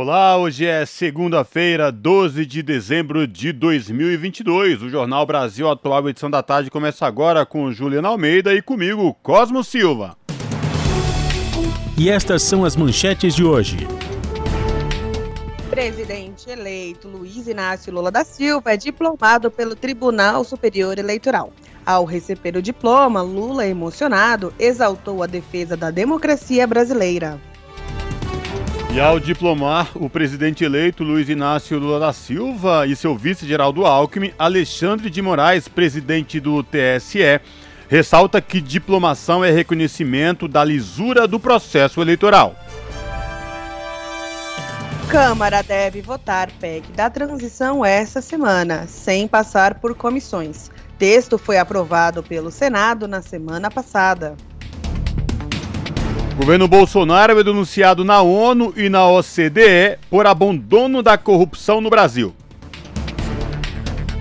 Olá, hoje é segunda-feira, 12 de dezembro de 2022. O Jornal Brasil Atual, edição da tarde, começa agora com Juliana Almeida e comigo, Cosmo Silva. E estas são as manchetes de hoje presidente eleito Luiz Inácio Lula da Silva é diplomado pelo Tribunal Superior Eleitoral. Ao receber o diploma, Lula, emocionado, exaltou a defesa da democracia brasileira. E ao diplomar o presidente eleito Luiz Inácio Lula da Silva e seu vice Geraldo Alckmin, Alexandre de Moraes, presidente do TSE, ressalta que diplomação é reconhecimento da lisura do processo eleitoral. Câmara deve votar PEC da transição essa semana, sem passar por comissões. Texto foi aprovado pelo Senado na semana passada. O governo Bolsonaro é denunciado na ONU e na OCDE por abandono da corrupção no Brasil.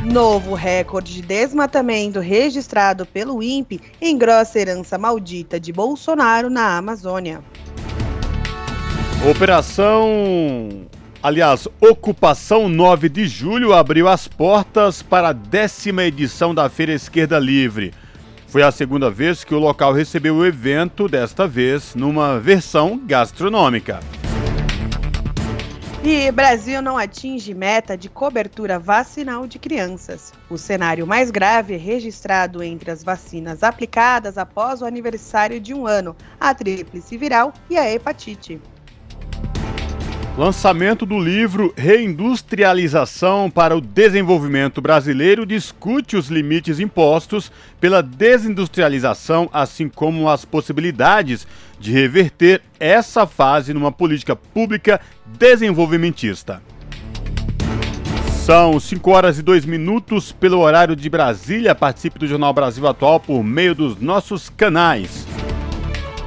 Novo recorde de desmatamento registrado pelo INPE engrossa herança maldita de Bolsonaro na Amazônia. Operação. Aliás, Ocupação 9 de Julho abriu as portas para a décima edição da Feira Esquerda Livre. Foi a segunda vez que o local recebeu o evento, desta vez numa versão gastronômica. E Brasil não atinge meta de cobertura vacinal de crianças. O cenário mais grave é registrado entre as vacinas aplicadas após o aniversário de um ano, a tríplice viral e a hepatite. Lançamento do livro Reindustrialização para o Desenvolvimento Brasileiro discute os limites impostos pela desindustrialização, assim como as possibilidades de reverter essa fase numa política pública desenvolvimentista. São 5 horas e 2 minutos pelo horário de Brasília. Participe do Jornal Brasil Atual por meio dos nossos canais.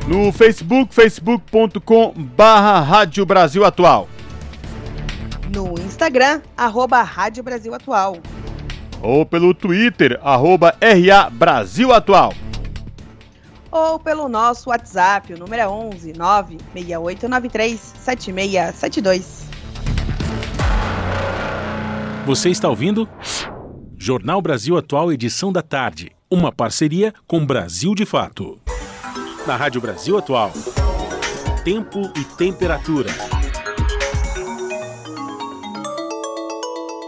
No Facebook, facebook.com barra Rádio Brasil Atual. No Instagram, arroba Rádio Brasil Atual. Ou pelo Twitter, arroba RA Brasil Atual. Ou pelo nosso WhatsApp, o número é 11 96893 7672. Você está ouvindo? Jornal Brasil Atual, edição da tarde. Uma parceria com Brasil de Fato na Rádio Brasil Atual. Tempo e temperatura.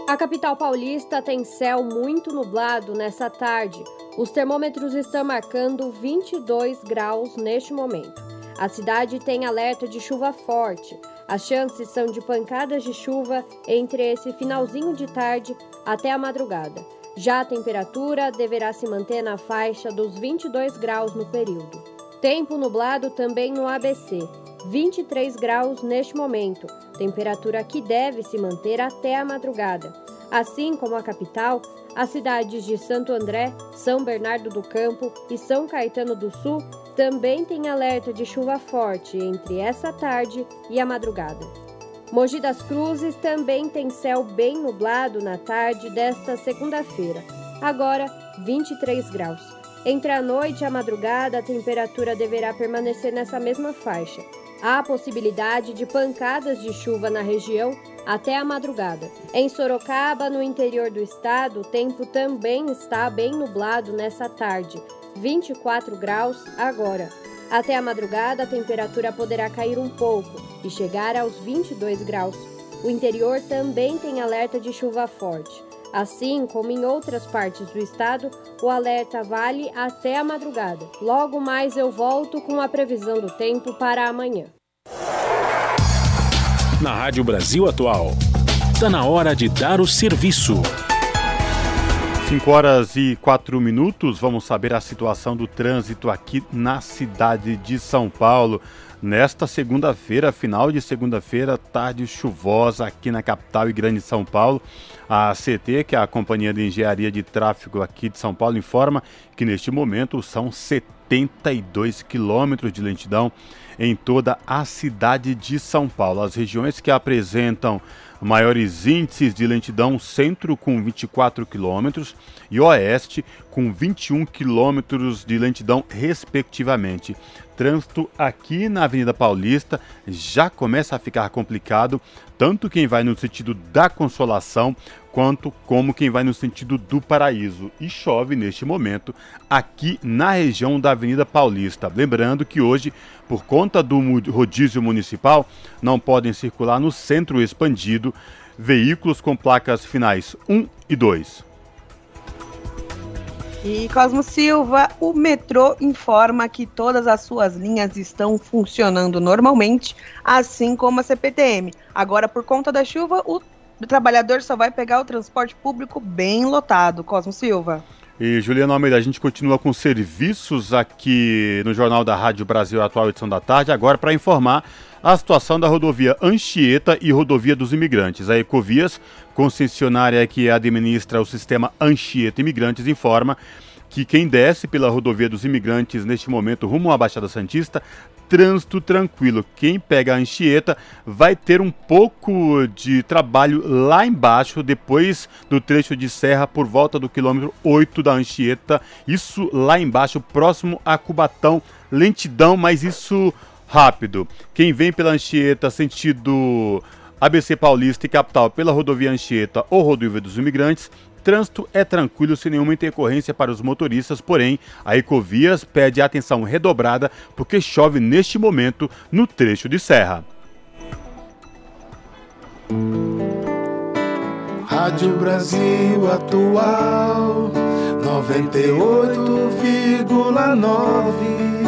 A capital paulista tem céu muito nublado nessa tarde. Os termômetros estão marcando 22 graus neste momento. A cidade tem alerta de chuva forte. As chances são de pancadas de chuva entre esse finalzinho de tarde até a madrugada. Já a temperatura deverá se manter na faixa dos 22 graus no período. Tempo nublado também no ABC, 23 graus neste momento, temperatura que deve se manter até a madrugada. Assim como a capital, as cidades de Santo André, São Bernardo do Campo e São Caetano do Sul também têm alerta de chuva forte entre essa tarde e a madrugada. Mogi das Cruzes também tem céu bem nublado na tarde desta segunda-feira, agora 23 graus. Entre a noite e a madrugada, a temperatura deverá permanecer nessa mesma faixa. Há possibilidade de pancadas de chuva na região até a madrugada. Em Sorocaba, no interior do estado, o tempo também está bem nublado nessa tarde, 24 graus agora. Até a madrugada, a temperatura poderá cair um pouco e chegar aos 22 graus. O interior também tem alerta de chuva forte. Assim como em outras partes do estado, o alerta vale até a madrugada. Logo mais eu volto com a previsão do tempo para amanhã. Na Rádio Brasil Atual, está na hora de dar o serviço. 5 horas e 4 minutos, vamos saber a situação do trânsito aqui na cidade de São Paulo. Nesta segunda-feira, final de segunda-feira, tarde chuvosa aqui na capital e grande São Paulo. A CT, que é a Companhia de Engenharia de Tráfego aqui de São Paulo, informa que neste momento são 72 quilômetros de lentidão em toda a cidade de São Paulo. As regiões que apresentam maiores índices de lentidão, centro com 24 quilômetros e oeste com 21 quilômetros de lentidão, respectivamente. Trânsito aqui na Avenida Paulista já começa a ficar complicado, tanto quem vai no sentido da Consolação quanto como quem vai no sentido do Paraíso. E chove neste momento aqui na região da Avenida Paulista. Lembrando que hoje, por conta do rodízio municipal, não podem circular no centro expandido veículos com placas finais 1 e 2. E Cosmo Silva, o metrô informa que todas as suas linhas estão funcionando normalmente, assim como a CPTM. Agora, por conta da chuva, o trabalhador só vai pegar o transporte público bem lotado. Cosmo Silva. E Juliana Almeida, a gente continua com serviços aqui no Jornal da Rádio Brasil Atual, edição da tarde, agora para informar a situação da rodovia Anchieta e rodovia dos imigrantes. A Ecovias, concessionária que administra o sistema Anchieta Imigrantes, informa que quem desce pela rodovia dos imigrantes neste momento rumo à Baixada Santista trânsito tranquilo. Quem pega a Anchieta vai ter um pouco de trabalho lá embaixo, depois do trecho de serra, por volta do quilômetro 8 da Anchieta. Isso lá embaixo, próximo a Cubatão. Lentidão, mas isso rápido. Quem vem pela Anchieta, sentido ABC Paulista e capital pela rodovia Anchieta ou rodovia dos imigrantes, trânsito é tranquilo sem nenhuma intercorrência para os motoristas, porém, a Ecovias pede atenção redobrada porque chove neste momento no trecho de serra. Rádio Brasil Atual 98,9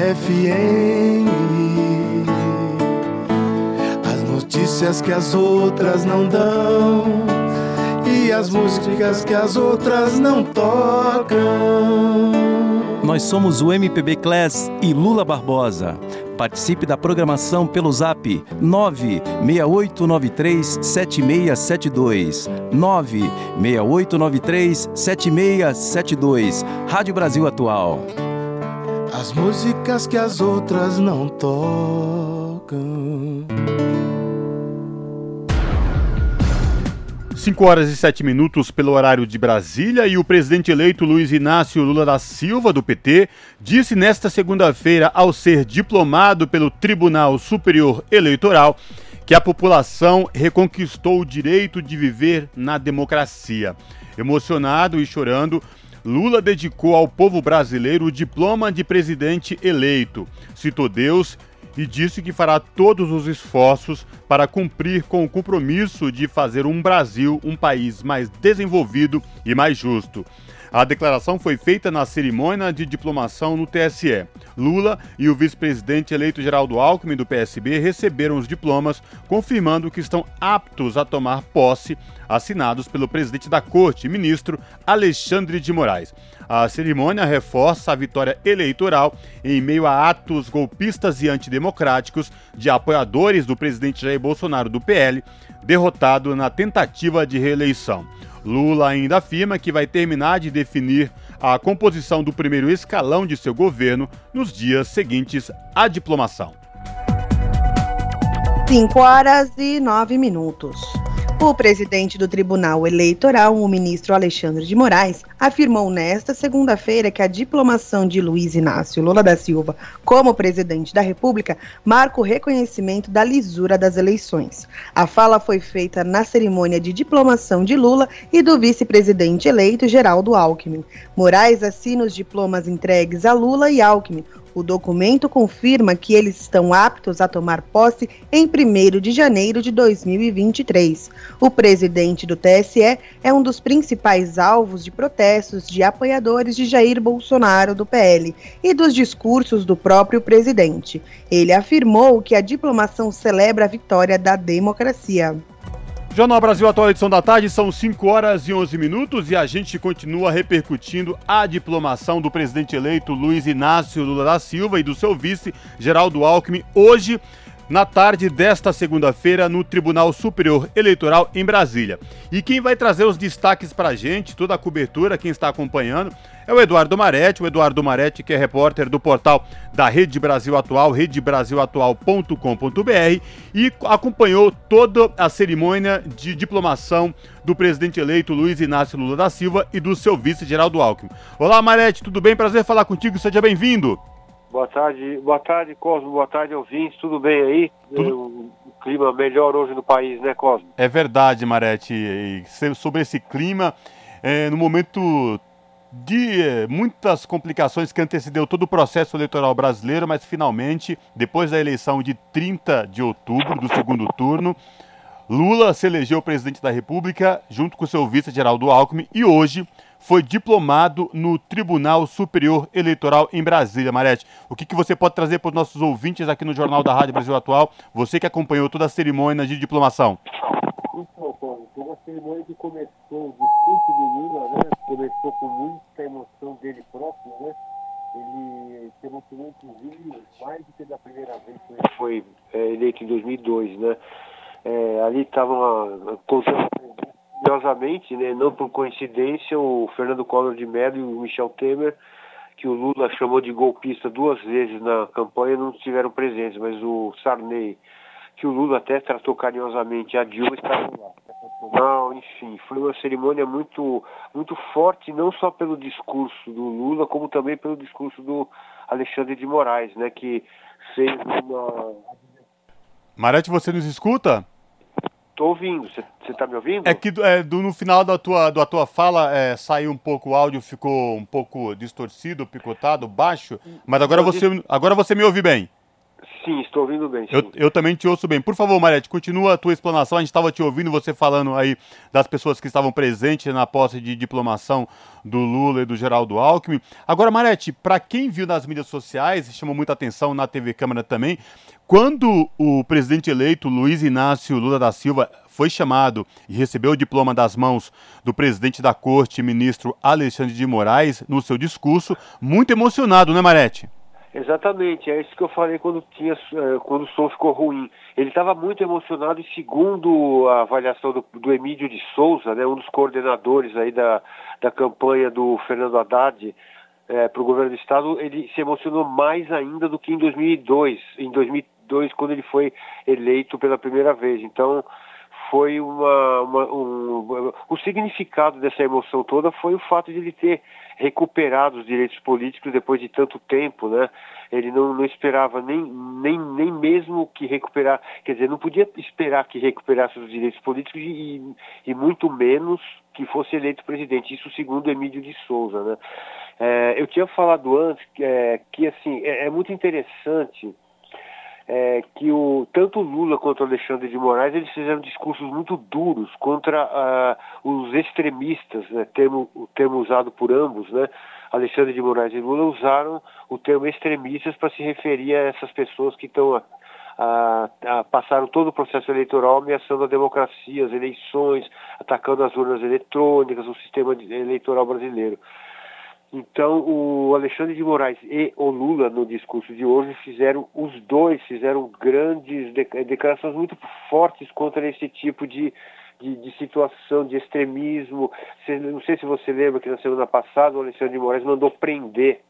FM. As notícias que as outras não dão e as músicas que as outras não tocam. Nós somos o MPB Class e Lula Barbosa. Participe da programação pelo zap 968937672. 968937672. Rádio Brasil Atual. As músicas que as outras não tocam. 5 horas e 7 minutos pelo horário de Brasília e o presidente eleito Luiz Inácio Lula da Silva, do PT, disse nesta segunda-feira, ao ser diplomado pelo Tribunal Superior Eleitoral, que a população reconquistou o direito de viver na democracia. Emocionado e chorando, Lula dedicou ao povo brasileiro o diploma de presidente eleito. Citou Deus e disse que fará todos os esforços para cumprir com o compromisso de fazer um Brasil um país mais desenvolvido e mais justo. A declaração foi feita na cerimônia de diplomação no TSE. Lula e o vice-presidente eleito Geraldo Alckmin do PSB receberam os diplomas, confirmando que estão aptos a tomar posse, assinados pelo presidente da Corte, ministro Alexandre de Moraes. A cerimônia reforça a vitória eleitoral em meio a atos golpistas e antidemocráticos de apoiadores do presidente Jair Bolsonaro do PL, derrotado na tentativa de reeleição. Lula ainda afirma que vai terminar de definir a composição do primeiro escalão de seu governo nos dias seguintes à diplomação. 5 horas e 9 minutos. O presidente do Tribunal Eleitoral, o ministro Alexandre de Moraes, afirmou nesta segunda-feira que a diplomação de Luiz Inácio Lula da Silva como presidente da República marca o reconhecimento da lisura das eleições. A fala foi feita na cerimônia de diplomação de Lula e do vice-presidente eleito Geraldo Alckmin. Moraes assina os diplomas entregues a Lula e Alckmin, o documento confirma que eles estão aptos a tomar posse em 1 de janeiro de 2023. O presidente do TSE é um dos principais alvos de protestos de apoiadores de Jair Bolsonaro do PL e dos discursos do próprio presidente. Ele afirmou que a diplomação celebra a vitória da democracia. Jornal Brasil Atual, edição da tarde, são 5 horas e 11 minutos e a gente continua repercutindo a diplomação do presidente eleito Luiz Inácio Lula da Silva e do seu vice, Geraldo Alckmin, hoje na tarde desta segunda-feira no Tribunal Superior Eleitoral em Brasília. E quem vai trazer os destaques para a gente, toda a cobertura, quem está acompanhando, é o Eduardo Maretti, o Eduardo Maretti, que é repórter do portal da Rede Brasil Atual, redebrasilatual.com.br, e acompanhou toda a cerimônia de diplomação do presidente eleito Luiz Inácio Lula da Silva e do seu vice Geraldo Alckmin. Olá, Maretti, tudo bem? Prazer falar contigo, seja bem-vindo. Boa tarde, boa tarde, Cosmo, boa tarde, ouvintes, tudo bem aí? Tudo... O clima melhor hoje no país, né, Cosmo? É verdade, Marete. Sobre esse clima, é, no momento de é, muitas complicações que antecedeu todo o processo eleitoral brasileiro, mas finalmente, depois da eleição de 30 de outubro, do segundo turno, Lula se elegeu presidente da República junto com seu vice Geraldo Alckmin e hoje foi diplomado no Tribunal Superior Eleitoral em Brasília. Marete, o que, que você pode trazer para os nossos ouvintes aqui no Jornal da Rádio Brasil Atual? Você que acompanhou toda a cerimônia de diplomação. Então, Paulo, foi uma cerimônia que começou, o discurso do Lula, né? Começou com muita emoção dele próprio, né? Ele se emocionou, inclusive, mais do que da primeira vez que ele foi é, eleito em 2002, né? É, ali estavam contando curiosamente, né, não por coincidência, o Fernando Collor de Mello e o Michel Temer, que o Lula chamou de golpista duas vezes na campanha, não estiveram presentes, mas o Sarney, que o Lula até tratou carinhosamente, a Dilma estava lá. Não, enfim, foi uma cerimônia muito, muito forte, não só pelo discurso do Lula, como também pelo discurso do Alexandre de Moraes, né, que fez uma... Marete, você nos escuta? Estou ouvindo. Você está me ouvindo? É que é, do, no final da tua, da tua fala é, saiu um pouco o áudio, ficou um pouco distorcido, picotado, baixo. Mas agora você, agora você me ouve bem. Sim, estou ouvindo bem. Eu, eu também te ouço bem. Por favor, Marete, continua a tua explanação. A gente estava te ouvindo, você falando aí das pessoas que estavam presentes na posse de diplomação do Lula e do Geraldo Alckmin. Agora, Marete, para quem viu nas mídias sociais, chamou muita atenção na TV Câmara também, quando o presidente eleito Luiz Inácio Lula da Silva foi chamado e recebeu o diploma das mãos do presidente da corte, ministro Alexandre de Moraes, no seu discurso, muito emocionado, né, Marete? Exatamente, é isso que eu falei quando, tinha, eh, quando o som ficou ruim. Ele estava muito emocionado e segundo a avaliação do, do Emílio de Souza, né, um dos coordenadores aí da, da campanha do Fernando Haddad, é, para o governo do estado, ele se emocionou mais ainda do que em 2002. Em 2002, quando ele foi eleito pela primeira vez. Então, foi uma, uma um, o significado dessa emoção toda foi o fato de ele ter recuperado os direitos políticos depois de tanto tempo, né? Ele não, não esperava nem, nem, nem mesmo que recuperar, quer dizer, não podia esperar que recuperasse os direitos políticos e, e muito menos que fosse eleito presidente. Isso segundo Emílio de Souza, né? É, eu tinha falado antes que, é, que assim, é, é muito interessante é, que o, tanto Lula quanto Alexandre de Moraes eles fizeram discursos muito duros contra os extremistas, né, termo, o termo usado por ambos, né? Alexandre de Moraes e Lula usaram o termo extremistas para se referir a essas pessoas que estão passaram todo o processo eleitoral ameaçando a democracia, as eleições, atacando as urnas eletrônicas, o sistema eleitoral brasileiro. Então, o Alexandre de Moraes e o Lula, no discurso de hoje, fizeram, os dois fizeram grandes declarações muito fortes contra esse tipo de, de, de situação, de extremismo. Não sei se você lembra que na semana passada o Alexandre de Moraes mandou prender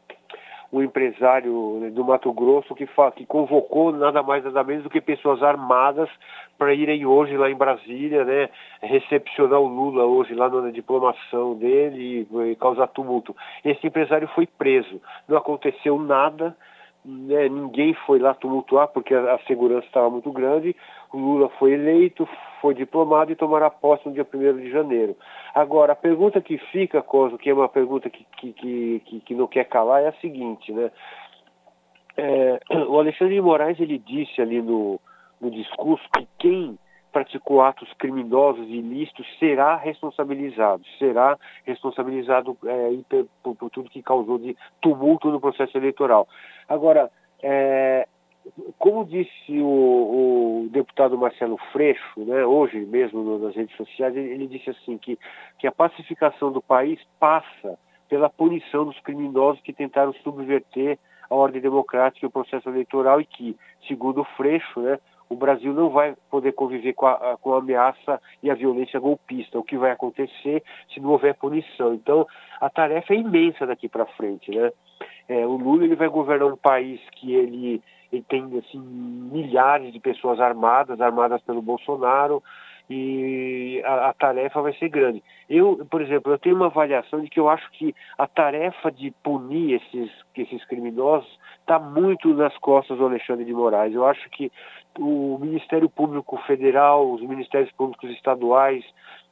um empresário do Mato Grosso que, que convocou nada mais nada menos do que pessoas armadas para irem hoje lá em Brasília, né, recepcionar o Lula hoje lá na diplomação dele e, e causar tumulto. Esse empresário foi preso. Não aconteceu nada, né, ninguém foi lá tumultuar porque a, segurança estava muito grande. O Lula foi eleito, foi diplomado e tomará posse no dia 1 de janeiro. Agora, a pergunta que fica, Coso, que é uma pergunta que, que, que, que não quer calar, é a seguinte, né? É, o Alexandre de Moraes ele disse ali no, no discurso que quem praticou atos criminosos e ilícitos será responsabilizado, será responsabilizado é, por, por, tudo que causou de tumulto no processo eleitoral. Agora, é, como disse o, o, deputado Marcelo Freixo, né, hoje mesmo nas redes sociais, ele, ele disse assim que, que a pacificação do país passa pela punição dos criminosos que tentaram subverter a ordem democrática e o processo eleitoral e que, segundo o Freixo, né, o Brasil não vai poder conviver com a, com a ameaça e a violência golpista, o que vai acontecer se não houver punição. Então, a tarefa é imensa daqui para frente. Né? É, o Lula ele vai governar um país que ele, ele tem assim, milhares de pessoas armadas, armadas pelo Bolsonaro, e a, a, tarefa vai ser grande. Eu, por exemplo, eu tenho uma avaliação de que eu acho que a tarefa de punir esses, esses criminosos está muito nas costas do Alexandre de Moraes. Eu acho que o Ministério Público Federal, os Ministérios Públicos Estaduais,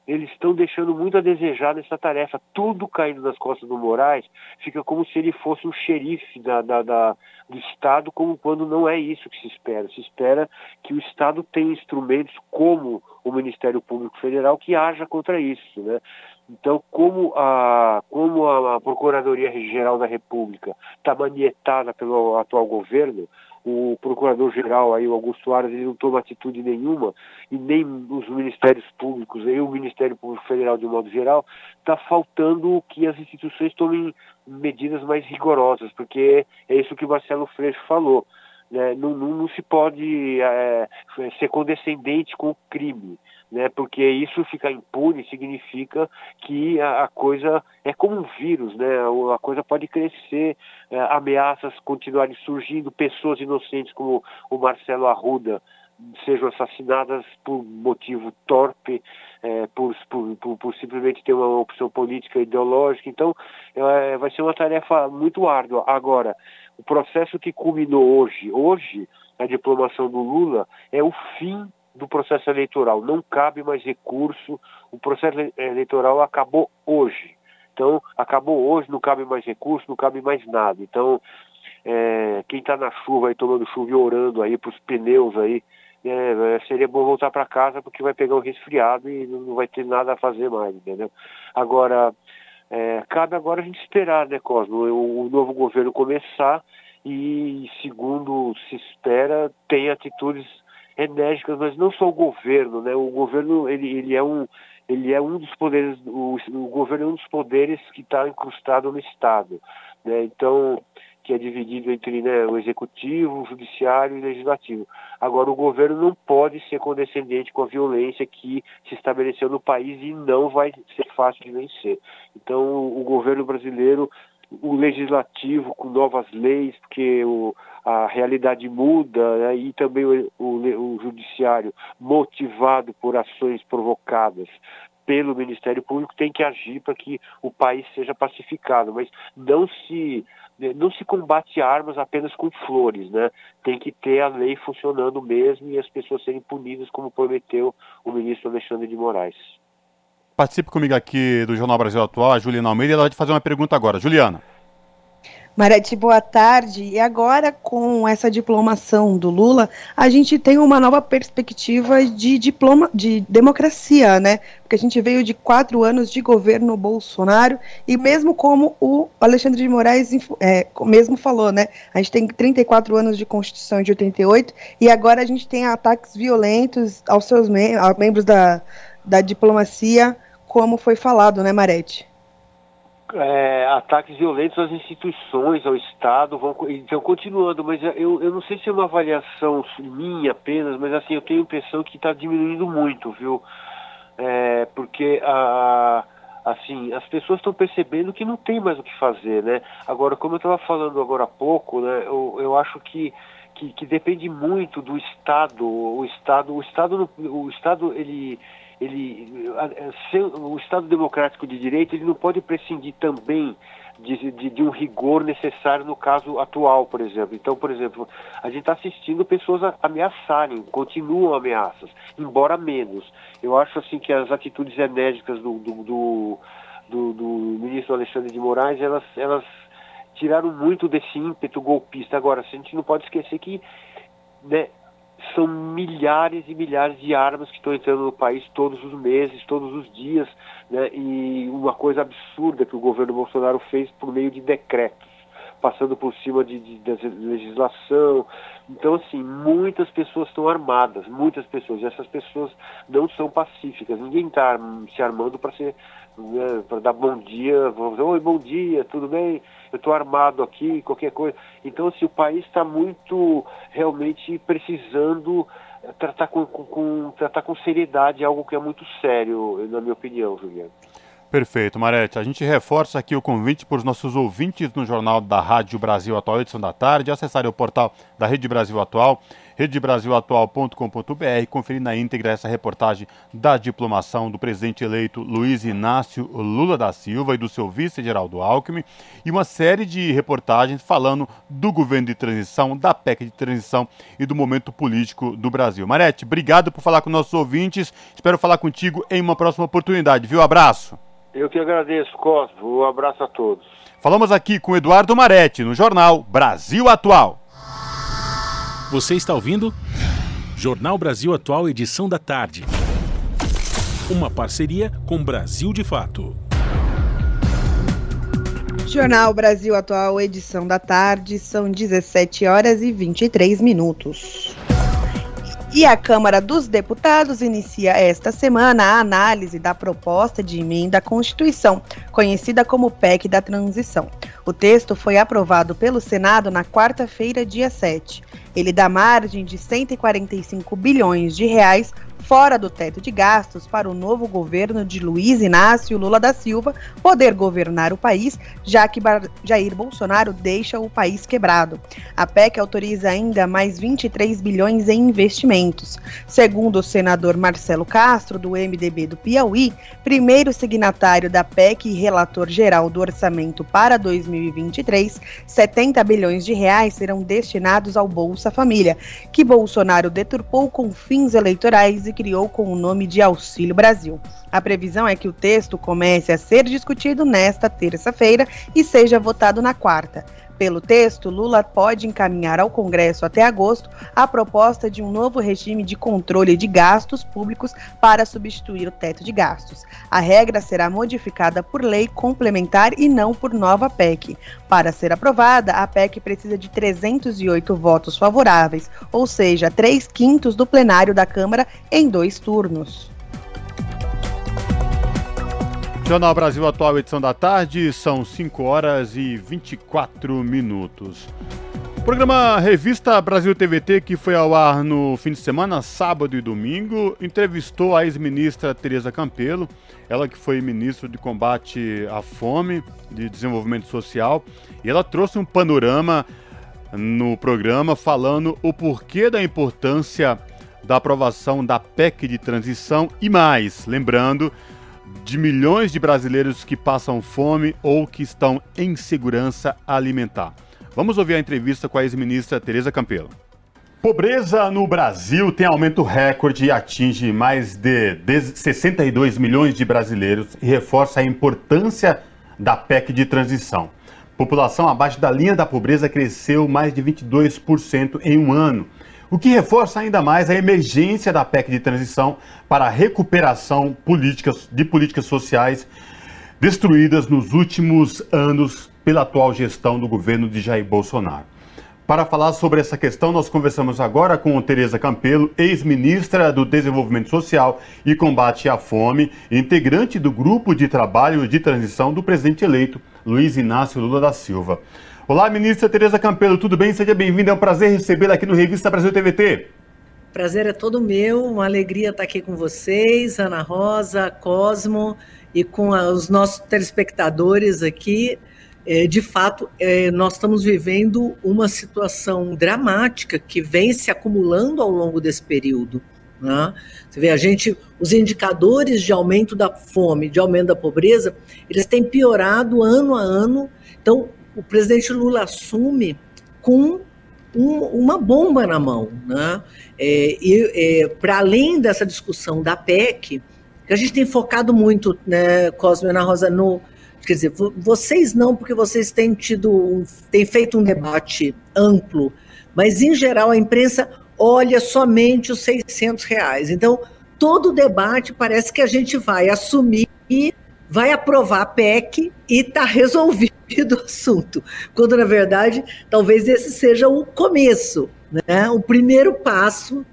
eles estão deixando muito a desejar nessa tarefa. Tudo caindo nas costas do Moraes, fica como se ele fosse um xerife da, da, da, do Estado, como quando não é isso que se espera. Se espera que o Estado tenha instrumentos como o Ministério Público Federal que haja contra isso. Né? Então, como a, como a Procuradoria-Geral da República está manietada pelo atual governo, o procurador-geral aí, o Augusto Aras, ele não toma atitude nenhuma, e nem os ministérios públicos, nem o Ministério Público Federal de um modo geral, está faltando que as instituições tomem medidas mais rigorosas, porque é isso que o Marcelo Freixo falou. Né? Não, não, não, se pode é, ser condescendente com o crime né? Porque isso ficar impune significa que a, a, coisa é como um vírus, né? A coisa pode crescer, é, ameaças continuarem surgindo, pessoas inocentes como o Marcelo Arruda sejam assassinadas por motivo torpe, é, por, por, por, por, simplesmente ter uma opção política ideológica. Então, é, vai ser uma tarefa muito árdua. Agora, o processo que culminou hoje, hoje, a diplomação do Lula, é o fim do processo eleitoral. Não cabe mais recurso. O processo eleitoral acabou hoje. Então, acabou hoje, não cabe mais recurso, não cabe mais nada. Então, é, quem está na chuva aí, tomando chuva e orando aí para os pneus aí, é, seria bom voltar para casa porque vai pegar um resfriado e não vai ter nada a fazer mais, entendeu? Agora, é, cabe agora a gente esperar, né, Cosmo, o, o novo governo começar e, segundo se espera, tem atitudes enérgicas, mas não só o governo, né? O governo ele, ele é um ele é um dos poderes, o, o governo é um dos poderes que está incrustado no Estado, né? Então que é dividido entre né, o executivo, o judiciário e o legislativo. Agora, o governo não pode ser condescendente com a violência que se estabeleceu no país e não vai ser fácil de vencer. Então, o governo brasileiro o legislativo com novas leis, porque o, a realidade muda, né? e também o, o, o judiciário, motivado por ações provocadas pelo Ministério Público, tem que agir para que o país seja pacificado, mas não se não se combate armas apenas com flores, né? Tem que ter a lei funcionando mesmo e as pessoas serem punidas, como prometeu o ministro Alexandre de Moraes. Participe comigo aqui do Jornal Brasil Atual, a Juliana Almeida, ela vai te fazer uma pergunta agora. Juliana. Marete, boa tarde. E agora, com essa diplomação do Lula, a gente tem uma nova perspectiva de diploma, de democracia, né? Porque a gente veio de quatro anos de governo Bolsonaro, e mesmo como o Alexandre de Moraes é, mesmo falou, né? A gente tem 34 anos de Constituição de 88, e agora a gente tem ataques violentos aos seus mem membros da, da diplomacia como foi falado, né, Marete? É, ataques violentos às instituições, ao Estado, vão então, continuando, mas eu, eu não sei se é uma avaliação minha apenas, mas assim, eu tenho a impressão que está diminuindo muito, viu? É, porque a, assim, as pessoas estão percebendo que não tem mais o que fazer, né? Agora, como eu estava falando agora há pouco, né, eu, eu acho que, que, que, depende muito do Estado, o Estado, o Estado, o Estado, ele, ele, o Estado democrático de direito, ele não pode prescindir também de, de, de, um rigor necessário no caso atual, por exemplo. Então, por exemplo, a gente está assistindo pessoas ameaçarem, continuam ameaças, embora menos. Eu acho assim que as atitudes enérgicas do, do, do, do, do ministro Alexandre de Moraes, elas, elas tiraram muito desse ímpeto golpista. Agora, a gente não pode esquecer que né, são milhares e milhares de armas que estão entrando no país todos os meses, todos os dias, né? e uma coisa absurda que o governo Bolsonaro fez por meio de decretos, passando por cima de, de, de legislação. Então, assim, muitas pessoas estão armadas, muitas pessoas, e essas pessoas não são pacíficas, ninguém está se armando para ser né, para dar bom dia, oi, bom dia, tudo bem? Eu estou armado aqui, qualquer coisa. Então, assim, o país está muito realmente precisando tratar com, com, com, tratar com seriedade algo que é muito sério, na minha opinião, Juliano. Perfeito, Marete. A gente reforça aqui o convite para os nossos ouvintes no Jornal da Rádio Brasil Atual, edição da tarde, acessarem o portal da Rede Brasil Atual, redebrasilatual.com.br, conferir na íntegra essa reportagem da diplomação do presidente eleito Luiz Inácio Lula da Silva e do seu vice Geraldo Alckmin, e uma série de reportagens falando do governo de transição, da PEC de transição e do momento político do Brasil. Marete, obrigado por falar com nossos ouvintes. Espero falar contigo em uma próxima oportunidade, viu? Abraço. Eu que agradeço, Cosmo. Um abraço a todos. Falamos aqui com Eduardo Maretti, no jornal Brasil Atual. Você está ouvindo? Jornal Brasil Atual, edição da tarde. Uma parceria com Brasil de Fato. Jornal Brasil Atual, edição da tarde, são 17 horas e 23 minutos. E a Câmara dos Deputados inicia esta semana a análise da proposta de emenda à Constituição, conhecida como PEC da Transição. O texto foi aprovado pelo Senado na quarta-feira, dia 7. Ele dá margem de 145 bilhões de reais fora do teto de gastos para o novo governo de Luiz Inácio Lula da Silva poder governar o país, já que Jair Bolsonaro deixa o país quebrado. A PEC autoriza ainda mais 23 bilhões em investimentos. Segundo o senador Marcelo Castro, do MDB do Piauí, primeiro signatário da PEC e relator geral do orçamento para 2023, 70 bilhões de reais serão destinados ao Bolsa Família, que Bolsonaro deturpou com fins eleitorais e criou com o nome de Auxílio Brasil. A previsão é que o texto comece a ser discutido nesta terça-feira e seja votado na quarta. Pelo texto, Lula pode encaminhar ao Congresso até agosto a proposta de um novo regime de controle de gastos públicos para substituir o teto de gastos. A regra será modificada por lei complementar e não por nova PEC. Para ser aprovada, a PEC precisa de 308 votos favoráveis, ou seja, 3 quintos do plenário da Câmara em dois turnos. Jornal Brasil Atual, edição da tarde, são 5 horas e 24 minutos. O programa Revista Brasil TVT, que foi ao ar no fim de semana, sábado e domingo, entrevistou a ex-ministra Tereza Campelo, ela que foi ministra de combate à fome, de desenvolvimento social, e ela trouxe um panorama no programa falando o porquê da importância da aprovação da PEC de transição e mais, lembrando de milhões de brasileiros que passam fome ou que estão em segurança alimentar. Vamos ouvir a entrevista com a ex-ministra Tereza Campelo. Pobreza no Brasil tem aumento recorde e atinge mais de 62 milhões de brasileiros e reforça a importância da PEC de transição. População abaixo da linha da pobreza cresceu mais de 22% em um ano o que reforça ainda mais a emergência da PEC de transição para a recuperação políticas, de políticas sociais destruídas nos últimos anos pela atual gestão do governo de Jair Bolsonaro. Para falar sobre essa questão, nós conversamos agora com Tereza Campelo, ex-ministra do Desenvolvimento Social e Combate à Fome, integrante do grupo de trabalho de transição do presidente eleito Luiz Inácio Lula da Silva. Olá, ministra Tereza Campelo, tudo bem? Seja bem-vinda, é um prazer recebê-la aqui no Revista Brasil TVT. Prazer é todo meu, uma alegria estar aqui com vocês, Ana Rosa, Cosmo e com os nossos telespectadores aqui. É, de fato, é, nós estamos vivendo uma situação dramática que vem se acumulando ao longo desse período. Né? Você vê, a gente, os indicadores de aumento da fome, de aumento da pobreza, eles têm piorado ano a ano. Então, o presidente Lula assume com um, uma bomba na mão. Né? É, e é, para além dessa discussão da PEC, que a gente tem focado muito, né, Cosme e Ana Rosa, no. Quer dizer, vocês não, porque vocês têm tido, têm feito um debate amplo, mas em geral a imprensa olha somente os 600 reais. Então, todo o debate parece que a gente vai assumir vai aprovar a PEC e está resolvido o assunto. Quando, na verdade, talvez esse seja o começo, né? o primeiro passo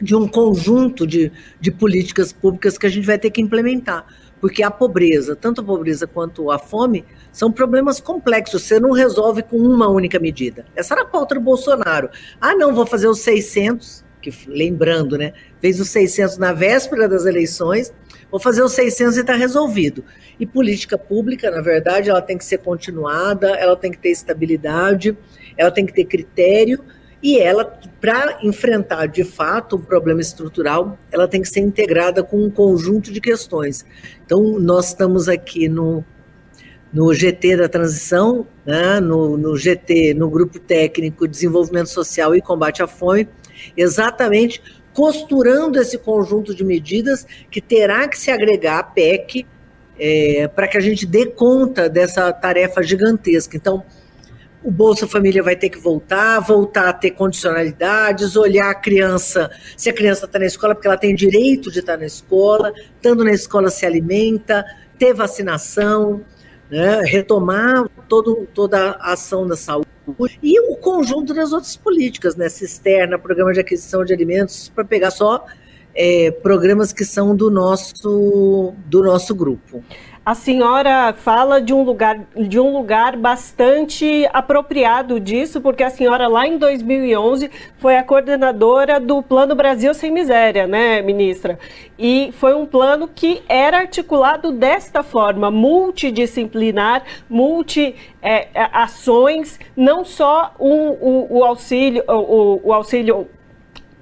de um conjunto de, de políticas públicas que a gente vai ter que implementar. Porque a pobreza, tanto a pobreza quanto a fome, são problemas complexos. Você não resolve com uma única medida. Essa era a pauta do Bolsonaro. Ah, não, vou fazer os 600, que lembrando, né? Fez os 600 na véspera das eleições, vou fazer os 600 e está resolvido. E política pública, na verdade, ela tem que ser continuada, ela tem que ter estabilidade, ela tem que ter critério e ela, para enfrentar de fato um problema estrutural, ela tem que ser integrada com um conjunto de questões. Então, nós estamos aqui no, no GT da transição, né, no, no GT, no Grupo Técnico Desenvolvimento Social e Combate à Fome, exatamente costurando esse conjunto de medidas que terá que se agregar à PEC é, para que a gente dê conta dessa tarefa gigantesca. Então, o Bolsa Família vai ter que voltar, voltar a ter condicionalidades, olhar a criança, se a criança está na escola, porque ela tem direito de estar tá na escola, estando na escola se alimenta, ter vacinação, né, retomar todo, toda a ação da saúde e o conjunto das outras políticas, né, cisterna, programa de aquisição de alimentos, para pegar só é, programas que são do nosso, do nosso grupo a senhora fala de um lugar de um lugar bastante apropriado disso, porque a senhora lá em 2011 foi a coordenadora do Plano Brasil sem Miséria, né, ministra? E foi um plano que era articulado desta forma, multidisciplinar, multi é, ações, não só o, o, o auxílio, o, o auxílio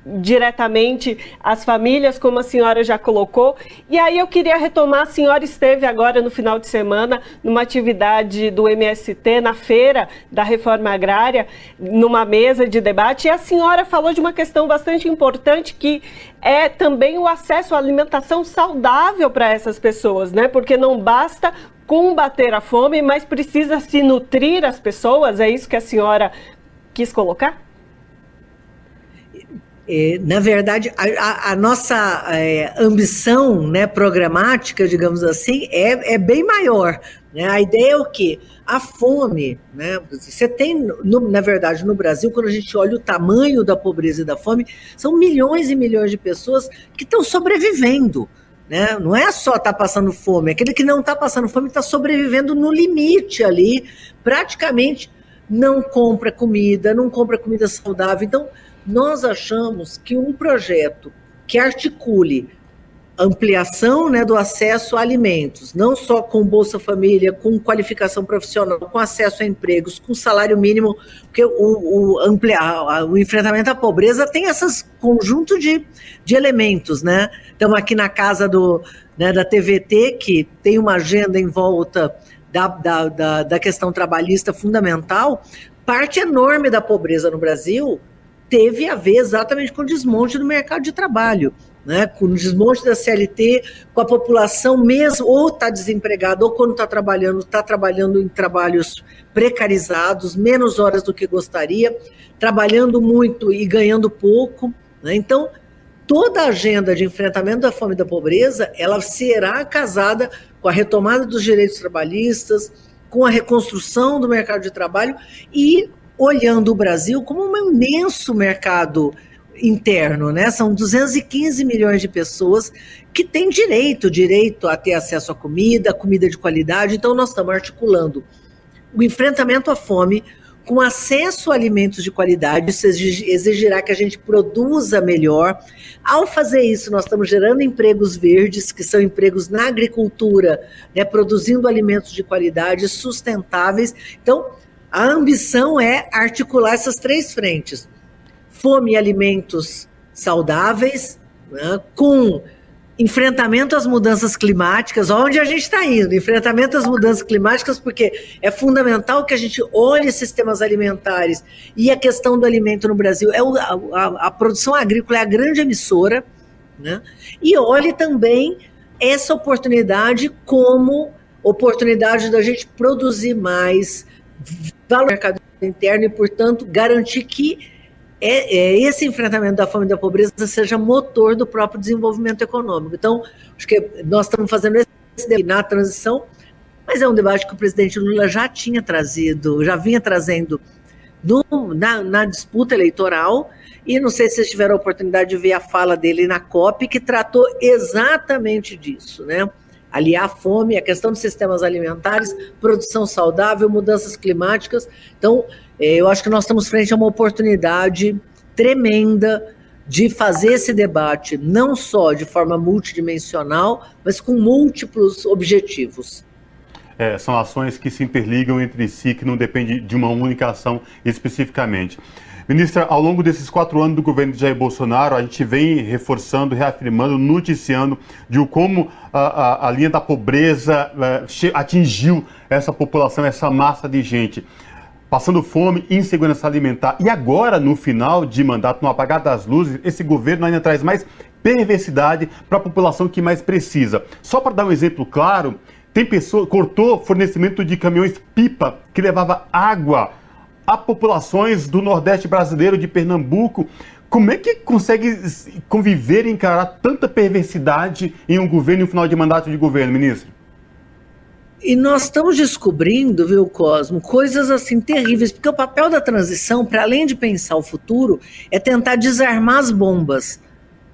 diretamente às famílias, como a senhora já colocou. E aí eu queria retomar, a senhora esteve agora no final de semana numa atividade do MST, na feira da reforma agrária, numa mesa de debate, e a senhora falou de uma questão bastante importante que é também o acesso à alimentação saudável para essas pessoas, né? Porque não basta combater a fome, mas precisa se nutrir as pessoas, é isso que a senhora quis colocar? É, na verdade, a, a nossa é, ambição né, programática, digamos assim, é, é bem maior. Né? A ideia é o quê? A fome. Né? Você tem, no, na verdade, no Brasil, quando a gente olha o tamanho da pobreza e da fome, são milhões e milhões de pessoas que estão sobrevivendo. Né? Não é só estar tá passando fome, aquele que não está passando fome está sobrevivendo no limite ali, praticamente não compra comida, não compra comida saudável. Então, nós achamos que um projeto que articule ampliação né, do acesso a alimentos, não só com Bolsa Família, com qualificação profissional, com acesso a empregos, com salário mínimo, porque o, o, ampliar, o enfrentamento à pobreza tem esses conjunto de, de elementos, né? Estamos aqui na casa do, né, da TVT, que tem uma agenda em volta da, da, da, da questão trabalhista fundamental, parte enorme da pobreza no Brasil teve a ver exatamente com o desmonte do mercado de trabalho. Né, com o desmonte da CLT, com a população mesmo, ou está desempregada, ou quando está trabalhando, está trabalhando em trabalhos precarizados, menos horas do que gostaria, trabalhando muito e ganhando pouco. Né? Então, toda a agenda de enfrentamento da fome e da pobreza, ela será casada com a retomada dos direitos trabalhistas, com a reconstrução do mercado de trabalho e olhando o Brasil como um imenso mercado interno, né? São 215 milhões de pessoas que têm direito, direito a ter acesso à comida, comida de qualidade. Então nós estamos articulando o enfrentamento à fome com acesso a alimentos de qualidade, isso exigirá que a gente produza melhor. Ao fazer isso, nós estamos gerando empregos verdes, que são empregos na agricultura, né, produzindo alimentos de qualidade, sustentáveis. Então, a ambição é articular essas três frentes: fome e alimentos saudáveis, né, com enfrentamento às mudanças climáticas, onde a gente está indo, enfrentamento às mudanças climáticas, porque é fundamental que a gente olhe sistemas alimentares e a questão do alimento no Brasil. É o, a, a, produção agrícola é a grande emissora, né? e olhe também essa oportunidade como oportunidade da gente produzir mais valor no mercado interno e, portanto, garantir que é, é, esse enfrentamento da fome e da pobreza seja motor do próprio desenvolvimento econômico. Então, acho que nós estamos fazendo esse debate na transição, mas é um debate que o presidente Lula já tinha trazido, já vinha trazendo no, na, na, disputa eleitoral, e não sei se vocês tiveram a oportunidade de ver a fala dele na COP, que tratou exatamente disso, né? Aliar a fome, a questão dos sistemas alimentares, produção saudável, mudanças climáticas. Então, é, eu acho que nós estamos frente a uma oportunidade tremenda de fazer esse debate, não só de forma multidimensional, mas com múltiplos objetivos. É, são ações que se interligam entre si, que não dependem de uma única ação especificamente. Ministra, ao longo desses quatro anos do governo de Jair Bolsonaro, a gente vem reforçando, reafirmando, noticiando de como a, a, a linha da pobreza é, atingiu essa população, essa massa de gente passando fome, insegurança alimentar. E agora, no final de mandato, no apagar das luzes, esse governo ainda traz mais perversidade para a população que mais precisa. Só para dar um exemplo claro, tem pessoa cortou fornecimento de caminhões pipa que levava água a populações do Nordeste brasileiro, de Pernambuco. Como é que consegue conviver e encarar tanta perversidade em um governo e um final de mandato de governo, ministro? E nós estamos descobrindo, viu, Cosmo, coisas assim terríveis, porque o papel da transição, para além de pensar o futuro, é tentar desarmar as bombas.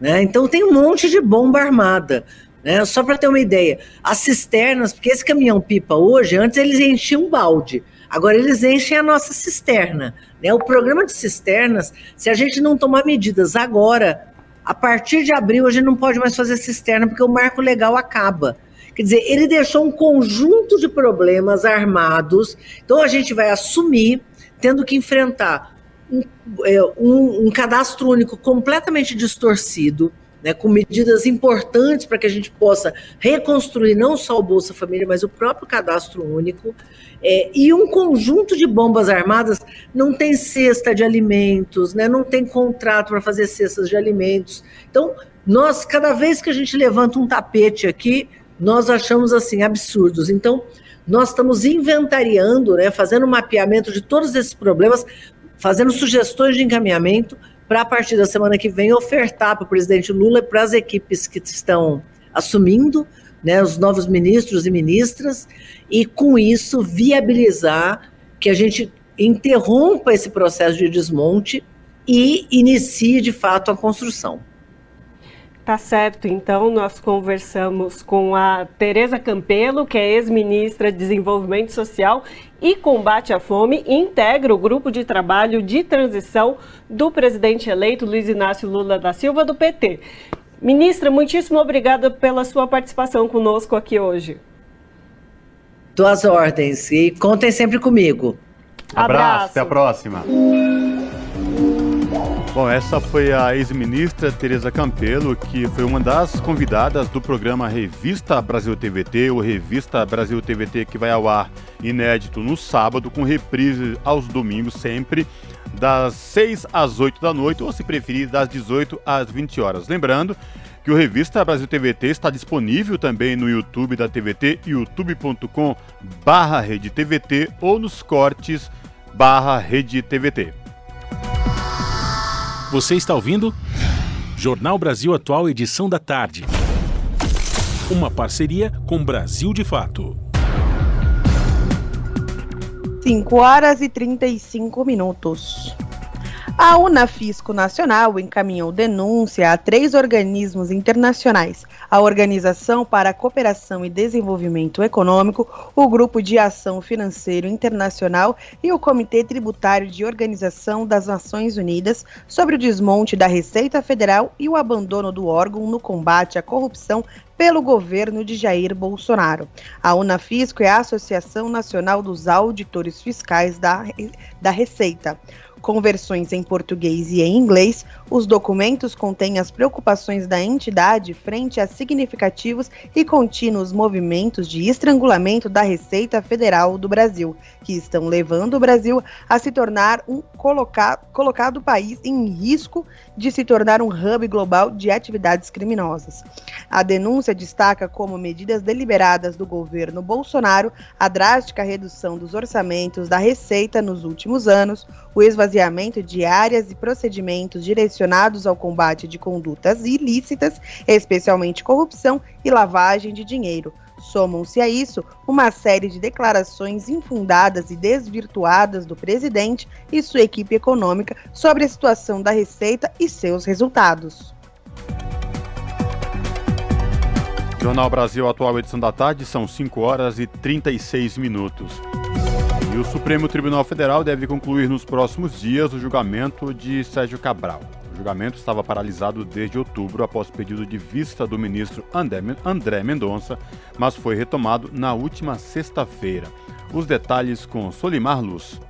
Né? Então tem um monte de bomba armada. Né? Só para ter uma ideia, as cisternas, porque esse caminhão pipa hoje, antes eles enchiam um balde. Agora eles enchem a nossa cisterna. Né? O programa de cisternas, se a gente não tomar medidas agora, a partir de abril a gente não pode mais fazer cisterna porque o marco legal acaba. Quer dizer, ele deixou um conjunto de problemas armados. Então a gente vai assumir, tendo que enfrentar um, é, um, um cadastro único completamente distorcido né, com medidas importantes para que a gente possa reconstruir não só o Bolsa Família, mas o próprio cadastro único. É, e um conjunto de bombas armadas não tem cesta de alimentos, né, não tem contrato para fazer cestas de alimentos. Então, nós, cada vez que a gente levanta um tapete aqui, nós achamos assim absurdos. Então, nós estamos inventariando, né, fazendo um mapeamento de todos esses problemas, fazendo sugestões de encaminhamento para a partir da semana que vem ofertar para o presidente Lula e para as equipes que estão assumindo, né, os novos ministros e ministras, e com isso viabilizar que a gente interrompa esse processo de desmonte e inicie de fato a construção. Tá certo, então nós conversamos com a Tereza Campelo, que é ex-ministra de Desenvolvimento Social e Combate à Fome, e integra o grupo de trabalho de transição do presidente eleito Luiz Inácio Lula da Silva, do PT. Ministra, muitíssimo obrigada pela sua participação conosco aqui hoje. Duas ordens e contem sempre comigo. Abraço, Abraço. até a próxima. Bom, essa foi a ex-ministra Tereza Campelo, que foi uma das convidadas do programa Revista Brasil TVT, o Revista Brasil TVT que vai ao ar inédito no sábado, com reprise aos domingos sempre, das 6 às 8 da noite, ou se preferir, das 18 às 20 horas. Lembrando que o Revista Brasil TVT está disponível também no YouTube da TVT, youtube.com barra ou nos cortes barra TVT. Você está ouvindo? Jornal Brasil Atual, edição da tarde. Uma parceria com Brasil de Fato. 5 horas e 35 minutos. A Unafisco Nacional encaminhou denúncia a três organismos internacionais: a Organização para a Cooperação e Desenvolvimento Econômico, o Grupo de Ação Financeiro Internacional e o Comitê Tributário de Organização das Nações Unidas sobre o desmonte da Receita Federal e o abandono do órgão no combate à corrupção pelo governo de Jair Bolsonaro. A Unafisco é a Associação Nacional dos Auditores Fiscais da, da Receita com versões em português e em inglês, os documentos contêm as preocupações da entidade frente a significativos e contínuos movimentos de estrangulamento da Receita Federal do Brasil, que estão levando o Brasil a se tornar um coloca colocado país em risco de se tornar um hub global de atividades criminosas. A denúncia destaca como medidas deliberadas do governo Bolsonaro a drástica redução dos orçamentos da Receita nos últimos anos, o esvaziamento de áreas e procedimentos direcionados ao combate de condutas ilícitas, especialmente corrupção e lavagem de dinheiro. Somam-se a isso uma série de declarações infundadas e desvirtuadas do presidente e sua equipe econômica sobre a situação da Receita e seus resultados. Jornal Brasil Atual, edição da tarde, são 5 horas e 36 minutos. E o Supremo Tribunal Federal deve concluir nos próximos dias o julgamento de Sérgio Cabral. O julgamento estava paralisado desde outubro após pedido de vista do ministro André Mendonça, mas foi retomado na última sexta-feira. Os detalhes com Solimar Luz.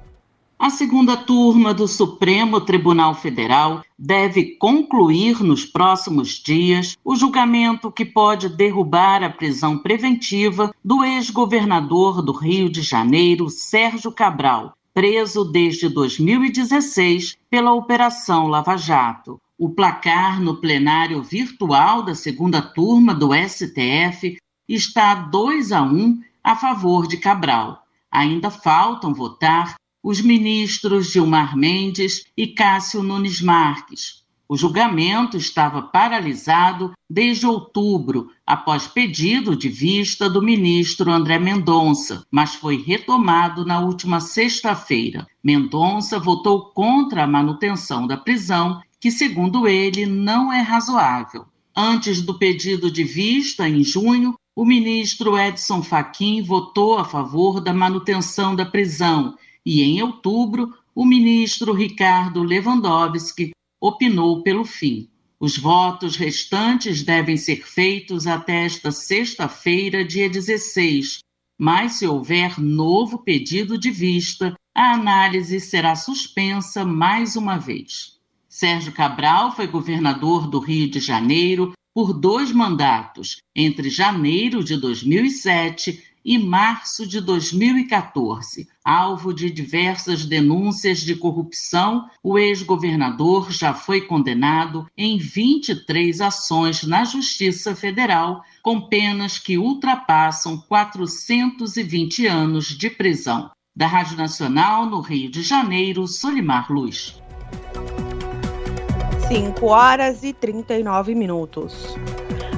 A segunda turma do Supremo Tribunal Federal deve concluir nos próximos dias o julgamento que pode derrubar a prisão preventiva do ex-governador do Rio de Janeiro, Sérgio Cabral, preso desde 2016 pela Operação Lava Jato. O placar no plenário virtual da segunda turma do STF está 2 a 1 a favor de Cabral. Ainda faltam votar os ministros Gilmar Mendes e Cássio Nunes Marques. O julgamento estava paralisado desde outubro, após pedido de vista do ministro André Mendonça, mas foi retomado na última sexta-feira. Mendonça votou contra a manutenção da prisão, que, segundo ele, não é razoável. Antes do pedido de vista, em junho, o ministro Edson Fachin votou a favor da manutenção da prisão e, em outubro, o ministro Ricardo Lewandowski opinou pelo fim. Os votos restantes devem ser feitos até esta sexta-feira, dia 16, mas se houver novo pedido de vista, a análise será suspensa mais uma vez. Sérgio Cabral foi governador do Rio de Janeiro por dois mandatos, entre janeiro de 2007 e março de 2014. Alvo de diversas denúncias de corrupção, o ex-governador já foi condenado em 23 ações na Justiça Federal, com penas que ultrapassam 420 anos de prisão. Da Rádio Nacional, no Rio de Janeiro, Solimar Luz. 5 horas e 39 minutos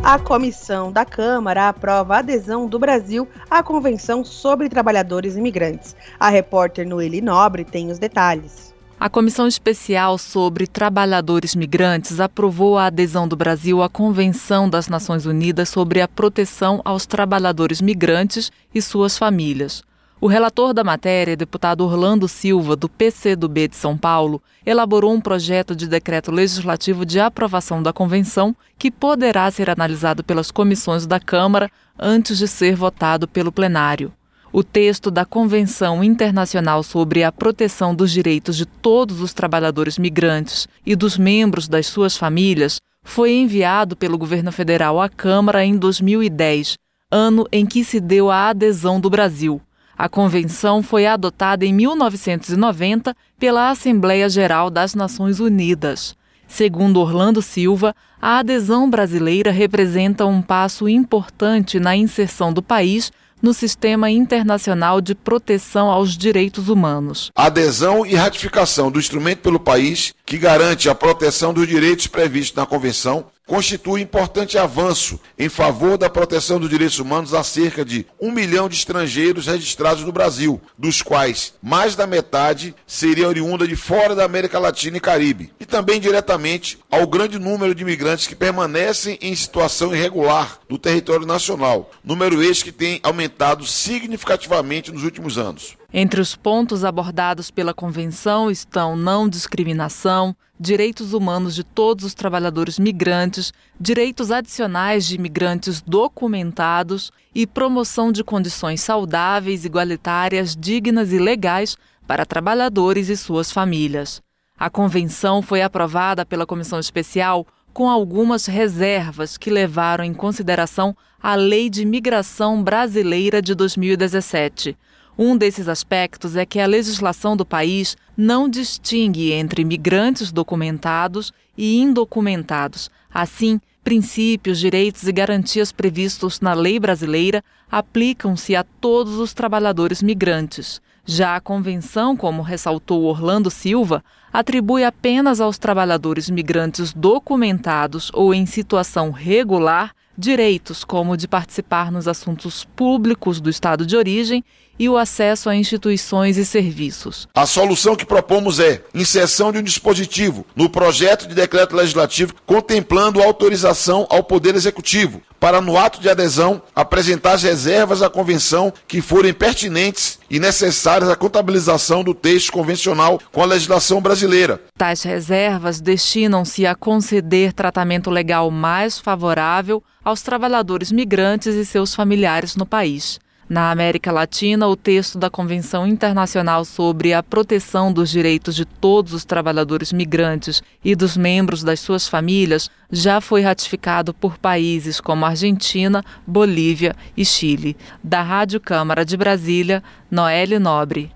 a comissão da Câmara aprova a adesão do Brasil à Convenção sobre Trabalhadores Imigrantes. A repórter Noeli Nobre tem os detalhes. A Comissão Especial sobre Trabalhadores Migrantes aprovou a adesão do Brasil à Convenção das Nações Unidas sobre a proteção aos trabalhadores migrantes e suas famílias. O relator da matéria, deputado Orlando Silva, do PCdoB de São Paulo, elaborou um projeto de decreto legislativo de aprovação da convenção que poderá ser analisado pelas comissões da Câmara antes de ser votado pelo plenário. O texto da Convenção Internacional sobre a Proteção dos Direitos de Todos os Trabalhadores Migrantes e dos Membros das Suas Famílias foi enviado pelo governo federal à Câmara em 2010, ano em que se deu a adesão do Brasil. A convenção foi adotada em 1990 pela Assembleia Geral das Nações Unidas. Segundo Orlando Silva, a adesão brasileira representa um passo importante na inserção do país no sistema internacional de proteção aos direitos humanos. Adesão e ratificação do instrumento pelo país que garante a proteção dos direitos previstos na Convenção constitui importante avanço em favor da proteção dos direitos humanos a cerca de um milhão de estrangeiros registrados no Brasil, dos quais mais da metade seria oriunda de fora da América Latina e Caribe, e também diretamente ao grande número de imigrantes que permanecem em situação irregular do território nacional, número este que tem aumentado significativamente nos últimos anos. Entre os pontos abordados pela Convenção estão não discriminação, direitos humanos de todos os trabalhadores migrantes, direitos adicionais de imigrantes documentados e promoção de condições saudáveis, igualitárias, dignas e legais para trabalhadores e suas famílias. A convenção foi aprovada pela Comissão Especial com algumas reservas que levaram em consideração a Lei de Migração Brasileira de 2017 um desses aspectos é que a legislação do país não distingue entre migrantes documentados e indocumentados. Assim, princípios, direitos e garantias previstos na lei brasileira aplicam-se a todos os trabalhadores migrantes. Já a convenção, como ressaltou Orlando Silva, atribui apenas aos trabalhadores migrantes documentados ou em situação regular direitos como o de participar nos assuntos públicos do estado de origem e o acesso a instituições e serviços. A solução que propomos é inserção de um dispositivo no projeto de decreto legislativo contemplando autorização ao Poder Executivo para, no ato de adesão, apresentar as reservas à convenção que forem pertinentes e necessárias à contabilização do texto convencional com a legislação brasileira. Tais reservas destinam-se a conceder tratamento legal mais favorável aos trabalhadores migrantes e seus familiares no país. Na América Latina, o texto da Convenção Internacional sobre a Proteção dos Direitos de Todos os Trabalhadores Migrantes e dos Membros das Suas Famílias já foi ratificado por países como Argentina, Bolívia e Chile. Da Rádio Câmara de Brasília, Noelle Nobre.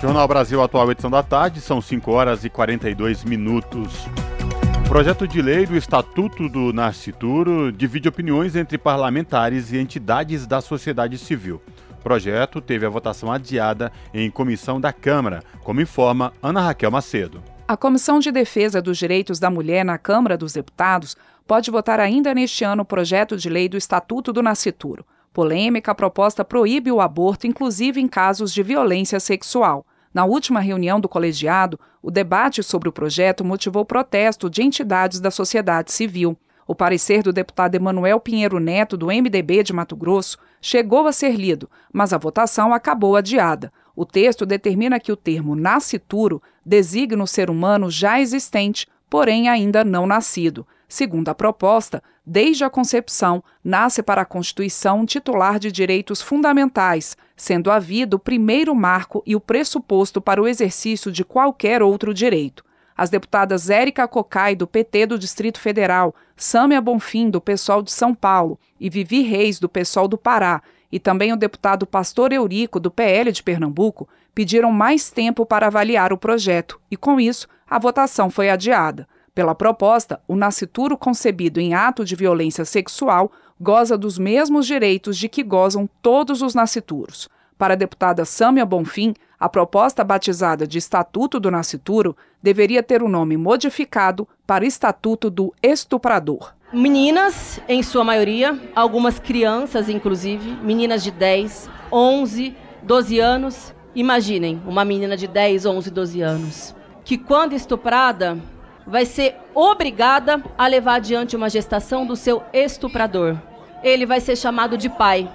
Jornal Brasil Atual, edição da tarde, são 5 horas e 42 minutos. Projeto de lei do Estatuto do Nascituro divide opiniões entre parlamentares e entidades da sociedade civil. O projeto teve a votação adiada em comissão da Câmara, como informa Ana Raquel Macedo. A Comissão de Defesa dos Direitos da Mulher na Câmara dos Deputados pode votar ainda neste ano o projeto de lei do Estatuto do Nascituro. Polêmica, a proposta proíbe o aborto, inclusive em casos de violência sexual. Na última reunião do colegiado, o debate sobre o projeto motivou protesto de entidades da sociedade civil. O parecer do deputado Emanuel Pinheiro Neto, do MDB de Mato Grosso, chegou a ser lido, mas a votação acabou adiada. O texto determina que o termo nascituro designa o ser humano já existente, porém ainda não nascido. Segundo a proposta, desde a concepção, nasce para a Constituição titular de direitos fundamentais, sendo a vida o primeiro marco e o pressuposto para o exercício de qualquer outro direito. As deputadas Érica Cocai, do PT do Distrito Federal, Sâmia Bonfim, do PSOL de São Paulo, e Vivi Reis, do PSOL do Pará, e também o deputado Pastor Eurico, do PL de Pernambuco, pediram mais tempo para avaliar o projeto, e com isso, a votação foi adiada. Pela proposta, o nascituro concebido em ato de violência sexual goza dos mesmos direitos de que gozam todos os nascituros. Para a deputada Sâmia Bonfim, a proposta batizada de Estatuto do Nascituro deveria ter o nome modificado para Estatuto do Estuprador. Meninas, em sua maioria, algumas crianças, inclusive, meninas de 10, 11, 12 anos. Imaginem, uma menina de 10, 11, 12 anos, que quando estuprada, vai ser obrigada a levar adiante uma gestação do seu estuprador. Ele vai ser chamado de pai.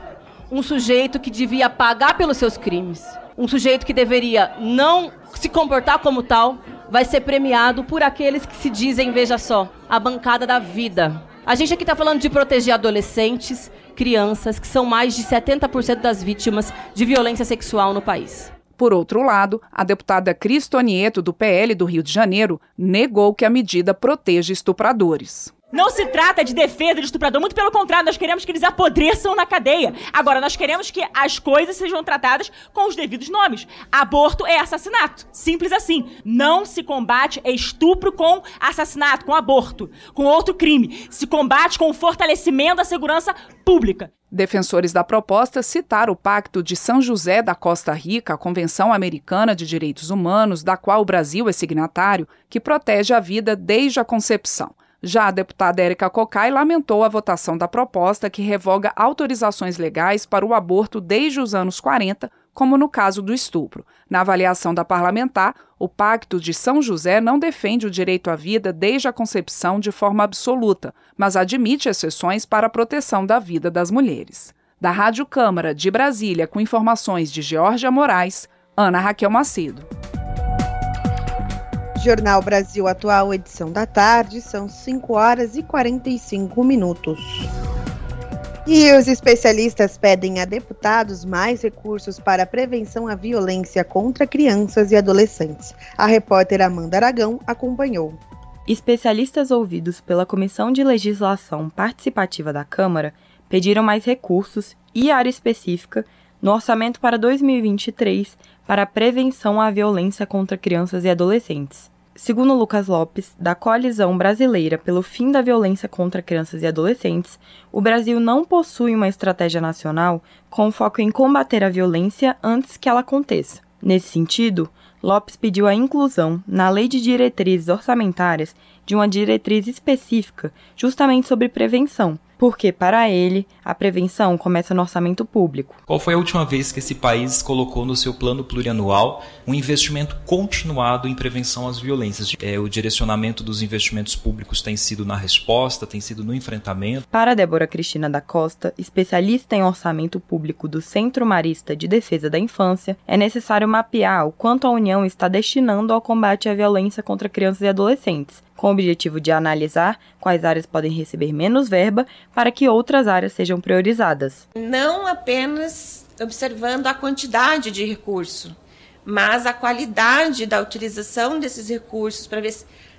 Um sujeito que devia pagar pelos seus crimes. Um sujeito que deveria não se comportar como tal, vai ser premiado por aqueles que se dizem, veja só, a bancada da vida. A gente aqui está falando de proteger adolescentes, crianças, que são mais de 70% das vítimas de violência sexual no país. Por outro lado, a deputada Cristonieto, do PL do Rio de Janeiro, negou que a medida proteja estupradores. Não se trata de defesa de estuprador, muito pelo contrário, nós queremos que eles apodreçam na cadeia. Agora, nós queremos que as coisas sejam tratadas com os devidos nomes. Aborto é assassinato. Simples assim. Não se combate estupro com assassinato, com aborto, com outro crime. Se combate com o fortalecimento da segurança pública. Defensores da proposta citaram o Pacto de São José da Costa Rica, a Convenção Americana de Direitos Humanos, da qual o Brasil é signatário, que protege a vida desde a concepção. Já a deputada Érica Cocai lamentou a votação da proposta que revoga autorizações legais para o aborto desde os anos 40, como no caso do estupro. Na avaliação da parlamentar, o Pacto de São José não defende o direito à vida desde a concepção de forma absoluta, mas admite exceções para a proteção da vida das mulheres. Da Rádio Câmara de Brasília, com informações de Georgia Moraes, Ana Raquel Macedo. Jornal Brasil Atual, edição da tarde, são 5 horas e 45 minutos. E os especialistas pedem a deputados mais recursos para a prevenção à violência contra crianças e adolescentes. A repórter Amanda Aragão acompanhou. Especialistas ouvidos pela Comissão de Legislação Participativa da Câmara pediram mais recursos e área específica no orçamento para 2023 para a prevenção à violência contra crianças e adolescentes. Segundo Lucas Lopes, da Coalizão Brasileira pelo Fim da Violência contra Crianças e Adolescentes, o Brasil não possui uma estratégia nacional com foco em combater a violência antes que ela aconteça. Nesse sentido, Lopes pediu a inclusão, na Lei de Diretrizes Orçamentárias, de uma diretriz específica justamente sobre prevenção, porque, para ele, a prevenção começa no orçamento público. Qual foi a última vez que esse país colocou no seu plano plurianual um investimento continuado em prevenção às violências? É, o direcionamento dos investimentos públicos tem sido na resposta, tem sido no enfrentamento. Para Débora Cristina da Costa, especialista em orçamento público do Centro Marista de Defesa da Infância, é necessário mapear o quanto a União está destinando ao combate à violência contra crianças e adolescentes com o objetivo de analisar quais áreas podem receber menos verba para que outras áreas sejam priorizadas. Não apenas observando a quantidade de recurso, mas a qualidade da utilização desses recursos para ver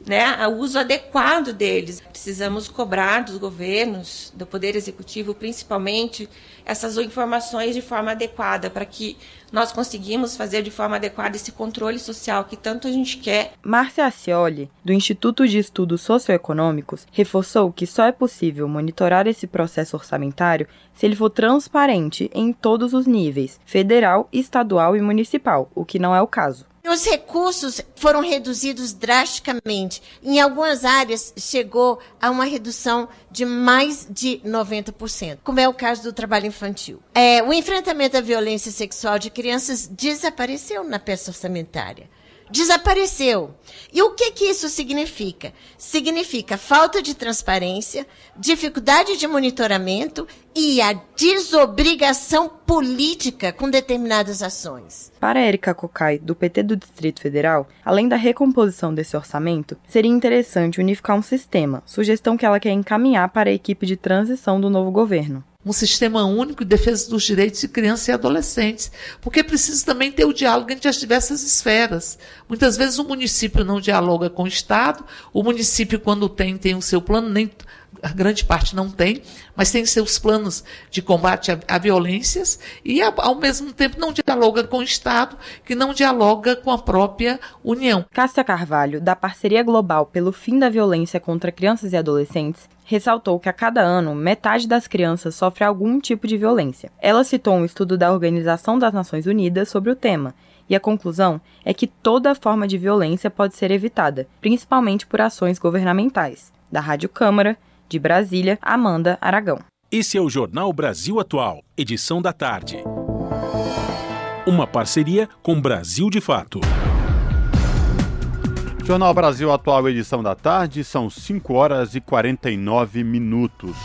né, o uso adequado deles. Precisamos cobrar dos governos, do Poder Executivo, principalmente, essas informações de forma adequada, para que nós conseguimos fazer de forma adequada esse controle social que tanto a gente quer. Márcia Acioli, do Instituto de Estudos Socioeconômicos, reforçou que só é possível monitorar esse processo orçamentário se ele for transparente em todos os níveis, federal, estadual e municipal, o que não é o caso. Os recursos foram reduzidos drasticamente. Em algumas áreas chegou a uma redução de mais de 90%, como é o caso do trabalho infantil. É, o enfrentamento à violência sexual de crianças desapareceu na peça orçamentária desapareceu. E o que, que isso significa? Significa falta de transparência, dificuldade de monitoramento e a desobrigação política com determinadas ações. Para Érica Cocai, do PT do Distrito Federal, além da recomposição desse orçamento, seria interessante unificar um sistema, sugestão que ela quer encaminhar para a equipe de transição do novo governo um sistema único de defesa dos direitos de crianças e adolescentes, porque é preciso também ter o diálogo entre as diversas esferas. Muitas vezes o município não dialoga com o Estado, o município, quando tem, tem o seu plano, nem a grande parte não tem, mas tem seus planos de combate a, a violências e, a, ao mesmo tempo, não dialoga com o Estado, que não dialoga com a própria União. Cássia Carvalho, da Parceria Global pelo Fim da Violência contra Crianças e Adolescentes, ressaltou que a cada ano metade das crianças sofre algum tipo de violência. Ela citou um estudo da Organização das Nações Unidas sobre o tema. E a conclusão é que toda forma de violência pode ser evitada, principalmente por ações governamentais. Da Rádio Câmara, de Brasília, Amanda Aragão. Esse é o Jornal Brasil Atual, edição da tarde. Uma parceria com Brasil de Fato. Jornal Brasil Atual, edição da tarde, são 5 horas e 49 minutos.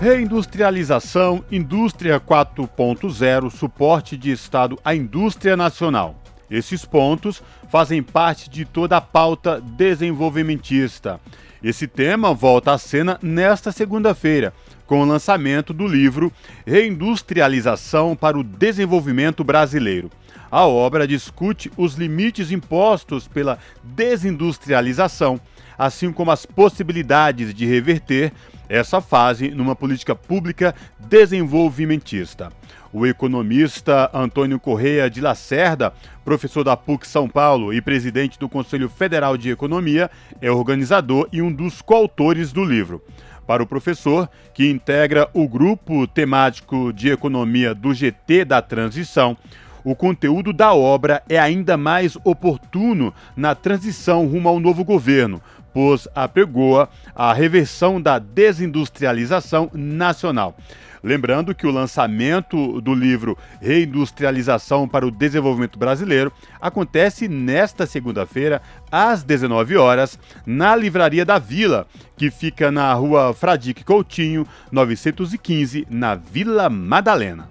Reindustrialização, indústria 4.0, suporte de Estado à indústria nacional. Esses pontos fazem parte de toda a pauta desenvolvimentista. Esse tema volta à cena nesta segunda-feira, com o lançamento do livro Reindustrialização para o Desenvolvimento Brasileiro. A obra discute os limites impostos pela desindustrialização, assim como as possibilidades de reverter essa fase numa política pública desenvolvimentista. O economista Antônio Correia de Lacerda, professor da PUC São Paulo e presidente do Conselho Federal de Economia, é organizador e um dos coautores do livro. Para o professor, que integra o grupo temático de economia do GT da Transição, o conteúdo da obra é ainda mais oportuno na transição rumo ao novo governo, propôs a Pergoa a reversão da desindustrialização nacional. Lembrando que o lançamento do livro Reindustrialização para o Desenvolvimento Brasileiro acontece nesta segunda-feira, às 19 horas, na Livraria da Vila, que fica na rua Fradique Coutinho, 915, na Vila Madalena.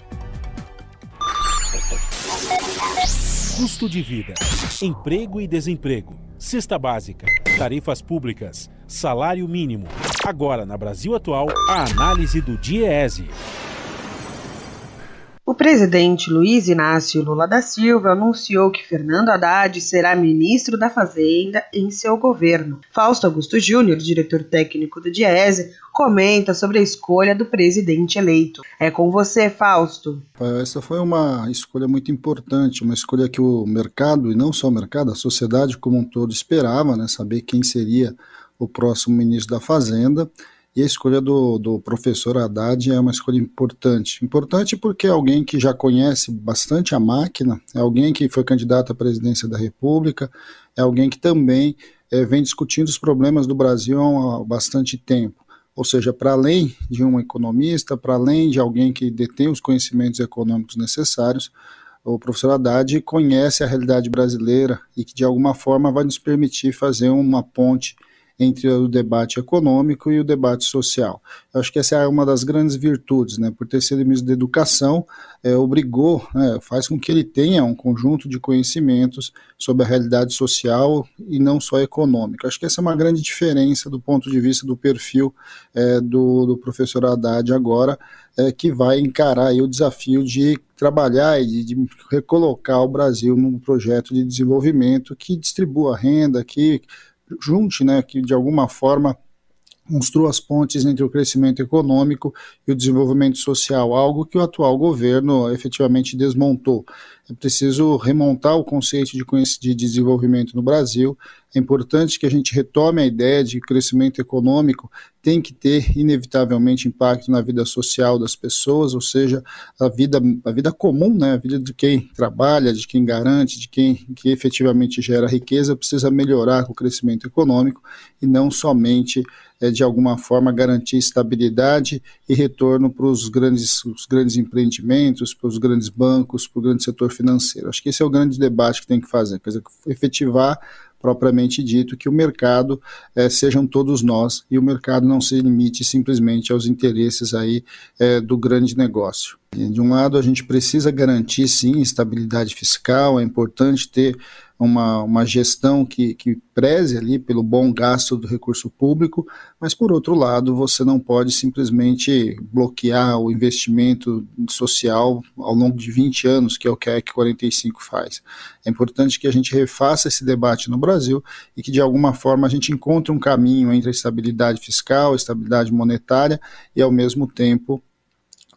Custo de vida, emprego e desemprego, cesta básica, tarifas públicas, salário mínimo. Agora, na Brasil Atual, a análise do DIEESE. O presidente Luiz Inácio Lula da Silva anunciou que Fernando Haddad será ministro da Fazenda em seu governo. Fausto Augusto Júnior, diretor técnico do DIESE, comenta sobre a escolha do presidente eleito. É com você, Fausto. Essa foi uma escolha muito importante, uma escolha que o mercado, e não só o mercado, a sociedade como um todo esperava, né, saber quem seria o próximo ministro da Fazenda. E a escolha do, do professor Haddad é uma escolha importante. Importante porque é alguém que já conhece bastante a máquina, é alguém que foi candidato à presidência da República, é alguém que também é, vem discutindo os problemas do Brasil há bastante tempo. Ou seja, para além de um economista, para além de alguém que detém os conhecimentos econômicos necessários, o professor Haddad conhece a realidade brasileira e que de alguma forma vai nos permitir fazer uma ponte entre o debate econômico e o debate social. Eu acho que essa é uma das grandes virtudes, né? Por ter sido ministro da Educação, é, obrigou, né, faz com que ele tenha um conjunto de conhecimentos sobre a realidade social e não só econômica. Acho que essa é uma grande diferença do ponto de vista do perfil é, do, do, professor Haddad agora, é, que vai encarar o desafio de trabalhar e de, de recolocar o Brasil num projeto de desenvolvimento que distribua renda, que junte, né, que de alguma forma construa as pontes entre o crescimento econômico e o desenvolvimento social, algo que o atual governo efetivamente desmontou. É preciso remontar o conceito de, de desenvolvimento no Brasil. É importante que a gente retome a ideia de que o crescimento econômico tem que ter, inevitavelmente, impacto na vida social das pessoas, ou seja, a vida, a vida comum, né, a vida de quem trabalha, de quem garante, de quem que efetivamente gera riqueza, precisa melhorar com o crescimento econômico e não somente é, de alguma forma garantir estabilidade e retorno para os grandes, os grandes empreendimentos, para os grandes bancos, para o grande setor financeiro. Acho que esse é o grande debate que tem que fazer, quer dizer, efetivar propriamente dito, que o mercado é, sejam todos nós e o mercado não se limite simplesmente aos interesses aí é, do grande negócio. De um lado, a gente precisa garantir, sim, estabilidade fiscal, é importante ter uma, uma gestão que, que preze ali pelo bom gasto do recurso público, mas, por outro lado, você não pode simplesmente bloquear o investimento social ao longo de 20 anos, que é o que a EC 45 faz. É importante que a gente refaça esse debate no Brasil e que, de alguma forma, a gente encontre um caminho entre a estabilidade fiscal, a estabilidade monetária e, ao mesmo tempo,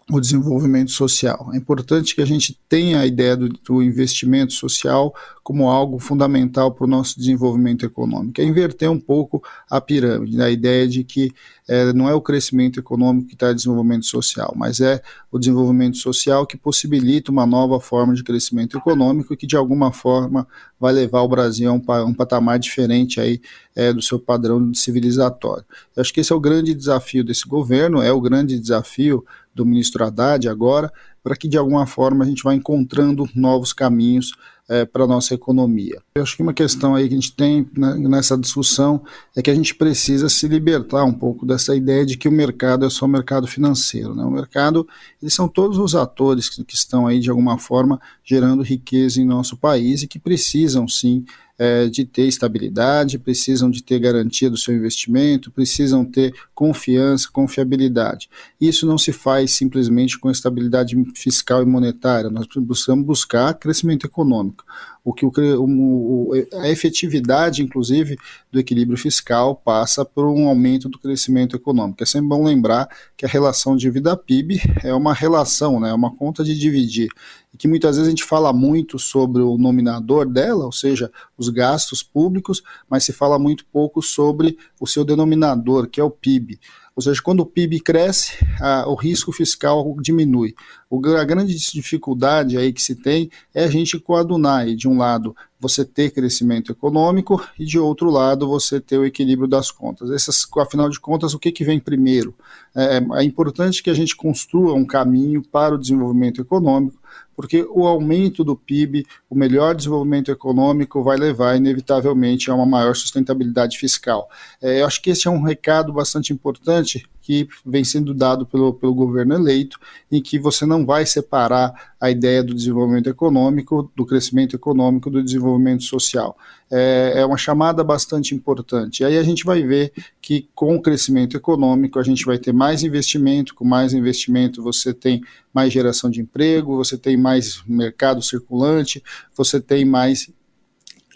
o desenvolvimento social. É importante que a gente tenha a ideia do, do investimento social como algo fundamental para o nosso desenvolvimento econômico. É inverter um pouco a pirâmide, a ideia de que é, não é o crescimento econômico que está desenvolvimento social, mas é o desenvolvimento social que possibilita uma nova forma de crescimento econômico que de alguma forma vai levar o Brasil a um, um patamar diferente aí é, do seu padrão civilizatório. Eu acho que esse é o grande desafio desse governo, é o grande desafio do ministro Haddad agora, para que de alguma forma a gente vá encontrando novos caminhos é, para a nossa economia. Eu acho que uma questão aí que a gente tem né, nessa discussão é que a gente precisa se libertar um pouco dessa ideia de que o mercado é só o mercado financeiro. Né? O mercado, eles são todos os atores que, que estão aí de alguma forma gerando riqueza em nosso país e que precisam sim é, de ter estabilidade, precisam de ter garantia do seu investimento, precisam ter confiança, confiabilidade. Isso não se faz simplesmente com estabilidade fiscal e monetária, nós precisamos buscar crescimento econômico o que o, o, a efetividade, inclusive, do equilíbrio fiscal passa por um aumento do crescimento econômico. É sempre bom lembrar que a relação dívida-PIB é uma relação, né, é uma conta de dividir, e que muitas vezes a gente fala muito sobre o nominador dela, ou seja, os gastos públicos, mas se fala muito pouco sobre o seu denominador, que é o PIB. Ou seja, quando o PIB cresce, a, o risco fiscal diminui. O, a grande dificuldade aí que se tem é a gente coadunar, de um lado, você ter crescimento econômico e, de outro lado, você ter o equilíbrio das contas. Essas, afinal de contas, o que, que vem primeiro? É, é importante que a gente construa um caminho para o desenvolvimento econômico, porque o aumento do PIB, o melhor desenvolvimento econômico vai levar, inevitavelmente, a uma maior sustentabilidade fiscal. É, eu acho que esse é um recado bastante importante que vem sendo dado pelo, pelo governo eleito, em que você não vai separar a ideia do desenvolvimento econômico, do crescimento econômico, do desenvolvimento social. É, é uma chamada bastante importante. E aí a gente vai ver que com o crescimento econômico a gente vai ter mais investimento, com mais investimento você tem mais geração de emprego, você tem mais mercado circulante, você tem mais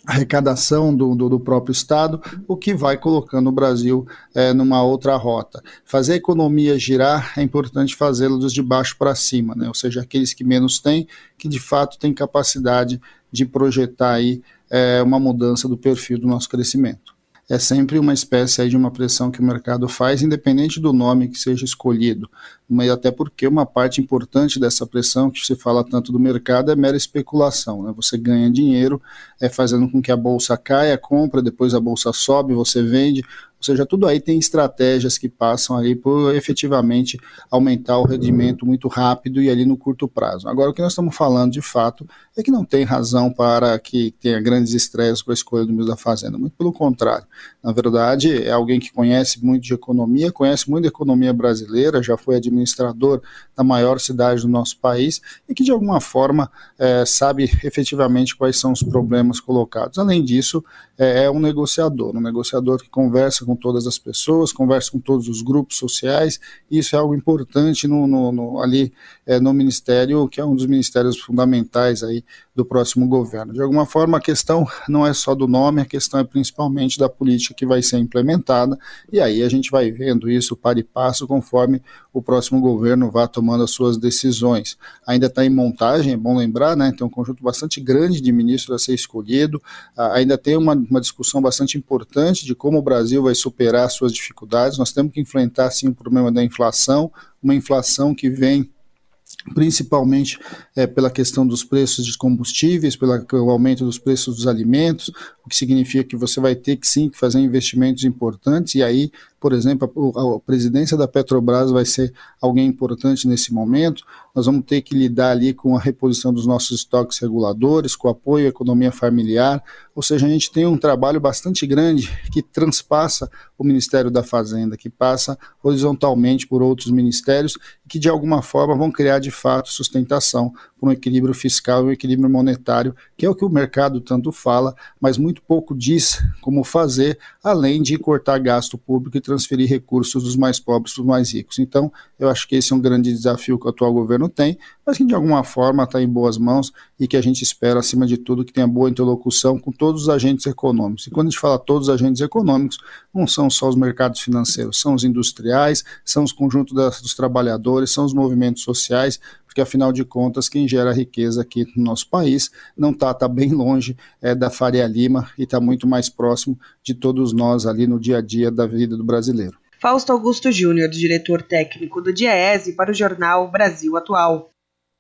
arrecadação do, do, do, próprio Estado, o que vai colocando o Brasil é, numa outra rota. Fazer a economia girar é importante fazê-la dos de baixo para cima, né? ou seja, aqueles que menos têm, que de fato têm capacidade de projetar aí, é, uma mudança do perfil do nosso crescimento é sempre uma espécie de uma pressão que o mercado faz, independente do nome que seja escolhido. Mas até porque uma parte importante dessa pressão que se fala tanto do mercado é mera especulação. Né? Você ganha dinheiro é, fazendo com que a bolsa caia, compra, depois a bolsa sobe, você vende. Ou seja, tudo aí tem estratégias que passam ali por efetivamente aumentar o rendimento muito rápido e ali no curto prazo. Agora, o que nós estamos falando de fato é que não tem razão para que tenha grandes estresses com a escolha do ministro da Fazenda. Muito pelo contrário. Na verdade, é alguém que conhece muito de economia, conhece muito de economia brasileira, já foi administrador da maior cidade do nosso país e que de alguma forma é, sabe efetivamente quais são os problemas colocados. Além disso, é, é um negociador, um negociador que conversa com todas as pessoas, conversa com todos os grupos sociais, isso é algo importante no, no, no ali é, no Ministério, que é um dos ministérios fundamentais aí do próximo governo. De alguma forma, a questão não é só do nome, a questão é principalmente da política que vai ser implementada, e aí a gente vai vendo isso para e passo conforme o próximo governo vá tomando as suas decisões. Ainda está em montagem, é bom lembrar, né? Tem um conjunto bastante grande de ministros a ser escolhido, ainda tem uma, uma discussão bastante importante de como o Brasil vai superar suas dificuldades. Nós temos que enfrentar, sim, o problema da inflação, uma inflação que vem principalmente é, pela questão dos preços de combustíveis, pelo aumento dos preços dos alimentos, o que significa que você vai ter que sim fazer investimentos importantes, e aí, por exemplo, a, a presidência da Petrobras vai ser alguém importante nesse momento, nós vamos ter que lidar ali com a reposição dos nossos estoques reguladores, com o apoio à economia familiar, ou seja, a gente tem um trabalho bastante grande que transpassa o Ministério da Fazenda, que passa horizontalmente por outros ministérios, que de alguma forma vão criar de fato sustentação para um equilíbrio fiscal e um equilíbrio monetário, que é o que o mercado tanto fala, mas muito pouco diz como fazer, além de cortar gasto público e transferir recursos dos mais pobres para os mais ricos. Então, eu acho que esse é um grande desafio que o atual governo tem, mas que de alguma forma está em boas mãos e que a gente espera, acima de tudo, que tenha boa interlocução com todos os agentes econômicos. E quando a gente fala todos os agentes econômicos, não são só os mercados financeiros, são os industriais, são os conjuntos dos trabalhadores, são os movimentos sociais, porque afinal de contas quem gera riqueza aqui no nosso país não está tá bem longe é, da Faria Lima e está muito mais próximo de todos nós ali no dia a dia da vida do brasileiro. Fausto Augusto Júnior, diretor técnico do DIAESE para o jornal Brasil Atual.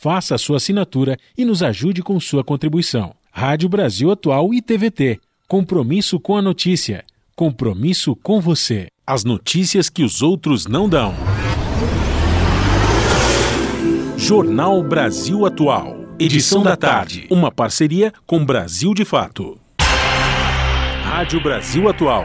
faça a sua assinatura e nos ajude com sua contribuição. Rádio Brasil Atual e TVT. Compromisso com a notícia. Compromisso com você. As notícias que os outros não dão. Jornal Brasil Atual. Edição da tarde. Uma parceria com Brasil de Fato. Rádio Brasil Atual.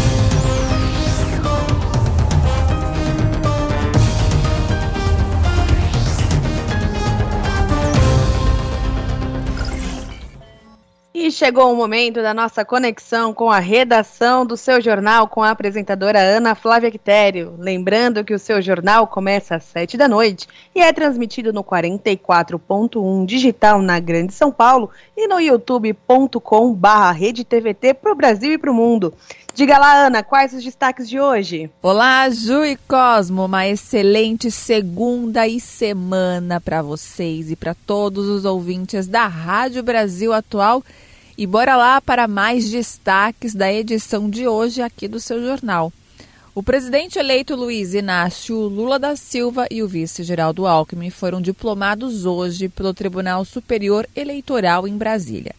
E chegou o momento da nossa conexão com a redação do seu jornal com a apresentadora Ana Flávia Quitério. Lembrando que o seu jornal começa às 7 da noite e é transmitido no 44.1 digital na Grande São Paulo e no youtube.com barra rede TVT para o Brasil e para o mundo. Diga lá, Ana, quais os destaques de hoje? Olá, Ju e Cosmo, uma excelente segunda e semana para vocês e para todos os ouvintes da Rádio Brasil Atual. E bora lá para mais destaques da edição de hoje aqui do seu jornal. O presidente eleito Luiz Inácio Lula da Silva e o vice Geraldo Alckmin foram diplomados hoje pelo Tribunal Superior Eleitoral em Brasília.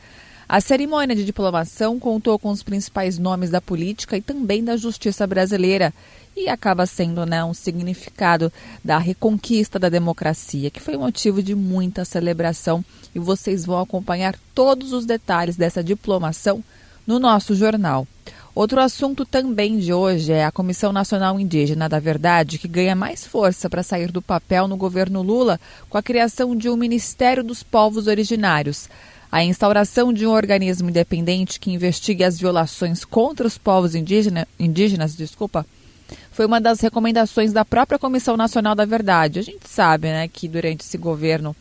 A cerimônia de diplomação contou com os principais nomes da política e também da justiça brasileira e acaba sendo né, um significado da reconquista da democracia, que foi motivo de muita celebração e vocês vão acompanhar todos os detalhes dessa diplomação no nosso jornal. Outro assunto também de hoje é a Comissão Nacional Indígena da Verdade, que ganha mais força para sair do papel no governo Lula com a criação de um Ministério dos Povos Originários. A instauração de um organismo independente que investigue as violações contra os povos indígena, indígenas, desculpa, foi uma das recomendações da própria Comissão Nacional da Verdade. A gente sabe, né, que durante esse governo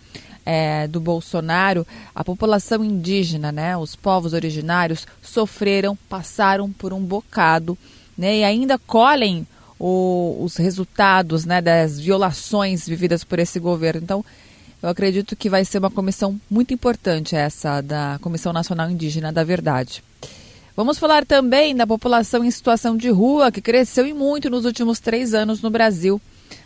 é, do Bolsonaro, a população indígena, né, os povos originários, sofreram, passaram por um bocado, né, e ainda colhem o, os resultados, né, das violações vividas por esse governo. Então, eu acredito que vai ser uma comissão muito importante essa da Comissão Nacional Indígena da Verdade. Vamos falar também da população em situação de rua, que cresceu e muito nos últimos três anos no Brasil.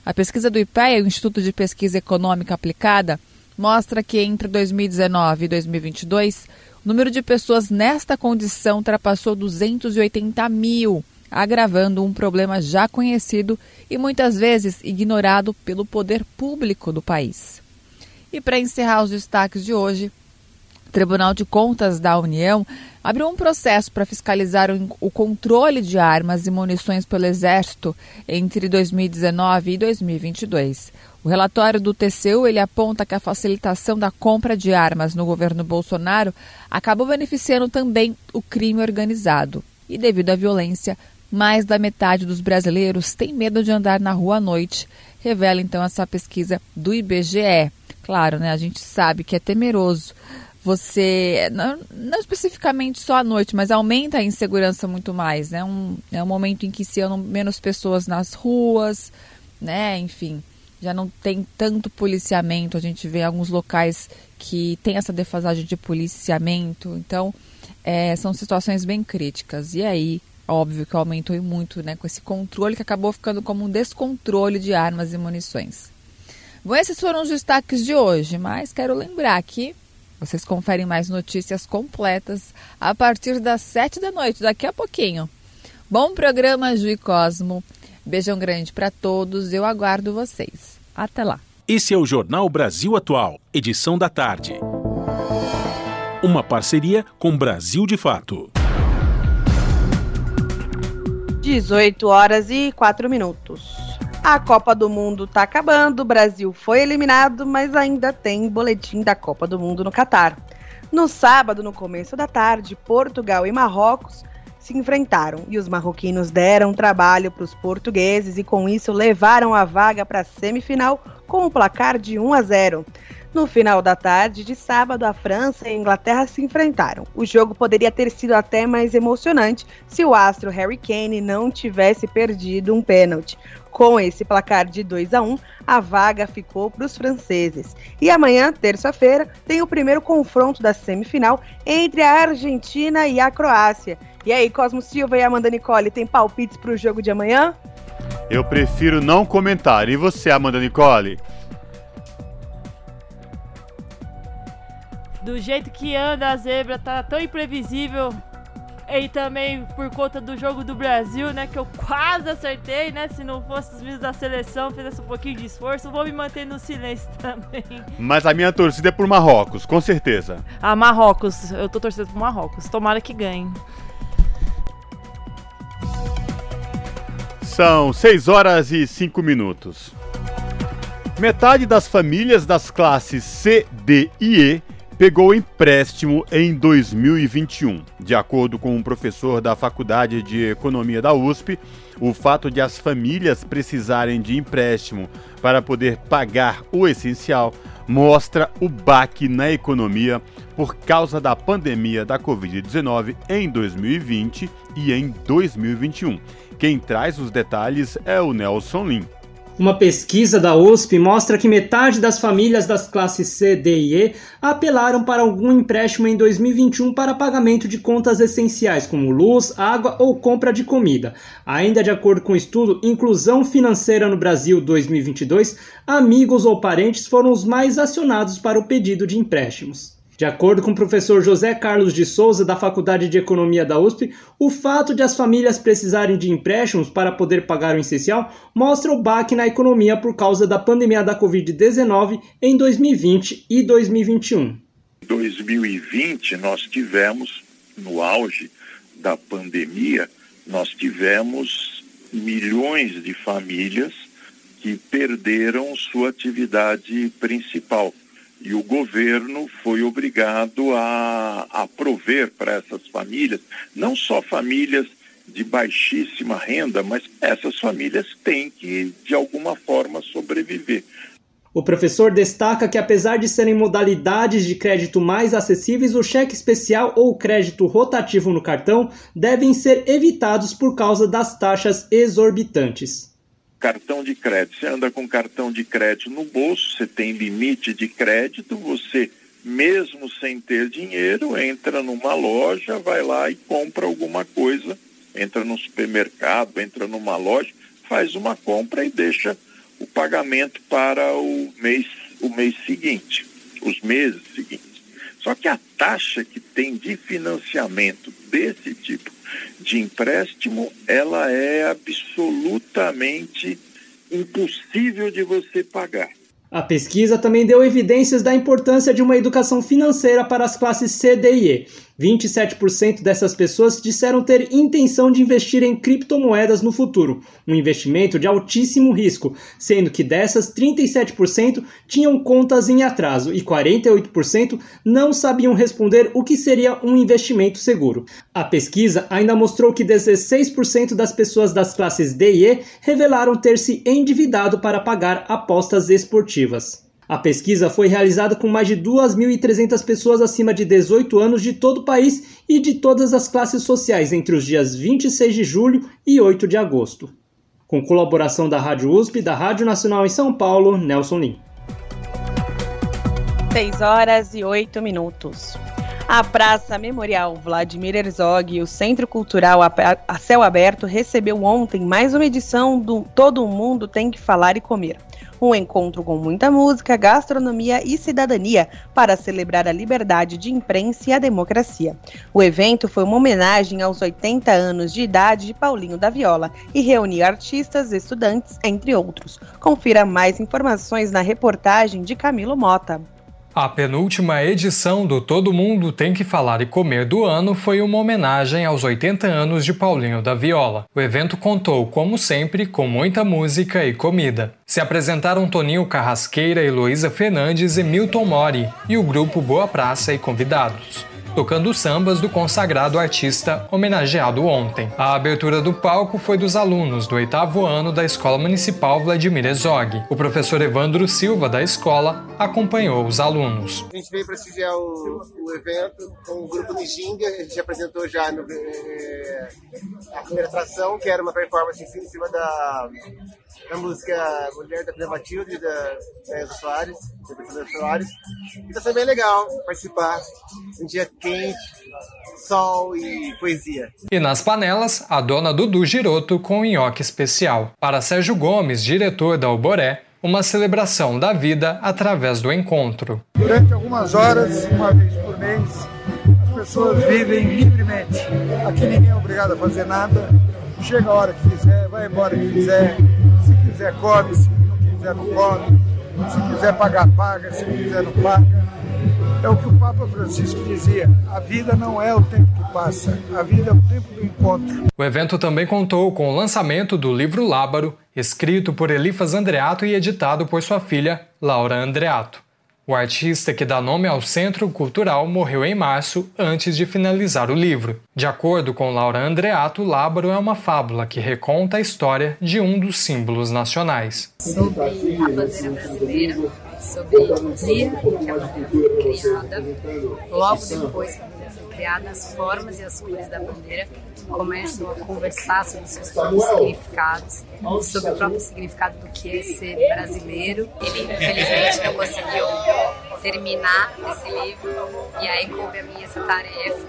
A pesquisa do IPEA, o Instituto de Pesquisa Econômica Aplicada, mostra que entre 2019 e 2022, o número de pessoas nesta condição ultrapassou 280 mil, agravando um problema já conhecido e muitas vezes ignorado pelo poder público do país. E para encerrar os destaques de hoje, o Tribunal de Contas da União abriu um processo para fiscalizar o controle de armas e munições pelo Exército entre 2019 e 2022. O relatório do TCU ele aponta que a facilitação da compra de armas no governo Bolsonaro acabou beneficiando também o crime organizado. E devido à violência, mais da metade dos brasileiros tem medo de andar na rua à noite, revela então essa pesquisa do IBGE. Claro, né? A gente sabe que é temeroso. Você, não, não especificamente só à noite, mas aumenta a insegurança muito mais, né? Um, é um momento em que se andam menos pessoas nas ruas, né? Enfim, já não tem tanto policiamento. A gente vê alguns locais que tem essa defasagem de policiamento. Então, é, são situações bem críticas. E aí, óbvio que aumentou muito, né? Com esse controle que acabou ficando como um descontrole de armas e munições. Bom, esses foram os destaques de hoje, mas quero lembrar que vocês conferem mais notícias completas a partir das sete da noite, daqui a pouquinho. Bom programa, Ju e Cosmo. Beijão grande para todos, eu aguardo vocês. Até lá. Esse é o Jornal Brasil Atual, edição da tarde. Uma parceria com Brasil de Fato. 18 horas e 4 minutos. A Copa do Mundo tá acabando, o Brasil foi eliminado, mas ainda tem boletim da Copa do Mundo no Catar. No sábado, no começo da tarde, Portugal e Marrocos se enfrentaram e os marroquinos deram trabalho para os portugueses e com isso levaram a vaga para a semifinal com o placar de 1 a 0. No final da tarde de sábado, a França e a Inglaterra se enfrentaram. O jogo poderia ter sido até mais emocionante se o astro Harry Kane não tivesse perdido um pênalti. Com esse placar de 2 a 1, a vaga ficou para os franceses. E amanhã, terça-feira, tem o primeiro confronto da semifinal entre a Argentina e a Croácia. E aí, Cosmo Silva e Amanda Nicole, tem palpites para o jogo de amanhã? Eu prefiro não comentar. E você, Amanda Nicole? Do jeito que anda a zebra, tá tão imprevisível. E também por conta do jogo do Brasil, né? Que eu quase acertei, né? Se não fosse os vídeos da seleção, fizesse um pouquinho de esforço, vou me manter no silêncio também. Mas a minha torcida é por Marrocos, com certeza. Ah, Marrocos. Eu tô torcendo por Marrocos. Tomara que ganhe. São 6 horas e 5 minutos. Metade das famílias das classes C, D e E pegou empréstimo em 2021. De acordo com um professor da Faculdade de Economia da USP, o fato de as famílias precisarem de empréstimo para poder pagar o essencial mostra o baque na economia por causa da pandemia da Covid-19 em 2020 e em 2021. Quem traz os detalhes é o Nelson Lim. Uma pesquisa da USP mostra que metade das famílias das classes C, D e E apelaram para algum empréstimo em 2021 para pagamento de contas essenciais, como luz, água ou compra de comida. Ainda de acordo com o estudo Inclusão Financeira no Brasil 2022, amigos ou parentes foram os mais acionados para o pedido de empréstimos. De acordo com o professor José Carlos de Souza, da Faculdade de Economia da USP, o fato de as famílias precisarem de empréstimos para poder pagar o essencial mostra o baque na economia por causa da pandemia da Covid-19 em 2020 e 2021. Em 2020, nós tivemos, no auge da pandemia, nós tivemos milhões de famílias que perderam sua atividade principal e o governo foi obrigado a, a prover para essas famílias, não só famílias de baixíssima renda, mas essas famílias têm que, de alguma forma, sobreviver. O professor destaca que, apesar de serem modalidades de crédito mais acessíveis, o cheque especial ou crédito rotativo no cartão devem ser evitados por causa das taxas exorbitantes cartão de crédito. Você anda com cartão de crédito no bolso, você tem limite de crédito, você, mesmo sem ter dinheiro, entra numa loja, vai lá e compra alguma coisa, entra no supermercado, entra numa loja, faz uma compra e deixa o pagamento para o mês, o mês seguinte, os meses seguintes. Só que a taxa que tem de financiamento desse tipo de empréstimo, ela é absolutamente impossível de você pagar. A pesquisa também deu evidências da importância de uma educação financeira para as classes C, D e E. 27% dessas pessoas disseram ter intenção de investir em criptomoedas no futuro, um investimento de altíssimo risco, sendo que dessas 37% tinham contas em atraso e 48% não sabiam responder o que seria um investimento seguro. A pesquisa ainda mostrou que 16% das pessoas das classes D e E revelaram ter se endividado para pagar apostas esportivas. A pesquisa foi realizada com mais de 2.300 pessoas acima de 18 anos de todo o país e de todas as classes sociais entre os dias 26 de julho e 8 de agosto. Com colaboração da Rádio USP e da Rádio Nacional em São Paulo, Nelson Lim. 6 horas e 8 minutos. A Praça Memorial Vladimir Herzog e o Centro Cultural a Céu Aberto recebeu ontem mais uma edição do Todo Mundo Tem que Falar e Comer um encontro com muita música, gastronomia e cidadania para celebrar a liberdade de imprensa e a democracia. O evento foi uma homenagem aos 80 anos de idade de Paulinho da Viola e reuniu artistas, estudantes, entre outros. Confira mais informações na reportagem de Camilo Mota. A penúltima edição do Todo Mundo Tem que Falar e Comer do ano foi uma homenagem aos 80 anos de Paulinho da Viola. O evento contou, como sempre, com muita música e comida. Se apresentaram Toninho Carrasqueira, Heloísa Fernandes e Milton Mori, e o grupo Boa Praça e convidados tocando sambas do consagrado artista homenageado ontem. A abertura do palco foi dos alunos do oitavo ano da Escola Municipal Vladimir Herzog. O professor Evandro Silva, da escola, acompanhou os alunos. A gente veio prestigiar o, o evento com o grupo de Ginga, a gente apresentou já no, é, a primeira atração, que era uma performance em cima da, da música Mulher da Privatilde, da Teresa Soares, da Soares. E está sendo bem legal participar. Um dia quente, sol e poesia. E nas panelas, a dona Dudu Giroto com um nhoque especial. Para Sérgio Gomes, diretor da Alboré, uma celebração da vida através do encontro. Durante algumas horas, uma vez por mês, as pessoas vivem livremente. Aqui ninguém é obrigado a fazer nada. Chega a hora que quiser, vai embora que quiser. Se quiser, come. Se quiser, não come. Se quiser pagar, paga. Se quiser, não paga é o que o Papa Francisco dizia: a vida não é o tempo que passa, a vida é o tempo do encontro. O evento também contou com o lançamento do livro Lábaro, escrito por Elifas Andreato e editado por sua filha, Laura Andreato. O artista que dá nome ao Centro Cultural morreu em março, antes de finalizar o livro. De acordo com Laura Andreato, Lábaro é uma fábula que reconta a história de um dos símbolos nacionais. Sobre a bandeira brasileira, sobre o dia que a bandeira foi criada, logo depois que a bandeira foi criada, as formas e as cores da bandeira começam a conversar sobre seus próprios significados, sobre o próprio significado do que é ser brasileiro. Ele, infelizmente, não conseguiu terminar esse livro, e aí coube a mim essa tarefa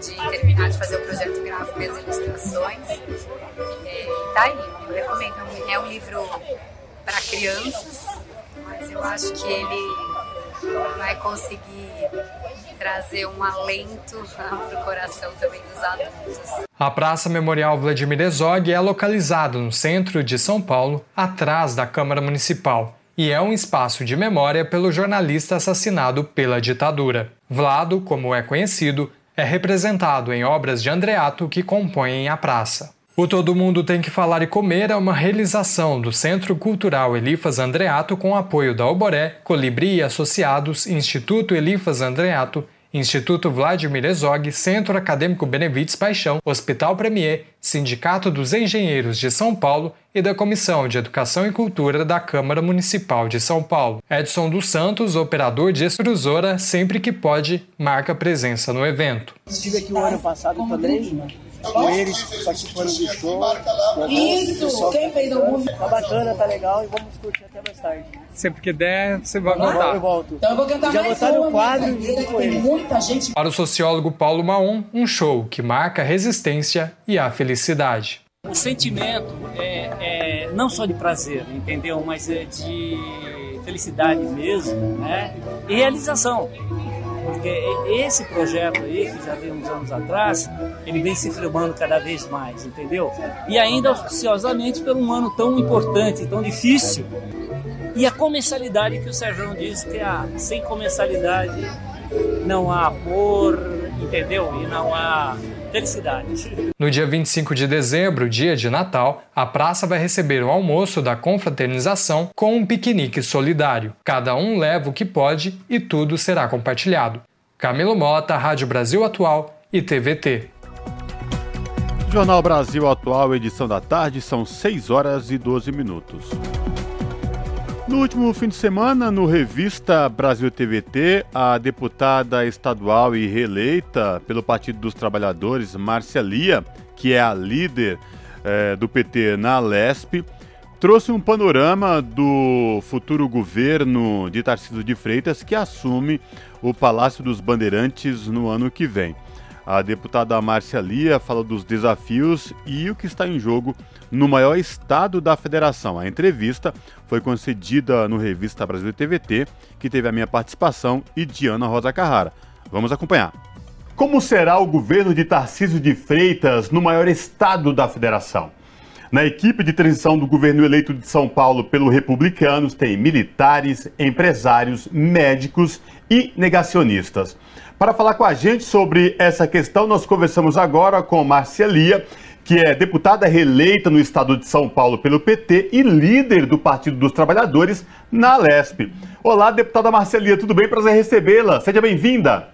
de terminar de fazer o projeto gráfico e as ilustrações. E tá aí, eu recomendo. É um livro para crianças, mas eu acho que ele vai conseguir trazer um alento para o coração também dos adultos. A Praça Memorial Vladimir Herzog é localizada no centro de São Paulo, atrás da Câmara Municipal, e é um espaço de memória pelo jornalista assassinado pela ditadura. Vlado, como é conhecido, é representado em obras de Andreato que compõem a praça. O Todo Mundo Tem que Falar e Comer é uma realização do Centro Cultural Elifas Andreato com apoio da Oboré, Colibri e Associados, Instituto Elifas Andreato Instituto Vladimir Herzog, Centro Acadêmico Benevides Paixão, Hospital Premier, Sindicato dos Engenheiros de São Paulo e da Comissão de Educação e Cultura da Câmara Municipal de São Paulo. Edson dos Santos, operador de extrusora, sempre que pode, marca presença no evento. Estive aqui o ano passado também, com eles participando do show. Isso! Quem fez algum? Tá bacana, tá legal e vamos curtir até mais tarde. Sempre que der, você vai voltar. Eu volto. Então eu vou cantar Já mais uma, no quadro junto com eles. muita gente Para o sociólogo Paulo Maon, um show que marca a resistência e a felicidade. O sentimento é, é não só de prazer, entendeu? Mas é de felicidade mesmo, né? E realização. Porque esse projeto aí, que já veio uns anos atrás, ele vem se firmando cada vez mais, entendeu? E ainda auspiciosamente por um ano tão importante, tão difícil. E a comensalidade que o Sérgio diz que há, sem comensalidade não há amor, entendeu? E não há felicidade. No dia 25 de dezembro, dia de Natal, a praça vai receber o almoço da confraternização com um piquenique solidário. Cada um leva o que pode e tudo será compartilhado. Camilo Mota, Rádio Brasil Atual e TVT. Jornal Brasil Atual, edição da tarde, são 6 horas e 12 minutos. No último fim de semana, no Revista Brasil TVT, a deputada estadual e reeleita pelo Partido dos Trabalhadores, Márcia Lia, que é a líder eh, do PT na Lesp, trouxe um panorama do futuro governo de Tarcísio de Freitas, que assume o Palácio dos Bandeirantes no ano que vem. A deputada Márcia Lia fala dos desafios e o que está em jogo no maior estado da federação. A entrevista foi concedida no Revista Brasil TVT, que teve a minha participação e de Ana Rosa Carrara. Vamos acompanhar. Como será o governo de Tarcísio de Freitas no maior estado da federação? Na equipe de transição do governo eleito de São Paulo pelo Republicanos tem militares, empresários, médicos e negacionistas. Para falar com a gente sobre essa questão, nós conversamos agora com Márcia Lia, que é deputada reeleita no estado de São Paulo pelo PT e líder do Partido dos Trabalhadores na Lesp. Olá, deputada Márcia Lia, tudo bem? Prazer recebê-la. Seja bem-vinda.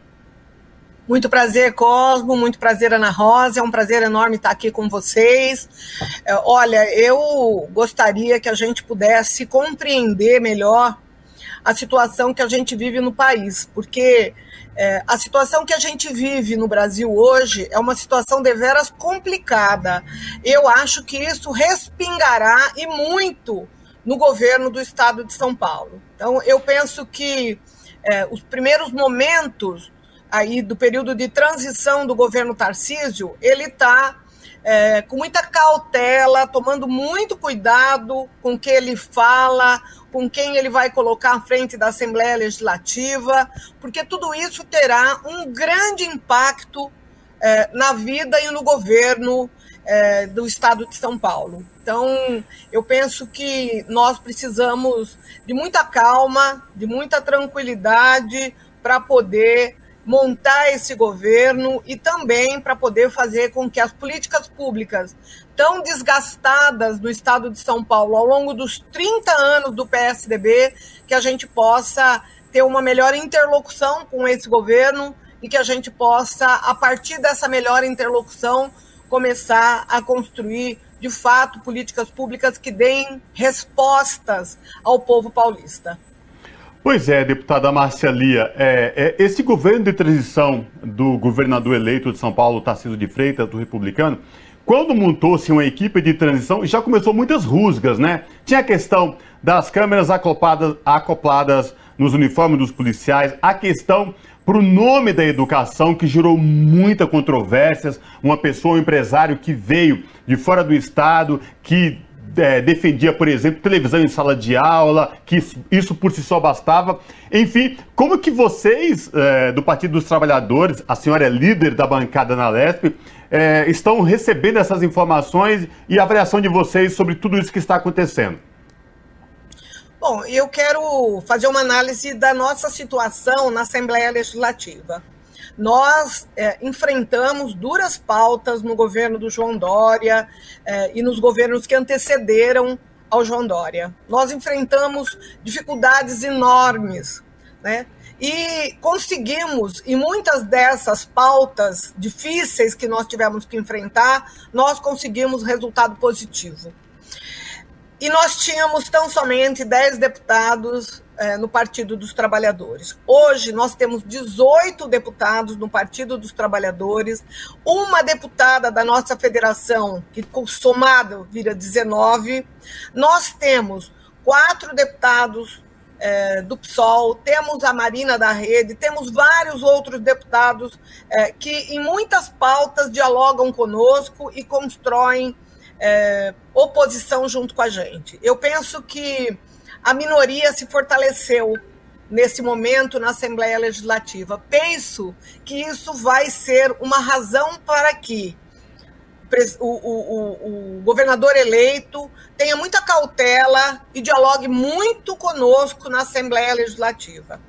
Muito prazer, Cosmo. Muito prazer, Ana Rosa. É um prazer enorme estar aqui com vocês. É, Olha, eu gostaria que a gente pudesse compreender melhor a situação que a gente vive no país, porque é, a situação que a gente vive no Brasil hoje é uma situação deveras complicada. Eu acho que isso respingará e muito no governo do estado de São Paulo. Então, eu penso que é, os primeiros momentos aí do período de transição do governo Tarcísio, ele está é, com muita cautela, tomando muito cuidado com o que ele fala, com quem ele vai colocar à frente da Assembleia Legislativa, porque tudo isso terá um grande impacto é, na vida e no governo é, do Estado de São Paulo. Então, eu penso que nós precisamos de muita calma, de muita tranquilidade para poder montar esse governo e também para poder fazer com que as políticas públicas tão desgastadas no estado de São Paulo ao longo dos 30 anos do PSDB, que a gente possa ter uma melhor interlocução com esse governo e que a gente possa, a partir dessa melhor interlocução, começar a construir, de fato, políticas públicas que deem respostas ao povo paulista. Pois é, deputada Márcia Lia, é, é, esse governo de transição do governador eleito de São Paulo, Tarcísio de Freitas, do republicano, quando montou-se uma equipe de transição, já começou muitas rusgas, né? Tinha a questão das câmeras acopladas, acopladas nos uniformes dos policiais, a questão para o nome da educação, que gerou muita controvérsias. Uma pessoa, um empresário que veio de fora do estado, que é, defendia, por exemplo, televisão em sala de aula, que isso, isso por si só bastava. Enfim, como que vocês, é, do Partido dos Trabalhadores, a senhora é líder da bancada na LESP, é, estão recebendo essas informações e a avaliação de vocês sobre tudo isso que está acontecendo? Bom, eu quero fazer uma análise da nossa situação na Assembleia Legislativa. Nós é, enfrentamos duras pautas no governo do João Dória é, e nos governos que antecederam ao João Dória. Nós enfrentamos dificuldades enormes, né? E conseguimos, e muitas dessas pautas difíceis que nós tivemos que enfrentar, nós conseguimos resultado positivo. E nós tínhamos tão somente 10 deputados é, no Partido dos Trabalhadores. Hoje nós temos 18 deputados no Partido dos Trabalhadores, uma deputada da nossa federação, que somado vira 19. Nós temos quatro deputados é, do PSOL, temos a Marina da Rede, temos vários outros deputados é, que, em muitas pautas, dialogam conosco e constroem é, oposição junto com a gente. Eu penso que a minoria se fortaleceu nesse momento na Assembleia Legislativa. Penso que isso vai ser uma razão para que o, o, o, o, governador eleito tenha muita cautela e dialogue muito conosco na Assembleia Legislativa.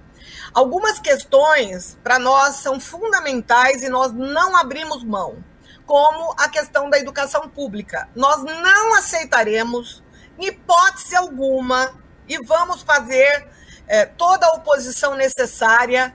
Algumas questões para nós são fundamentais e nós não abrimos mão como a questão da educação pública. Nós não aceitaremos, em hipótese alguma, e vamos fazer é, toda a oposição necessária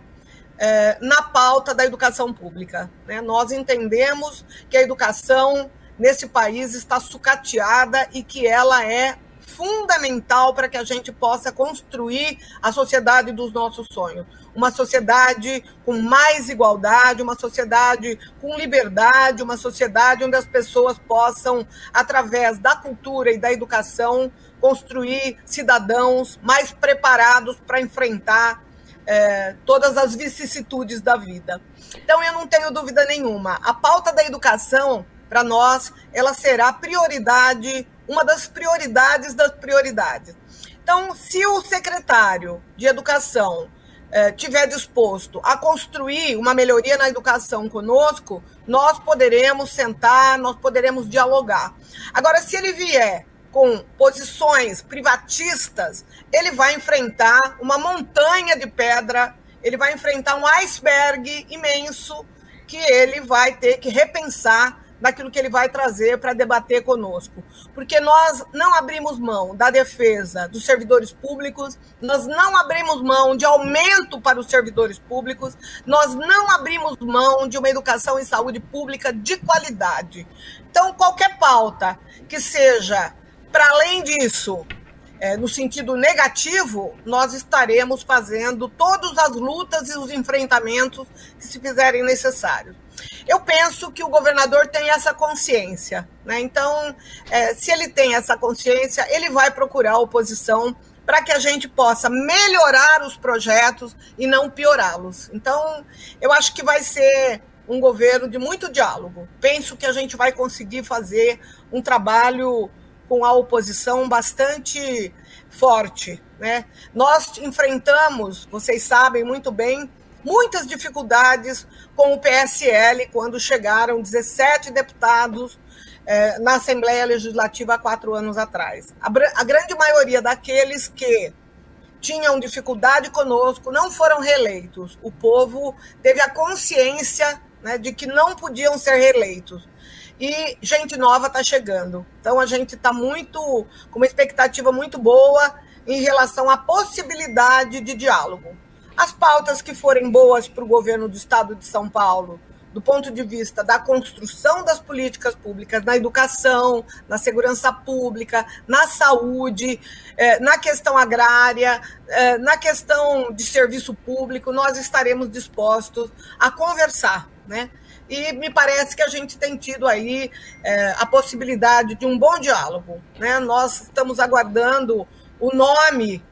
é, na pauta da educação pública. Né? Nós entendemos que a educação nesse país está sucateada e que ela é fundamental para que a gente possa construir a sociedade dos nossos sonhos uma sociedade com mais igualdade, uma sociedade com liberdade, uma sociedade onde as pessoas possam, através da cultura e da educação, construir cidadãos mais preparados para enfrentar é, todas as vicissitudes da vida. Então, eu não tenho dúvida nenhuma. A pauta da educação, para nós, ela será prioridade, uma das prioridades das prioridades. Então, se o secretário de Educação é, tiver disposto a construir uma melhoria na educação conosco, nós poderemos sentar, nós poderemos dialogar. Agora, se ele vier com posições privatistas, ele vai enfrentar uma montanha de pedra, ele vai enfrentar um iceberg imenso que ele vai ter que repensar daquilo que ele vai trazer para debater conosco. Porque nós não abrimos mão da defesa dos servidores públicos, nós não abrimos mão de aumento para os servidores públicos, nós não abrimos mão de uma educação e saúde pública de qualidade. Então, qualquer pauta que seja para além disso, é, no sentido negativo, nós estaremos fazendo todas as lutas e os enfrentamentos que se fizerem necessários. Eu penso que o governador tem essa consciência, né? Então, é, se ele tem essa consciência, ele vai procurar a oposição para que a gente possa melhorar os projetos e não piorá-los. Então, eu acho que vai ser um governo de muito diálogo. Penso que a gente vai conseguir fazer um trabalho com a oposição bastante forte. Né? Nós enfrentamos, vocês sabem muito bem, muitas dificuldades com o PSL quando chegaram 17 deputados eh, na Assembleia Legislativa há quatro anos atrás. A, a grande maioria daqueles que tinham dificuldade conosco não foram reeleitos. O povo teve a consciência né, de que não podiam ser reeleitos. E gente nova está chegando. Então a gente está muito com uma expectativa muito boa em relação à possibilidade de diálogo. as pautas que forem boas para o governo do estado de São Paulo, do ponto de vista da construção das políticas públicas, na educação, na segurança pública, na saúde, eh, na questão agrária, eh, na questão de serviço público, nós estaremos dispostos a conversar, né? E me parece que a gente tem tido aí é, a possibilidade de um bom diálogo. Né? Nós estamos aguardando o nome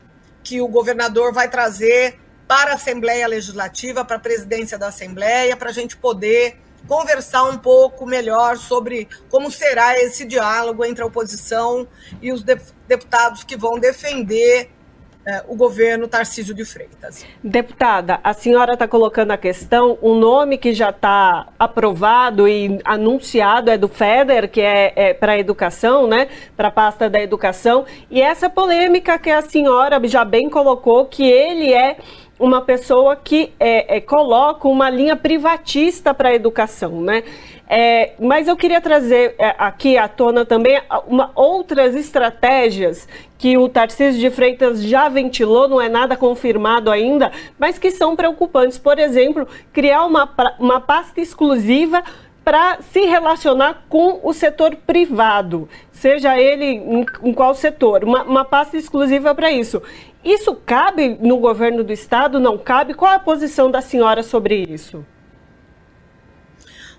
que o governador vai trazer para a Assembleia Legislativa, para a presidência da Assembleia, para a gente poder conversar um pouco melhor sobre como será esse diálogo entre a oposição e os deputados que vão defender o governo Tarcísio de Freitas. Deputada, a senhora está colocando a questão, o nome que já está aprovado e anunciado é do FEDER, que é, é para a educação, né? Para a pasta da educação. E essa polêmica que a senhora já bem colocou, que ele é uma pessoa que é, é, coloca uma linha privatista para a educação, né? É, mas eu queria trazer é, aqui à tona também uma, outras estratégias que o Tarcísio de Freitas já ventilou, não é nada confirmado ainda, mas que são preocupantes. Por exemplo, criar uma, uma pasta exclusiva para se relacionar com o setor privado, seja ele em, qual setor, uma, uma pasta exclusiva para isso. Isso cabe no governo do estado? Não cabe? Qual a posição da senhora sobre isso?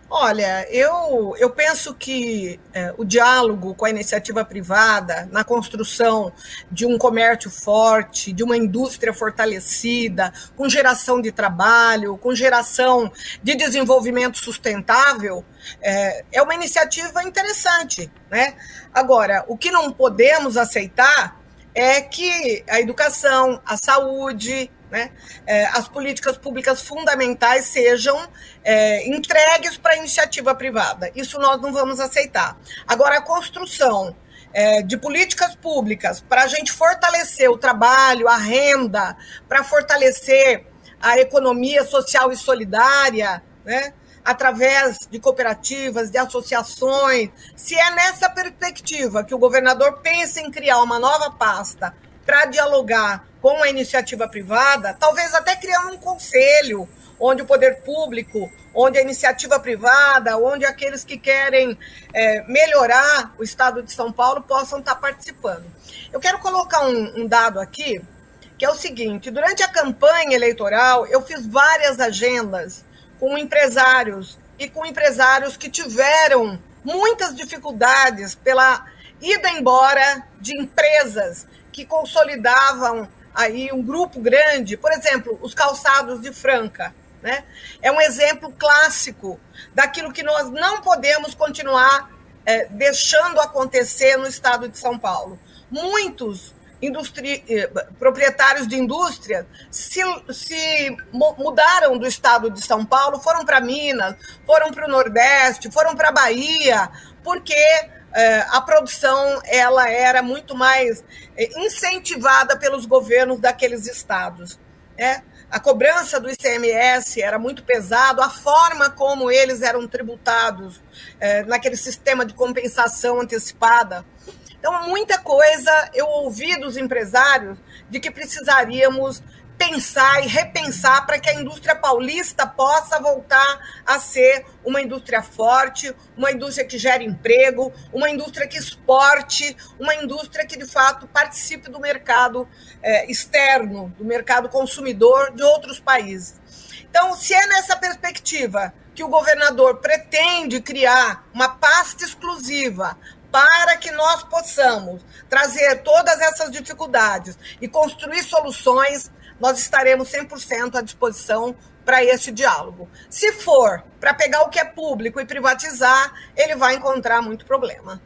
Olha, eu, eu penso que é, o diálogo com a iniciativa privada, na construção de um comércio forte, de uma indústria fortalecida, com geração de trabalho, com geração de desenvolvimento sustentável, é, é uma iniciativa interessante. Né? Agora, o que não podemos aceitar é que a educação, a saúde, né, é, as políticas públicas fundamentais sejam é, entregues para a iniciativa privada. Isso nós não vamos aceitar. Agora, a construção é, de políticas públicas para a gente fortalecer o trabalho, a renda, para fortalecer a economia social e solidária, né, através de cooperativas, de associações, se é nessa perspectiva que o governador pensa em criar uma nova pasta para dialogar com a iniciativa privada, talvez até criando um conselho onde o poder público, onde a iniciativa privada, onde aqueles que querem é, melhorar o estado de São Paulo possam estar participando. Eu quero colocar um, um dado aqui, que é o seguinte: durante a campanha eleitoral, eu fiz várias agendas com empresários e com empresários que tiveram muitas dificuldades pela ida embora de empresas que consolidavam aí um grupo grande, por exemplo, os calçados de Franca, né? É um exemplo clássico daquilo que nós não podemos continuar é, deixando acontecer no estado de São Paulo. Muitos Eh, proprietários de indústria se, se mudaram do estado de São Paulo, foram para Minas, foram para o Nordeste, foram para a Bahia, porque é, a produção ela era muito mais é, incentivada pelos governos daqueles estados. Né? A cobrança do ICMS era muito pesado, a forma como eles eram tributados é, naquele sistema de compensação antecipada. Então, muita coisa eu ouvi dos empresários de que precisaríamos pensar e repensar para que a indústria paulista possa voltar a ser uma indústria forte, uma indústria que gere emprego, uma indústria que exporte, uma indústria que de fato participe do mercado é, externo, do mercado consumidor de outros países. Então, se é nessa perspectiva que o governador pretende criar uma pasta exclusiva para que nós possamos trazer todas essas dificuldades e construir soluções nós estaremos 100% à disposição para esse diálogo. Se for para pegar o que é público e privatizar, ele vai encontrar muito problema.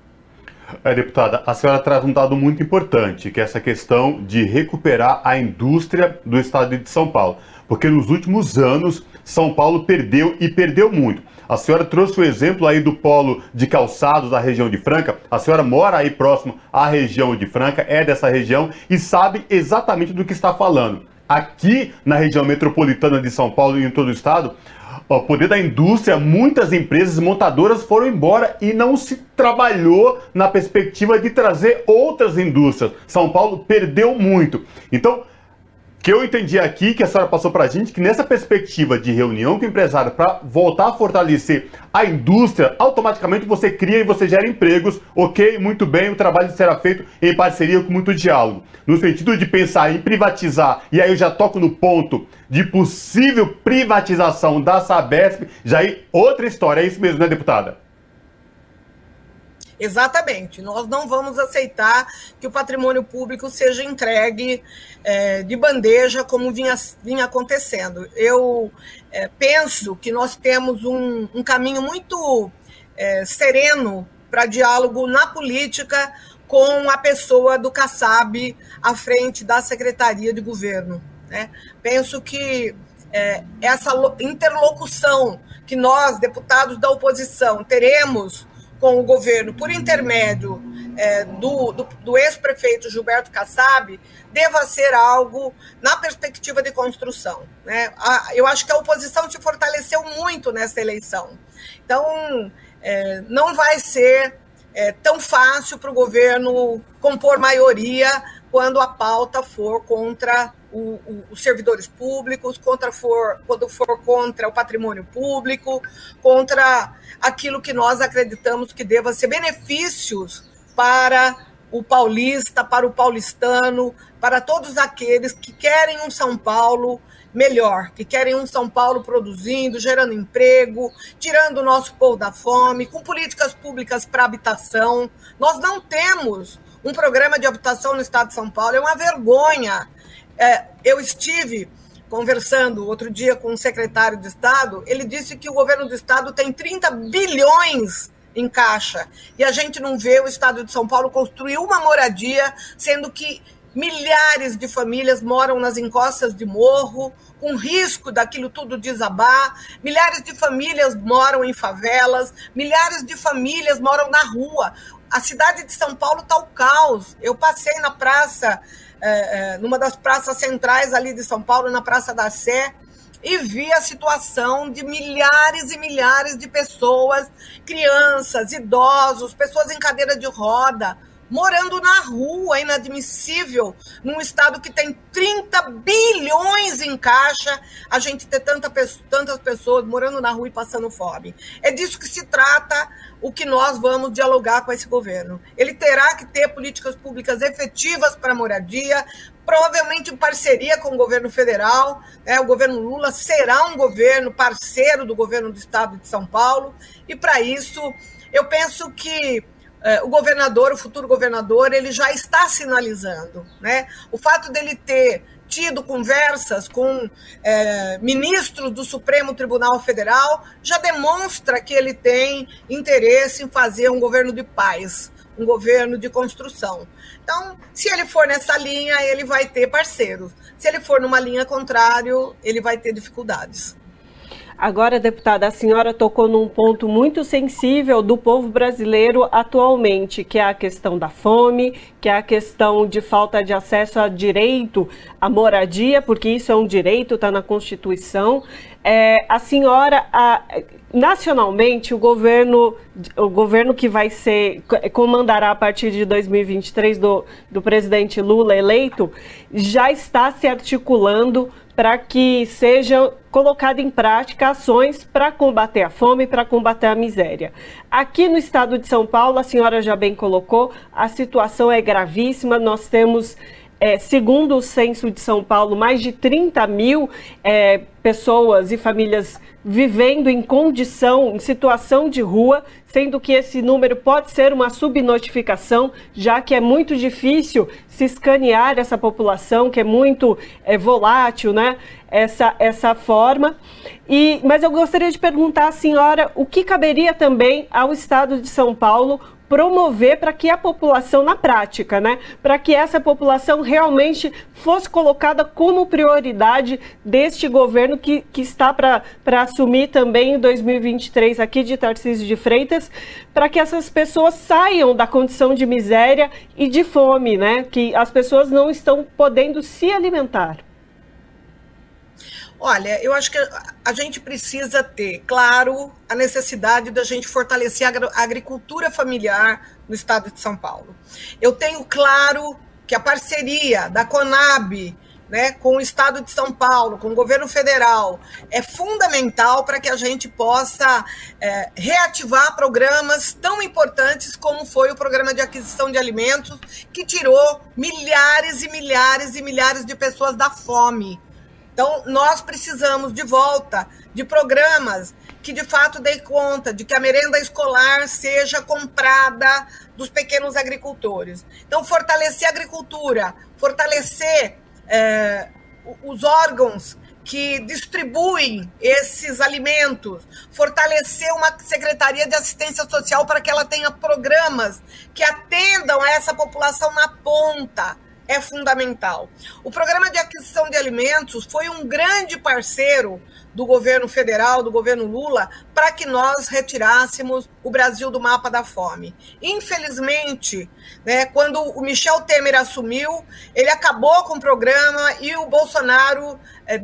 É, deputada, a senhora traz um dado muito importante, que é essa questão de recuperar a indústria do estado de São Paulo. Porque nos últimos anos, São Paulo perdeu e perdeu muito. A senhora trouxe o exemplo aí do polo de calçados da região de Franca. A senhora mora aí próximo à região de Franca, é dessa região e sabe exatamente do que está falando aqui na região metropolitana de São Paulo e em todo o estado, o poder da indústria, muitas empresas montadoras foram embora e não se trabalhou na perspectiva de trazer outras indústrias. São Paulo perdeu muito. Então, que eu entendi aqui, que a senhora passou para a gente, que nessa perspectiva de reunião com o empresário para voltar a fortalecer a indústria, automaticamente você cria e você gera empregos, ok, muito bem, o trabalho será feito em parceria com muito diálogo. No sentido de pensar em privatizar, e aí eu já toco no ponto de possível privatização da Sabesp, já aí outra história, é isso mesmo, né, deputada? Exatamente. Nós não vamos aceitar que o patrimônio público seja entregue é, de bandeja, como vinha, vinha acontecendo. Eu é, penso que nós temos um, um caminho muito é, sereno para diálogo na política com a pessoa do Kassab à frente da Secretaria de Governo. Né? Penso que é, essa interlocução que nós, deputados da oposição, teremos com o governo por intermédio é, do, do, do ex-prefeito Gilberto Kassab deva ser algo na perspectiva de construção. Né? A, eu acho que a oposição se fortaleceu muito nessa eleição. Então, é, não vai ser é, tão fácil para o governo compor maioria quando a pauta for contra o, o, os servidores públicos, contra for, quando for contra o patrimônio público, contra aquilo que nós acreditamos que deva ser benefícios para o paulista, para o paulistano, para todos aqueles que querem um São Paulo melhor, que querem um São Paulo produzindo, gerando emprego, tirando o nosso povo da fome, com políticas públicas para habitação. Nós não temos um programa de habitação no estado de São Paulo, é uma vergonha. É, eu estive conversando outro dia com um secretário de Estado, ele disse que o governo do Estado tem 30 bilhões em caixa e a gente não vê o Estado de São Paulo construir uma moradia, sendo que milhares de famílias moram nas encostas de morro, com risco daquilo tudo desabar, milhares de famílias moram em favelas, milhares de famílias moram na rua. A cidade de São Paulo está o caos. Eu passei na praça é, é, numa das praças centrais ali de São Paulo, na Praça da Sé, e vi a situação de milhares e milhares de pessoas, crianças, idosos, pessoas em cadeira de roda, morando na rua, é inadmissível, num estado que tem 30 bilhões em caixa, a gente ter tanta, tantas pessoas morando na rua e passando fome. É disso que se trata o que nós vamos dialogar com esse governo. Ele terá que ter políticas públicas efetivas para moradia, provavelmente em parceria com o governo federal. Né? O governo Lula será um governo parceiro do governo do estado de São Paulo, e para isso eu penso que o governador, o futuro governador, ele já está sinalizando. Né? O fato dele ter tido conversas com é, ministros do Supremo Tribunal Federal já demonstra que ele tem interesse em fazer um governo de paz, um governo de construção. Então, se ele for nessa linha, ele vai ter parceiros. Se ele for numa linha contrária, ele vai ter dificuldades. Agora, deputada, a senhora tocou num ponto muito sensível do povo brasileiro atualmente, que é a questão da fome, que é a questão de falta de acesso a direito à moradia, porque isso é um direito, está na Constituição. É, a senhora, a, nacionalmente, o governo, o governo que vai ser, comandará a partir de 2023 do, do presidente Lula eleito, já está se articulando para que sejam colocadas em prática ações para combater a fome, para combater a miséria. Aqui no estado de São Paulo, a senhora já bem colocou, a situação é gravíssima. Nós temos é, segundo o censo de São Paulo, mais de 30 mil é, pessoas e famílias vivendo em condição, em situação de rua, sendo que esse número pode ser uma subnotificação, já que é muito difícil se escanear essa população, que é muito é, volátil, né? Essa, essa forma. E, mas eu gostaria de perguntar à senhora o que caberia também ao Estado de São Paulo promover para que a população, na prática, né, para que essa população realmente fosse colocada como prioridade deste governo que, que está para assumir também em 2023 aqui de Tarcísio de Freitas, para que essas pessoas saiam da condição de miséria e de fome, né, que as pessoas não estão podendo se alimentar. Olha, eu acho que a gente precisa ter, claro, a necessidade da gente fortalecer a agricultura familiar no estado de São Paulo. Eu tenho claro que a parceria da Conab, né, com o Estado de São Paulo, com o governo federal, é fundamental para que a gente possa é, reativar programas tão importantes como foi o programa de aquisição de alimentos, que tirou milhares e milhares e milhares de pessoas da fome. Então, nós precisamos de volta de programas que de fato dê conta de que a merenda escolar seja comprada dos pequenos agricultores. Então, fortalecer a agricultura, fortalecer é, os órgãos que distribuem esses alimentos, fortalecer uma secretaria de assistência social para que ela tenha programas que atendam a essa população na ponta é fundamental. O programa de aquisição de alimentos foi um grande parceiro do governo federal, do governo Lula, para que nós retirássemos o Brasil do mapa da fome. Infelizmente, né, quando o Michel Temer assumiu, ele acabou com o programa e o Bolsonaro é,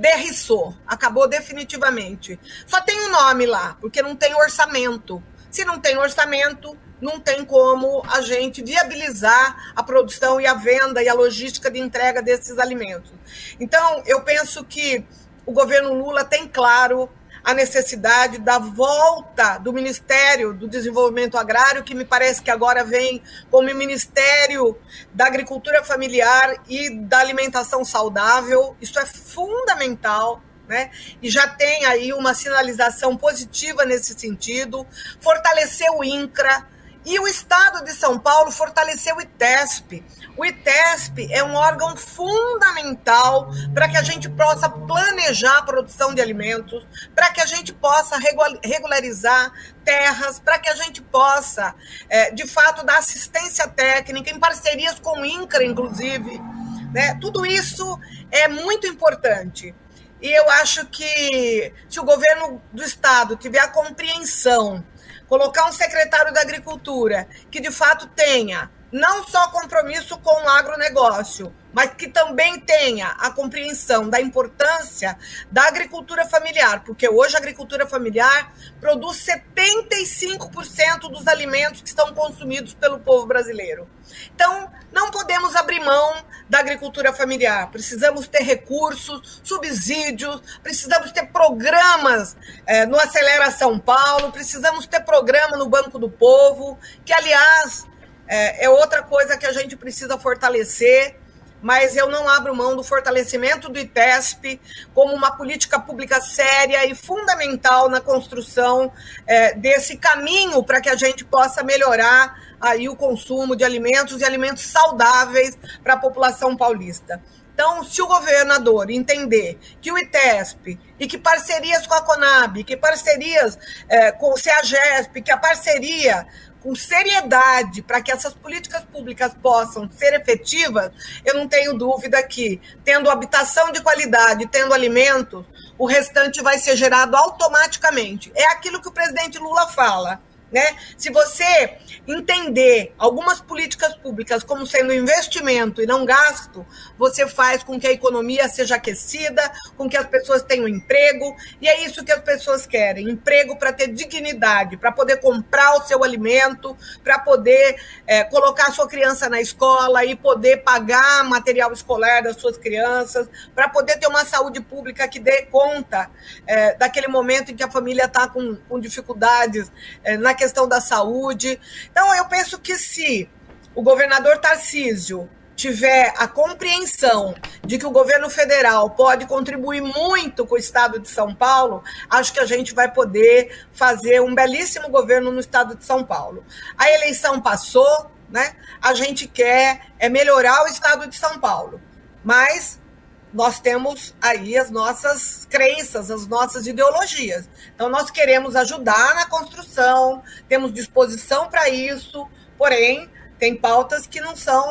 acabou definitivamente. Só tem um nome lá, porque não tem orçamento. Se não tem orçamento, não tem como a gente viabilizar a produção e a venda e a logística de entrega desses alimentos. Então, eu penso que o governo Lula tem claro a necessidade da volta do Ministério do Desenvolvimento Agrário, que me parece que agora vem como Ministério da Agricultura Familiar e da Alimentação Saudável. Isso é fundamental. Né? E já tem aí uma sinalização positiva nesse sentido. Fortalecer o INCRA, e o Estado de São Paulo fortaleceu o ITESP. O ITESP é um órgão fundamental para que a gente possa planejar a produção de alimentos, para que a gente possa regularizar terras, para que a gente possa, é, de fato, dar assistência técnica, em parcerias com o INCRA, inclusive. Né? Tudo isso é muito importante. E eu acho que se o governo do Estado tiver a compreensão colocar um secretário da Agricultura que de fato tenha não só compromisso com o agronegócio, mas que também tenha a compreensão da importância da agricultura familiar, porque hoje a agricultura familiar produz 75% dos alimentos que estão consumidos pelo povo brasileiro. Então, não podemos abrir mão da agricultura familiar. Precisamos ter recursos, subsídios, precisamos ter programas é, no Acelera São Paulo, precisamos ter programa no Banco do Povo, que, aliás, é, é outra coisa que a gente precisa fortalecer mas eu não abro mão do fortalecimento do ITESP como uma política pública séria e fundamental na construção é, desse caminho para que a gente possa melhorar aí o consumo de alimentos e alimentos saudáveis para a população paulista. Então, se o governador entender que o ITESP e que parcerias com a Conab, que parcerias é, com o CEAGESP, que a parceria com seriedade para que essas políticas públicas possam ser efetivas, eu não tenho dúvida que, tendo habitação de qualidade, tendo alimentos, o restante vai ser gerado automaticamente. É aquilo que o presidente Lula fala. Né? Se você entender algumas políticas públicas como sendo investimento e não gasto, você faz com que a economia seja aquecida, com que as pessoas tenham emprego, e é isso que as pessoas querem: emprego para ter dignidade, para poder comprar o seu alimento, para poder é, colocar a sua criança na escola e poder pagar material escolar das suas crianças, para poder ter uma saúde pública que dê conta é, daquele momento em que a família está com, com dificuldades é, na questão da saúde. Então, eu penso que se o governador Tarcísio tiver a compreensão de que o governo federal pode contribuir muito com o estado de São Paulo, acho que a gente vai poder fazer um belíssimo governo no estado de São Paulo. A eleição passou, né? A gente quer é melhorar o estado de São Paulo. Mas nós temos aí as nossas crenças, as nossas ideologias. Então, nós queremos ajudar na construção, temos disposição para isso, porém, tem pautas que não são,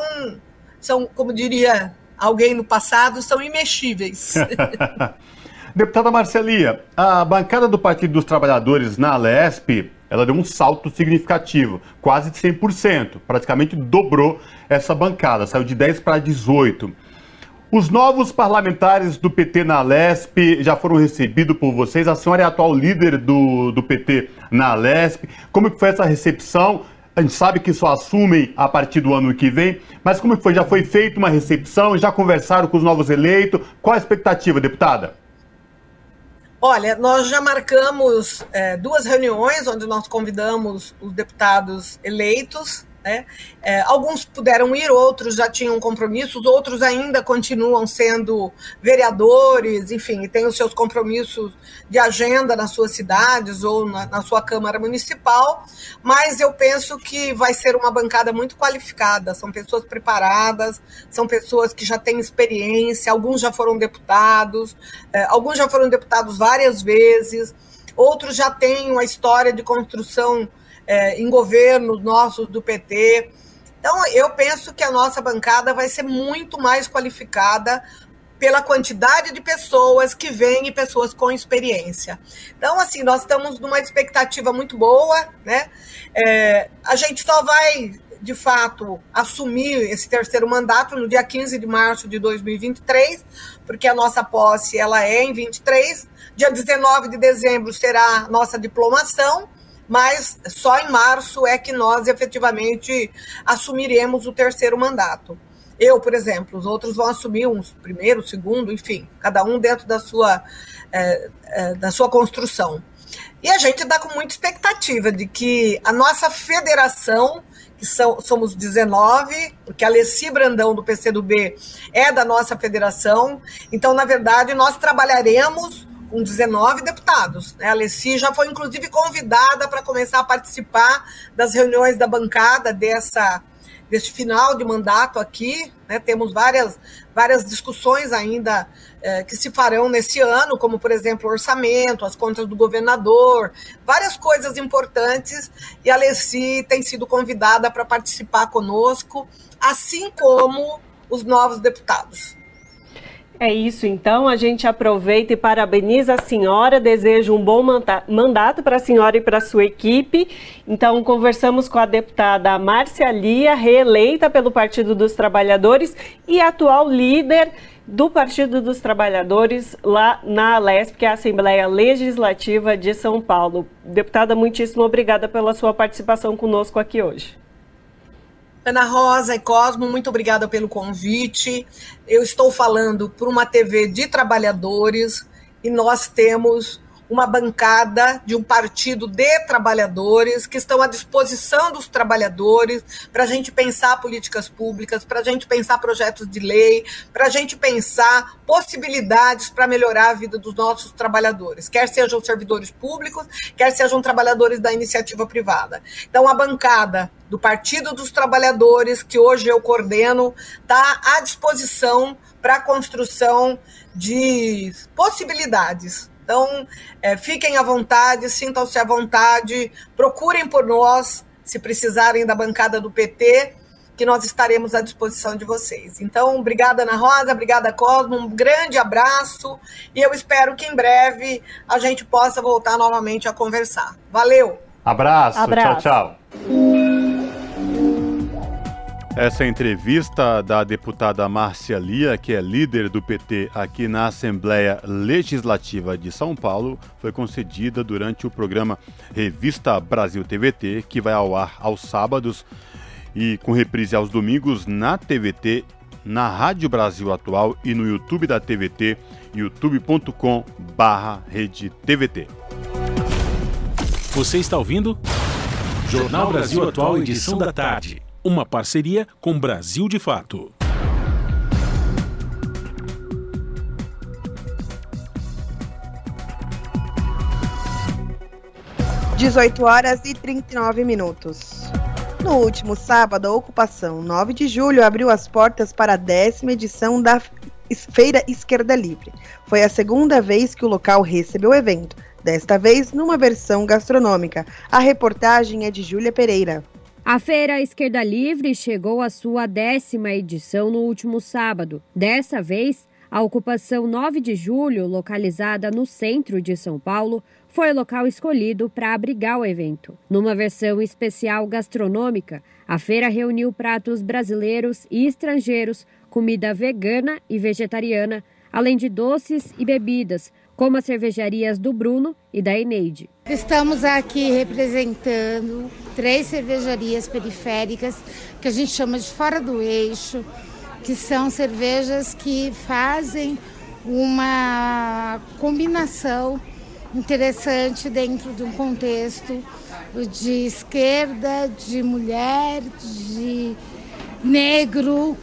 são, como diria alguém no passado, são imexíveis. Deputada Marcelia, a bancada do Partido dos Trabalhadores na Alesp, ela deu um salto significativo, quase de 100%, praticamente dobrou essa bancada, saiu de 10 para 18. Os novos parlamentares do PT na Alesp já foram recebidos por vocês. A senhora é a atual líder do, do PT na Alesp. Como foi essa recepção? A gente sabe que só assumem a partir do ano que vem, mas como foi? Já foi feita uma recepção? Já conversaram com os novos eleitos? Qual a expectativa, deputada? Olha, nós já marcamos é, duas reuniões onde nós convidamos os deputados eleitos né? É, alguns puderam ir, outros já tinham compromissos, outros ainda continuam sendo vereadores, enfim, têm os seus compromissos de agenda nas suas cidades ou na, na sua Câmara Municipal, mas eu penso que vai ser uma bancada muito qualificada, são pessoas preparadas, são pessoas que já têm experiência, alguns já foram deputados, é, alguns já foram deputados várias vezes, outros já têm uma história de construção é, em governos nossos do PT. Então, eu penso que a nossa bancada vai ser muito mais qualificada pela quantidade de pessoas que vêm e pessoas com experiência. Então, assim, nós estamos numa expectativa muito boa, né? É, a gente só vai, de fato, assumir esse terceiro mandato no dia 15 de março de 2023, porque a nossa posse ela é em 23. Dia 19 de dezembro será a nossa diplomação mas só em março é que nós efetivamente assumiremos o terceiro mandato. Eu, por exemplo, os outros vão assumir um primeiro, segundo, enfim, cada um dentro da sua, é, é, da sua construção. E a gente está com muita expectativa de que a nossa federação, que são, somos 19, porque a Alessi Brandão do PCdoB é da nossa federação, então, na verdade, nós trabalharemos com 19 deputados. Né? A Alessi já foi, inclusive, convidada para começar a participar das reuniões da bancada dessa, desse final de mandato aqui. Né? Temos várias, várias discussões ainda é, que se farão nesse ano, como, por exemplo, o orçamento, as contas do governador, várias coisas importantes. E a Alessi tem sido convidada para participar conosco, assim como os novos deputados. É isso, então. A gente aproveita e parabeniza a senhora, desejo um bom mandato para a senhora e para a sua equipe. Então, conversamos com a deputada Márcia Lia, reeleita pelo Partido dos Trabalhadores e atual líder do Partido dos Trabalhadores lá na Alesp, que é a Assembleia Legislativa de São Paulo. Deputada, muitíssimo obrigada pela sua participação conosco aqui hoje. Ana Rosa e Cosmo, muito obrigada pelo convite. Eu estou falando por uma TV de trabalhadores e nós temos uma bancada de um partido de trabalhadores que estão à disposição dos trabalhadores para a gente pensar políticas públicas, para a gente pensar projetos de lei, para a gente pensar possibilidades para melhorar a vida dos nossos trabalhadores, quer sejam servidores públicos, quer sejam trabalhadores da iniciativa privada. Então, a bancada do Partido dos Trabalhadores, que hoje eu coordeno, está à disposição para a construção de possibilidades então, é, fiquem à vontade, sintam-se à vontade, procurem por nós, se precisarem da bancada do PT, que nós estaremos à disposição de vocês. Então, obrigada, Ana Rosa, obrigada, Cosmo, um grande abraço e eu espero que em breve a gente possa voltar novamente a conversar. Valeu! Abraço, abraço. tchau, tchau. Essa entrevista da deputada Márcia Lia, que é líder do PT aqui na Assembleia Legislativa de São Paulo, foi concedida durante o programa Revista Brasil TVT, que vai ao ar aos sábados e com reprise aos domingos na TVT, na Rádio Brasil Atual e no YouTube da TVT, youtube.com barra Você está ouvindo? Jornal Brasil Atual, edição da tarde uma parceria com Brasil de Fato. Dezoito horas e 39 minutos. No último sábado, a ocupação 9 de julho abriu as portas para a décima edição da Feira Esquerda Livre. Foi a segunda vez que o local recebeu o evento, desta vez numa versão gastronômica. A reportagem é de Júlia Pereira. A Feira Esquerda Livre chegou à sua décima edição no último sábado. Dessa vez, a ocupação 9 de julho, localizada no centro de São Paulo, foi o local escolhido para abrigar o evento. Numa versão especial gastronômica, a feira reuniu pratos brasileiros e estrangeiros, comida vegana e vegetariana, além de doces e bebidas, como as cervejarias do Bruno e da Eneide. Estamos aqui representando três cervejarias periféricas que a gente chama de fora do eixo, que são cervejas que fazem uma combinação interessante dentro de um contexto de esquerda, de mulher, de negro,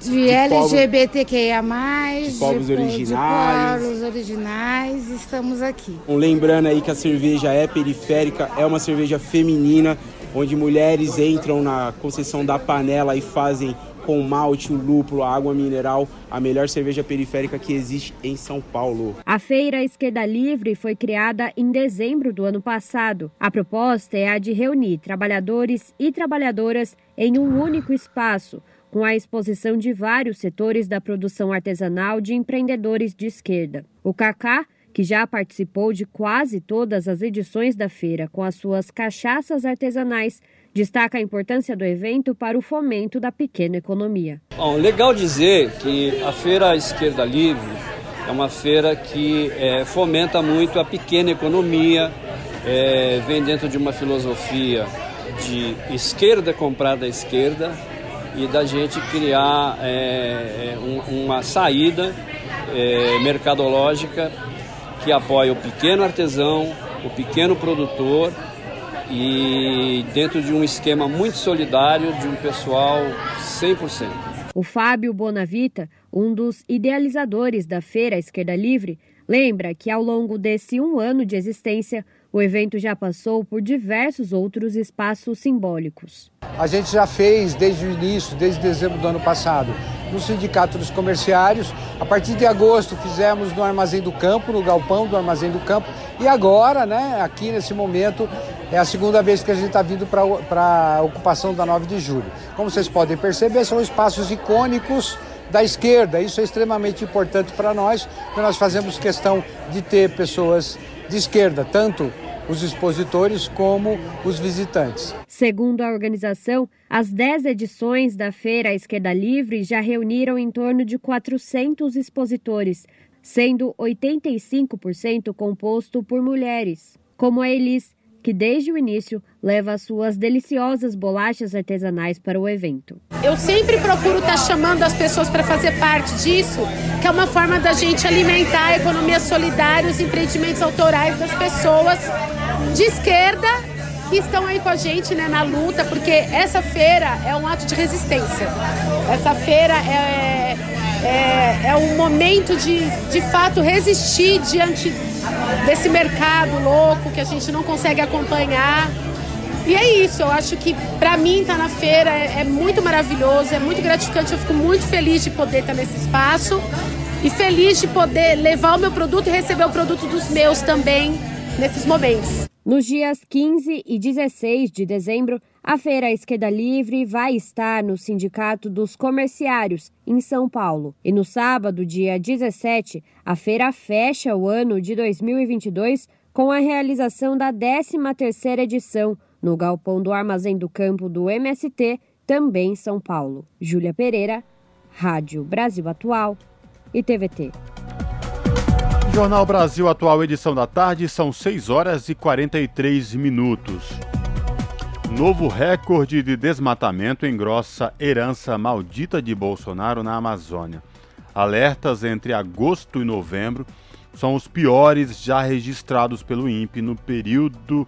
de, de LGBTQIA+, de povos de, originais. De povos originais, estamos aqui. Lembrando aí que a cerveja é periférica, é uma cerveja feminina, onde mulheres entram na concessão da panela e fazem com malte, o lúpulo, a água mineral, a melhor cerveja periférica que existe em São Paulo. A Feira Esquerda Livre foi criada em dezembro do ano passado. A proposta é a de reunir trabalhadores e trabalhadoras em um único espaço, com a exposição de vários setores da produção artesanal de empreendedores de esquerda. O Cacá que já participou de quase todas as edições da feira com as suas cachaças artesanais, destaca a importância do evento para o fomento da pequena economia. Bom, legal dizer que a Feira Esquerda Livre é uma feira que é, fomenta muito a pequena economia, é, vem dentro de uma filosofia de esquerda comprar da esquerda e da gente criar é, é um, uma saída é, mercadológica que apoia o pequeno artesão, o pequeno produtor e dentro de um esquema muito solidário de um pessoal 100%. O Fábio Bonavita, um dos idealizadores da Feira Esquerda Livre, lembra que ao longo desse um ano de existência, o evento já passou por diversos outros espaços simbólicos. A gente já fez desde o início, desde dezembro do ano passado, no Sindicato dos Comerciários. A partir de agosto fizemos no Armazém do Campo, no galpão do Armazém do Campo. E agora, né, aqui nesse momento, é a segunda vez que a gente está vindo para a ocupação da 9 de julho. Como vocês podem perceber, são espaços icônicos da esquerda. Isso é extremamente importante para nós, porque nós fazemos questão de ter pessoas de esquerda, tanto os expositores como os visitantes. Segundo a organização, as 10 edições da Feira Esquerda Livre já reuniram em torno de 400 expositores, sendo 85% composto por mulheres, como a Elis, que desde o início leva as suas deliciosas bolachas artesanais para o evento. Eu sempre procuro estar tá chamando as pessoas para fazer parte disso, que é uma forma da gente alimentar a economia solidária, os empreendimentos autorais das pessoas de esquerda que estão aí com a gente né, na luta, porque essa feira é um ato de resistência. Essa feira é, é, é um momento de, de fato, resistir diante desse mercado louco que a gente não consegue acompanhar. E é isso, eu acho que para mim estar tá na feira é, é, muito maravilhoso, é muito gratificante, eu fico muito feliz de poder estar tá nesse espaço e feliz de poder levar o meu produto e receber o produto dos meus também nesses momentos. Nos dias 15 e 16 de dezembro, a Feira Esquerda Livre vai estar no Sindicato dos Comerciários, em São Paulo. E no sábado, dia 17, a feira fecha o ano de 2022 com a realização da 13ª edição no galpão do Armazém do Campo do MST, também em São Paulo. Júlia Pereira, Rádio Brasil Atual e TVT. Jornal Brasil Atual, edição da tarde, são 6 horas e 43 minutos. Novo recorde de desmatamento engrossa herança maldita de Bolsonaro na Amazônia. Alertas entre agosto e novembro são os piores já registrados pelo INPE no período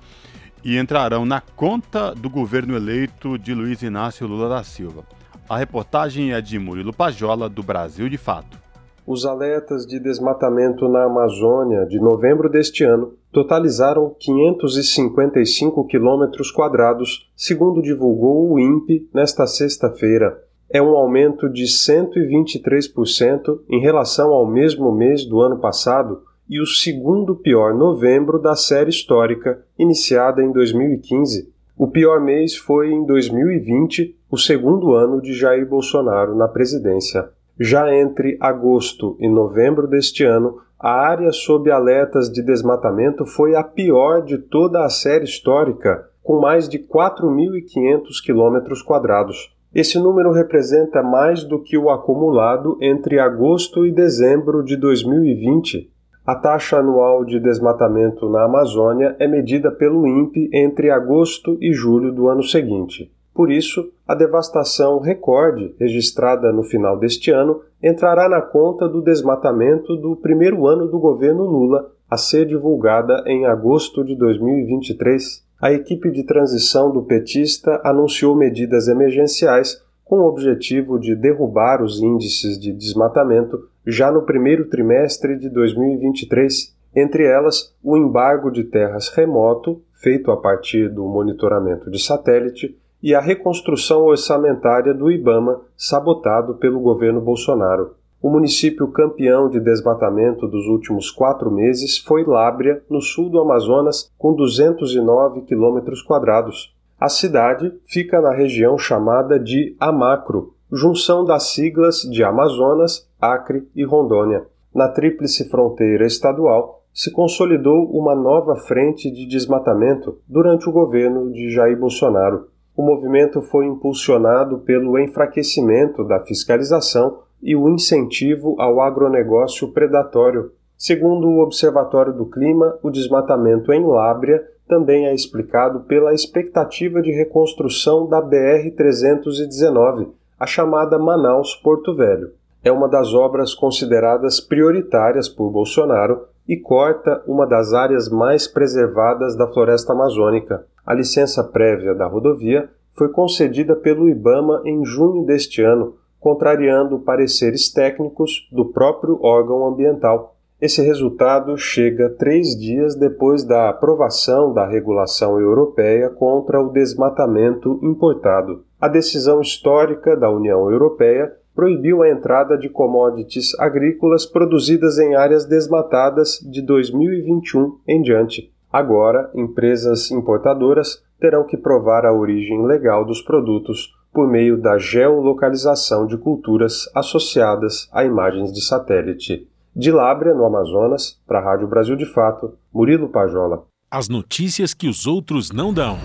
e entrarão na conta do governo eleito de Luiz Inácio Lula da Silva. A reportagem é de Murilo Pajola, do Brasil de Fato. Os alertas de desmatamento na Amazônia de novembro deste ano totalizaram 555 quilômetros quadrados, segundo divulgou o INPE nesta sexta-feira. É um aumento de 123% em relação ao mesmo mês do ano passado e o segundo pior novembro da série histórica, iniciada em 2015. O pior mês foi em 2020, o segundo ano de Jair Bolsonaro na presidência. Já entre agosto e novembro deste ano, a área sob alertas de desmatamento foi a pior de toda a série histórica, com mais de 4.500 quilômetros quadrados. Esse número representa mais do que o acumulado entre agosto e dezembro de 2020. A taxa anual de desmatamento na Amazônia é medida pelo INPE entre agosto e julho do ano seguinte. Por isso, a devastação recorde registrada no final deste ano entrará na conta do desmatamento do primeiro ano do governo Lula, a ser divulgada em agosto de 2023. A equipe de transição do petista anunciou medidas emergenciais com o objetivo de derrubar os índices de desmatamento já no primeiro trimestre de 2023, entre elas o embargo de terras remoto, feito a partir do monitoramento de satélite, e a reconstrução orçamentária do IBAMA, sabotado pelo governo Bolsonaro. O município campeão de desmatamento dos últimos quatro meses foi Lábrea, no sul do Amazonas, com 209 quilômetros quadrados. A cidade fica na região chamada de Amacro, junção das siglas de Amazonas, Acre e Rondônia. Na tríplice fronteira estadual, se consolidou uma nova frente de desmatamento durante o governo de Jair Bolsonaro. O movimento foi impulsionado pelo enfraquecimento da fiscalização e o incentivo ao agronegócio predatório. Segundo o Observatório do Clima, o desmatamento em Lábrea também é explicado pela expectativa de reconstrução da BR-319, a chamada Manaus-Porto Velho. É uma das obras consideradas prioritárias por Bolsonaro e corta uma das áreas mais preservadas da floresta amazônica. A licença prévia da rodovia foi concedida pelo IBAMA em junho deste ano, contrariando pareceres técnicos do próprio órgão ambiental. Esse resultado chega três dias depois da aprovação da regulação europeia contra o desmatamento importado. A decisão histórica da União Europeia proibiu a entrada de commodities agrícolas produzidas em áreas desmatadas de 2021 em diante. Agora, empresas importadoras terão que provar a origem legal dos produtos por meio da geolocalização de culturas associadas a imagens de satélite. De Lábrea, no Amazonas, para a Rádio Brasil de Fato, Murilo Pajola. As notícias que os outros não dão.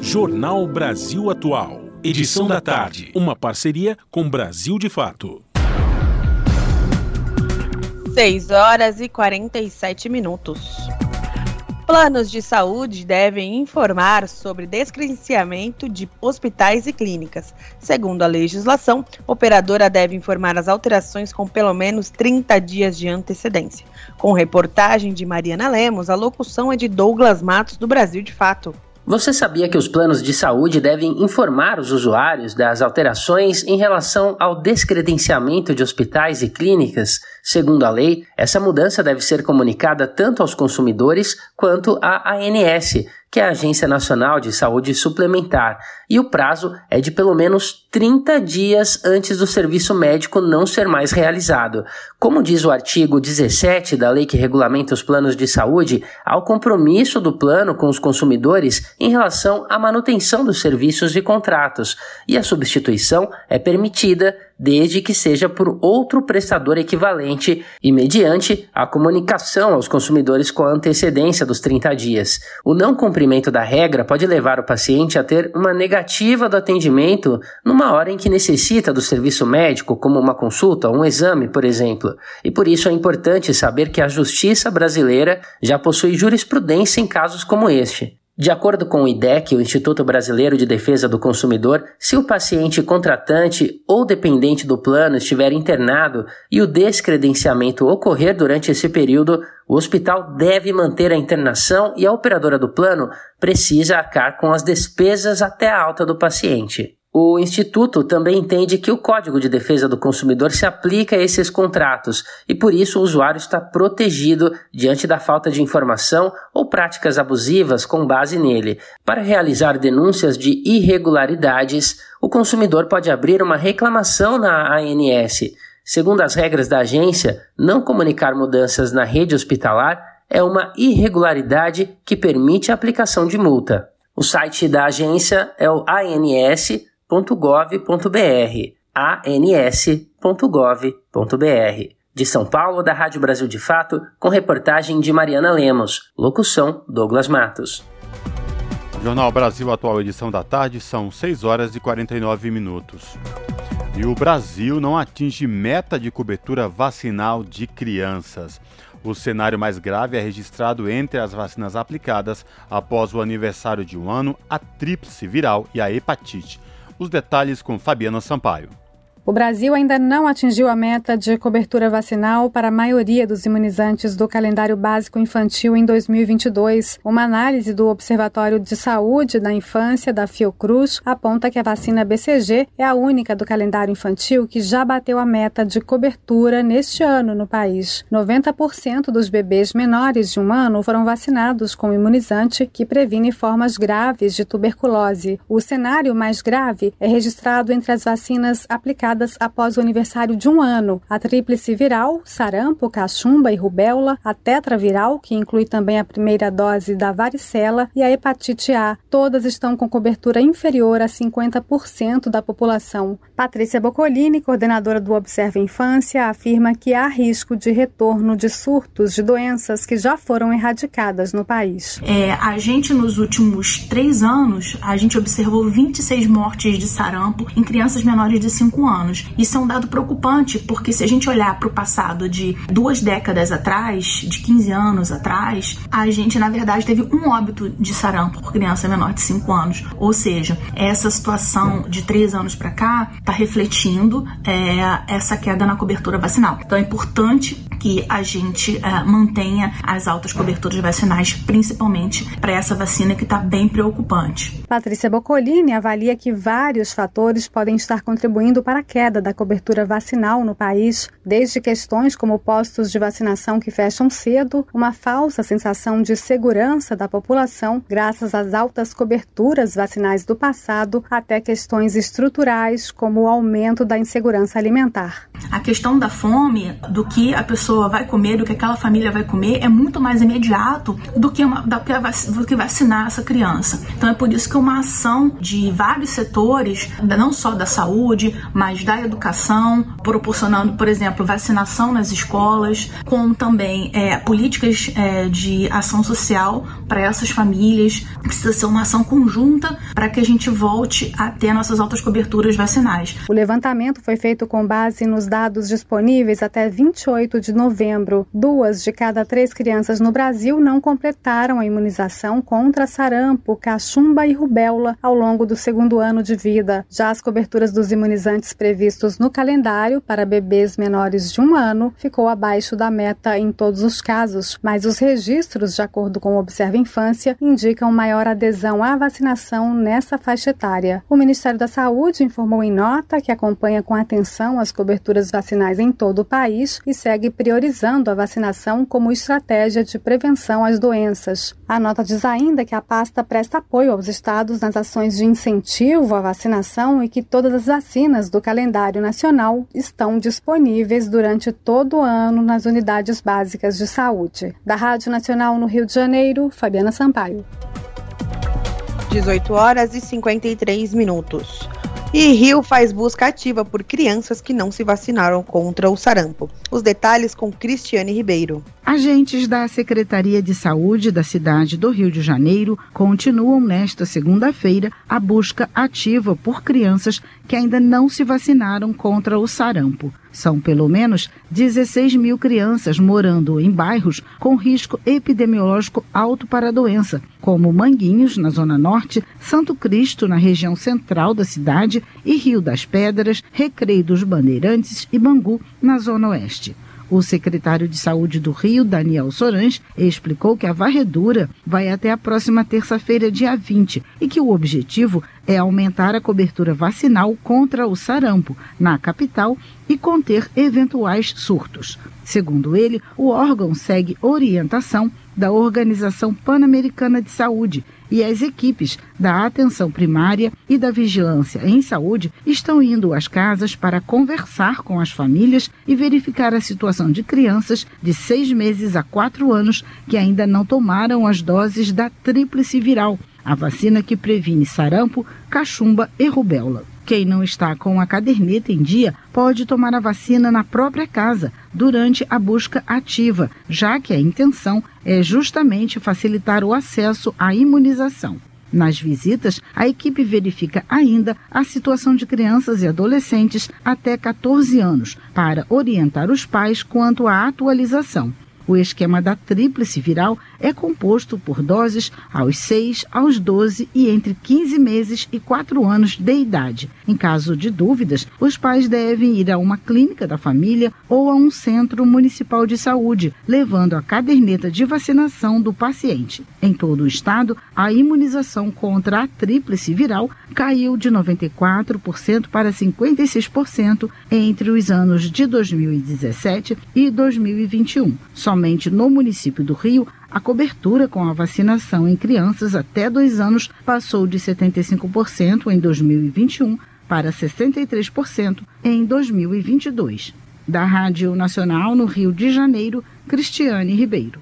Jornal Brasil Atual. Edição da tarde. Uma parceria com Brasil de Fato. 6 horas e 47 minutos. Planos de saúde devem informar sobre descredenciamento de hospitais e clínicas. Segundo a legislação, a operadora deve informar as alterações com pelo menos 30 dias de antecedência. Com reportagem de Mariana Lemos, a locução é de Douglas Matos, do Brasil de Fato. Você sabia que os planos de saúde devem informar os usuários das alterações em relação ao descredenciamento de hospitais e clínicas? Segundo a lei, essa mudança deve ser comunicada tanto aos consumidores quanto à ANS, que é a Agência Nacional de Saúde Suplementar, e o prazo é de pelo menos 30 dias antes do serviço médico não ser mais realizado. Como diz o artigo 17 da lei que regulamenta os planos de saúde, há o compromisso do plano com os consumidores em relação à manutenção dos serviços e contratos, e a substituição é permitida desde que seja por outro prestador equivalente e mediante a comunicação aos consumidores com antecedência dos 30 dias. O não cumprimento da regra pode levar o paciente a ter uma negativa do atendimento numa hora em que necessita do serviço médico, como uma consulta ou um exame, por exemplo. E por isso é importante saber que a justiça brasileira já possui jurisprudência em casos como este. De acordo com o IDEC, o Instituto Brasileiro de Defesa do Consumidor, se o paciente contratante ou dependente do plano estiver internado e o descredenciamento ocorrer durante esse período, o hospital deve manter a internação e a operadora do plano precisa arcar com as despesas até a alta do paciente. O Instituto também entende que o Código de Defesa do Consumidor se aplica a esses contratos e, por isso, o usuário está protegido diante da falta de informação ou práticas abusivas com base nele. Para realizar denúncias de irregularidades, o consumidor pode abrir uma reclamação na ANS. Segundo as regras da agência, não comunicar mudanças na rede hospitalar é uma irregularidade que permite a aplicação de multa. O site da agência é o ANS ans.gov.br, ans.gov.br. De São Paulo, da Rádio Brasil de Fato, com reportagem de Mariana Lemos. Locução: Douglas Matos. Jornal Brasil Atual, edição da tarde, são 6 horas e 49 minutos. E o Brasil não atinge meta de cobertura vacinal de crianças. O cenário mais grave é registrado entre as vacinas aplicadas após o aniversário de um ano, a tríplice viral e a hepatite. Os detalhes com Fabiana Sampaio. O Brasil ainda não atingiu a meta de cobertura vacinal para a maioria dos imunizantes do calendário básico infantil em 2022. Uma análise do Observatório de Saúde da Infância da Fiocruz aponta que a vacina BCG é a única do calendário infantil que já bateu a meta de cobertura neste ano no país. 90% dos bebês menores de um ano foram vacinados com imunizante que previne formas graves de tuberculose. O cenário mais grave é registrado entre as vacinas aplicadas após o aniversário de um ano. A tríplice viral, sarampo, cachumba e rubéola, a tetraviral, que inclui também a primeira dose da varicela, e a hepatite A. Todas estão com cobertura inferior a 50% da população. Patrícia Boccolini, coordenadora do Observa Infância, afirma que há risco de retorno de surtos de doenças que já foram erradicadas no país. É, a gente, nos últimos três anos, a gente observou 26 mortes de sarampo em crianças menores de 5 anos anos. Isso é um dado preocupante, porque se a gente olhar para o passado de duas décadas atrás, de 15 anos atrás, a gente, na verdade, teve um óbito de sarampo por criança menor de 5 anos. Ou seja, essa situação de 3 anos para cá está refletindo é, essa queda na cobertura vacinal. Então é importante que a gente é, mantenha as altas coberturas vacinais, principalmente para essa vacina que está bem preocupante. Patrícia Boccolini avalia que vários fatores podem estar contribuindo para a queda da cobertura vacinal no país, desde questões como postos de vacinação que fecham cedo, uma falsa sensação de segurança da população graças às altas coberturas vacinais do passado, até questões estruturais como o aumento da insegurança alimentar. A questão da fome, do que a pessoa vai comer, do que aquela família vai comer, é muito mais imediato do que, uma, do que vacinar essa criança. Então é por isso que uma ação de vários setores, não só da saúde, mas da educação, proporcionando, por exemplo, vacinação nas escolas, com também é, políticas é, de ação social para essas famílias. Precisa ser uma ação conjunta para que a gente volte a ter nossas altas coberturas vacinais. O levantamento foi feito com base nos dados disponíveis até 28 de novembro. Duas de cada três crianças no Brasil não completaram a imunização contra sarampo, cachumba e rubéola ao longo do segundo ano de vida. Já as coberturas dos imunizantes previstos no calendário para bebês menores de um ano ficou abaixo da meta em todos os casos, mas os registros, de acordo com o Observa Infância, indicam maior adesão à vacinação nessa faixa etária. O Ministério da Saúde informou em nota que acompanha com atenção as coberturas vacinais em todo o país e segue priorizando a vacinação como estratégia de prevenção às doenças. A nota diz ainda que a pasta presta apoio aos estados nas ações de incentivo à vacinação e que todas as vacinas do calendário calendário nacional estão disponíveis durante todo o ano nas unidades básicas de saúde. Da Rádio Nacional no Rio de Janeiro, Fabiana Sampaio. 18 horas e 53 minutos. E Rio faz busca ativa por crianças que não se vacinaram contra o sarampo. Os detalhes com Cristiane Ribeiro. Agentes da Secretaria de Saúde da cidade do Rio de Janeiro continuam nesta segunda-feira a busca ativa por crianças que ainda não se vacinaram contra o sarampo. São pelo menos 16 mil crianças morando em bairros com risco epidemiológico alto para a doença, como Manguinhos, na Zona Norte, Santo Cristo, na região central da cidade, e Rio das Pedras, Recreio dos Bandeirantes e Bangu, na Zona Oeste. O secretário de Saúde do Rio, Daniel Sorans, explicou que a varredura vai até a próxima terça-feira, dia 20, e que o objetivo é aumentar a cobertura vacinal contra o sarampo na capital e conter eventuais surtos. Segundo ele, o órgão segue orientação da Organização Pan-Americana de Saúde e as equipes da atenção primária e da vigilância em saúde estão indo às casas para conversar com as famílias e verificar a situação de crianças de seis meses a quatro anos que ainda não tomaram as doses da tríplice viral, a vacina que previne sarampo, cachumba e rubéola. Quem não está com a caderneta em dia pode tomar a vacina na própria casa durante a busca ativa, já que a intenção é justamente facilitar o acesso à imunização. Nas visitas, a equipe verifica ainda a situação de crianças e adolescentes até 14 anos, para orientar os pais quanto à atualização. O esquema da tríplice viral é composto por doses aos 6, aos 12 e entre 15 meses e 4 anos de idade. Em caso de dúvidas, os pais devem ir a uma clínica da família ou a um centro municipal de saúde, levando a caderneta de vacinação do paciente. Em todo o estado, a imunização contra a tríplice viral caiu de 94% para 56% entre os anos de 2017 e 2021. Somente no município do Rio, a cobertura com a vacinação em crianças até dois anos passou de 75% em 2021 para 63% em 2022. Da Rádio Nacional no Rio de Janeiro, Cristiane Ribeiro.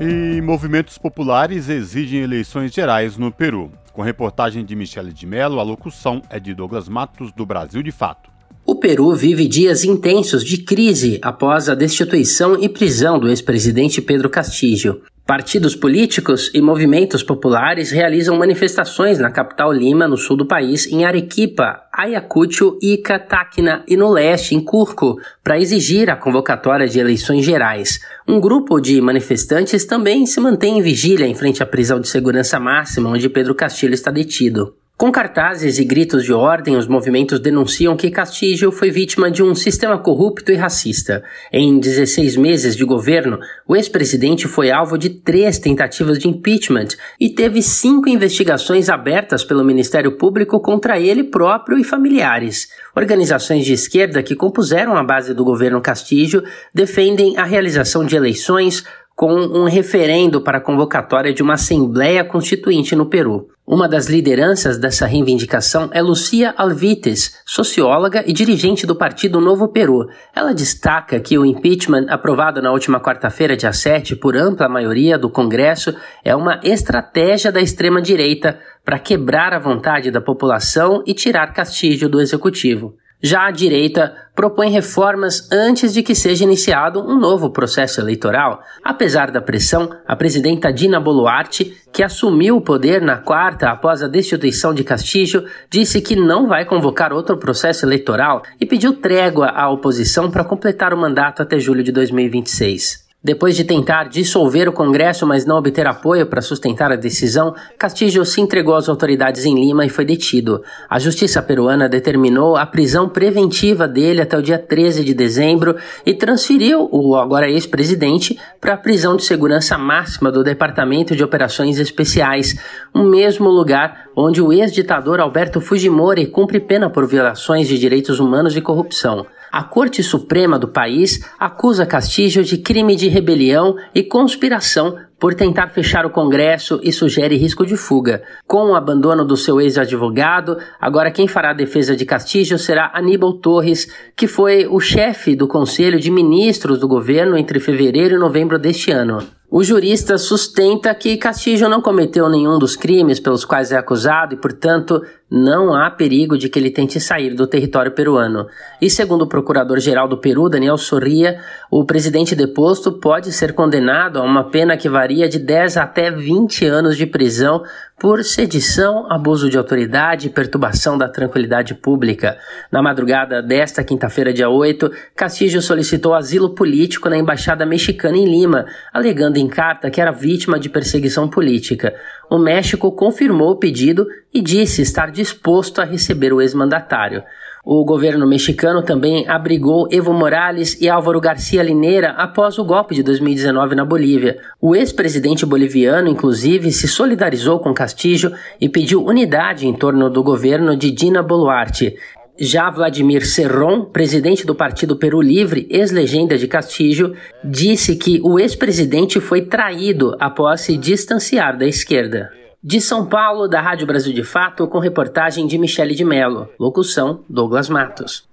E movimentos populares exigem eleições gerais no Peru. Com reportagem de Michele de Mello, a locução é de Douglas Matos, do Brasil de Fato. O Peru vive dias intensos de crise após a destituição e prisão do ex-presidente Pedro Castillo. Partidos políticos e movimentos populares realizam manifestações na capital Lima, no sul do país, em Arequipa, Ayacucho, Ica, Tacna e no leste, em Cusco, para exigir a convocatória de eleições gerais. Um grupo de manifestantes também se mantém em vigília em frente à prisão de segurança máxima onde Pedro Castillo está detido. Com cartazes e gritos de ordem, os movimentos denunciam que Castillo foi vítima de um sistema corrupto e racista. Em 16 meses de governo, o ex-presidente foi alvo de três tentativas de impeachment e teve cinco investigações abertas pelo Ministério Público contra ele próprio e familiares. Organizações de esquerda que compuseram a base do governo Castillo defendem a realização de eleições com um referendo para a convocatória de uma Assembleia Constituinte no Peru. Uma das lideranças dessa reivindicação é Lucia Alvites, socióloga e dirigente do Partido Novo Peru. Ela destaca que o impeachment aprovado na última quarta-feira, dia 7, por ampla maioria do Congresso, é uma estratégia da extrema-direita para quebrar a vontade da população e tirar Castillo do executivo. Já a direita propõe reformas antes de que seja iniciado um novo processo eleitoral. Apesar da pressão, a presidenta Dina Boluarte, que assumiu o poder na quarta após a destituição de Castillo, disse que não vai convocar outro processo eleitoral e pediu trégua à oposição para completar o mandato até julho de 2026. Depois de tentar dissolver o Congresso, mas não obter apoio para sustentar a decisão, Castillo se entregou às autoridades em Lima e foi detido. A justiça peruana determinou a prisão preventiva dele até o dia 13 de dezembro e transferiu o agora ex-presidente para a prisão de segurança máxima do Departamento de Operações Especiais, o mesmo lugar onde o ex-ditador Alberto Fujimori cumpre pena por violações de direitos humanos e corrupção. A Corte Suprema do país acusa Castillo de crime de rebelião e conspiração por tentar fechar o Congresso e sugere risco de fuga. Com o abandono do seu ex-advogado, agora quem fará a defesa de Castillo será Aníbal Torres, que foi o chefe do Conselho de Ministros do governo entre fevereiro e novembro deste ano. O jurista sustenta que Castillo não cometeu nenhum dos crimes pelos quais é acusado e, portanto, não há perigo de que ele tente sair do território peruano. E segundo o procurador-geral do Peru, Daniel Sorria, o presidente deposto pode ser condenado a uma pena que varia de 10 até 20 anos de prisão por sedição, abuso de autoridade e perturbação da tranquilidade pública. Na madrugada desta quinta-feira, dia 8, Castillo solicitou asilo político na embaixada mexicana em Lima, alegando em carta que era vítima de perseguição política. O México confirmou o pedido e disse estar disposto a receber o ex-mandatário. O governo mexicano também abrigou Evo Morales e Álvaro Garcia Lineira após o golpe de 2019 na Bolívia. O ex-presidente boliviano, inclusive, se solidarizou com Castillo e pediu unidade em torno do governo de Dina Boluarte. Já Vladimir Serron, presidente do Partido Peru Livre, ex-legenda de Castillo, disse que o ex-presidente foi traído após se distanciar da esquerda. De São Paulo, da Rádio Brasil de Fato, com reportagem de Michele de Mello. Locução: Douglas Matos.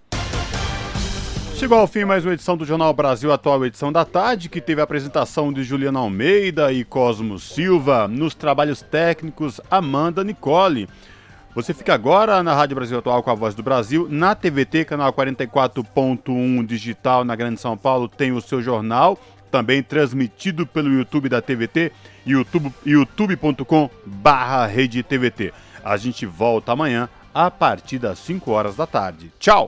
Chegou ao fim mais uma edição do Jornal Brasil Atual, edição da tarde, que teve a apresentação de Juliana Almeida e Cosmo Silva. Nos trabalhos técnicos, Amanda Nicole. Você fica agora na Rádio Brasil Atual com a Voz do Brasil, na TVT, canal 44.1 digital na Grande São Paulo, tem o seu jornal também transmitido pelo YouTube da TVT, youtube, youtube.com barra rede TVT. A gente volta amanhã a partir das 5 horas da tarde. Tchau!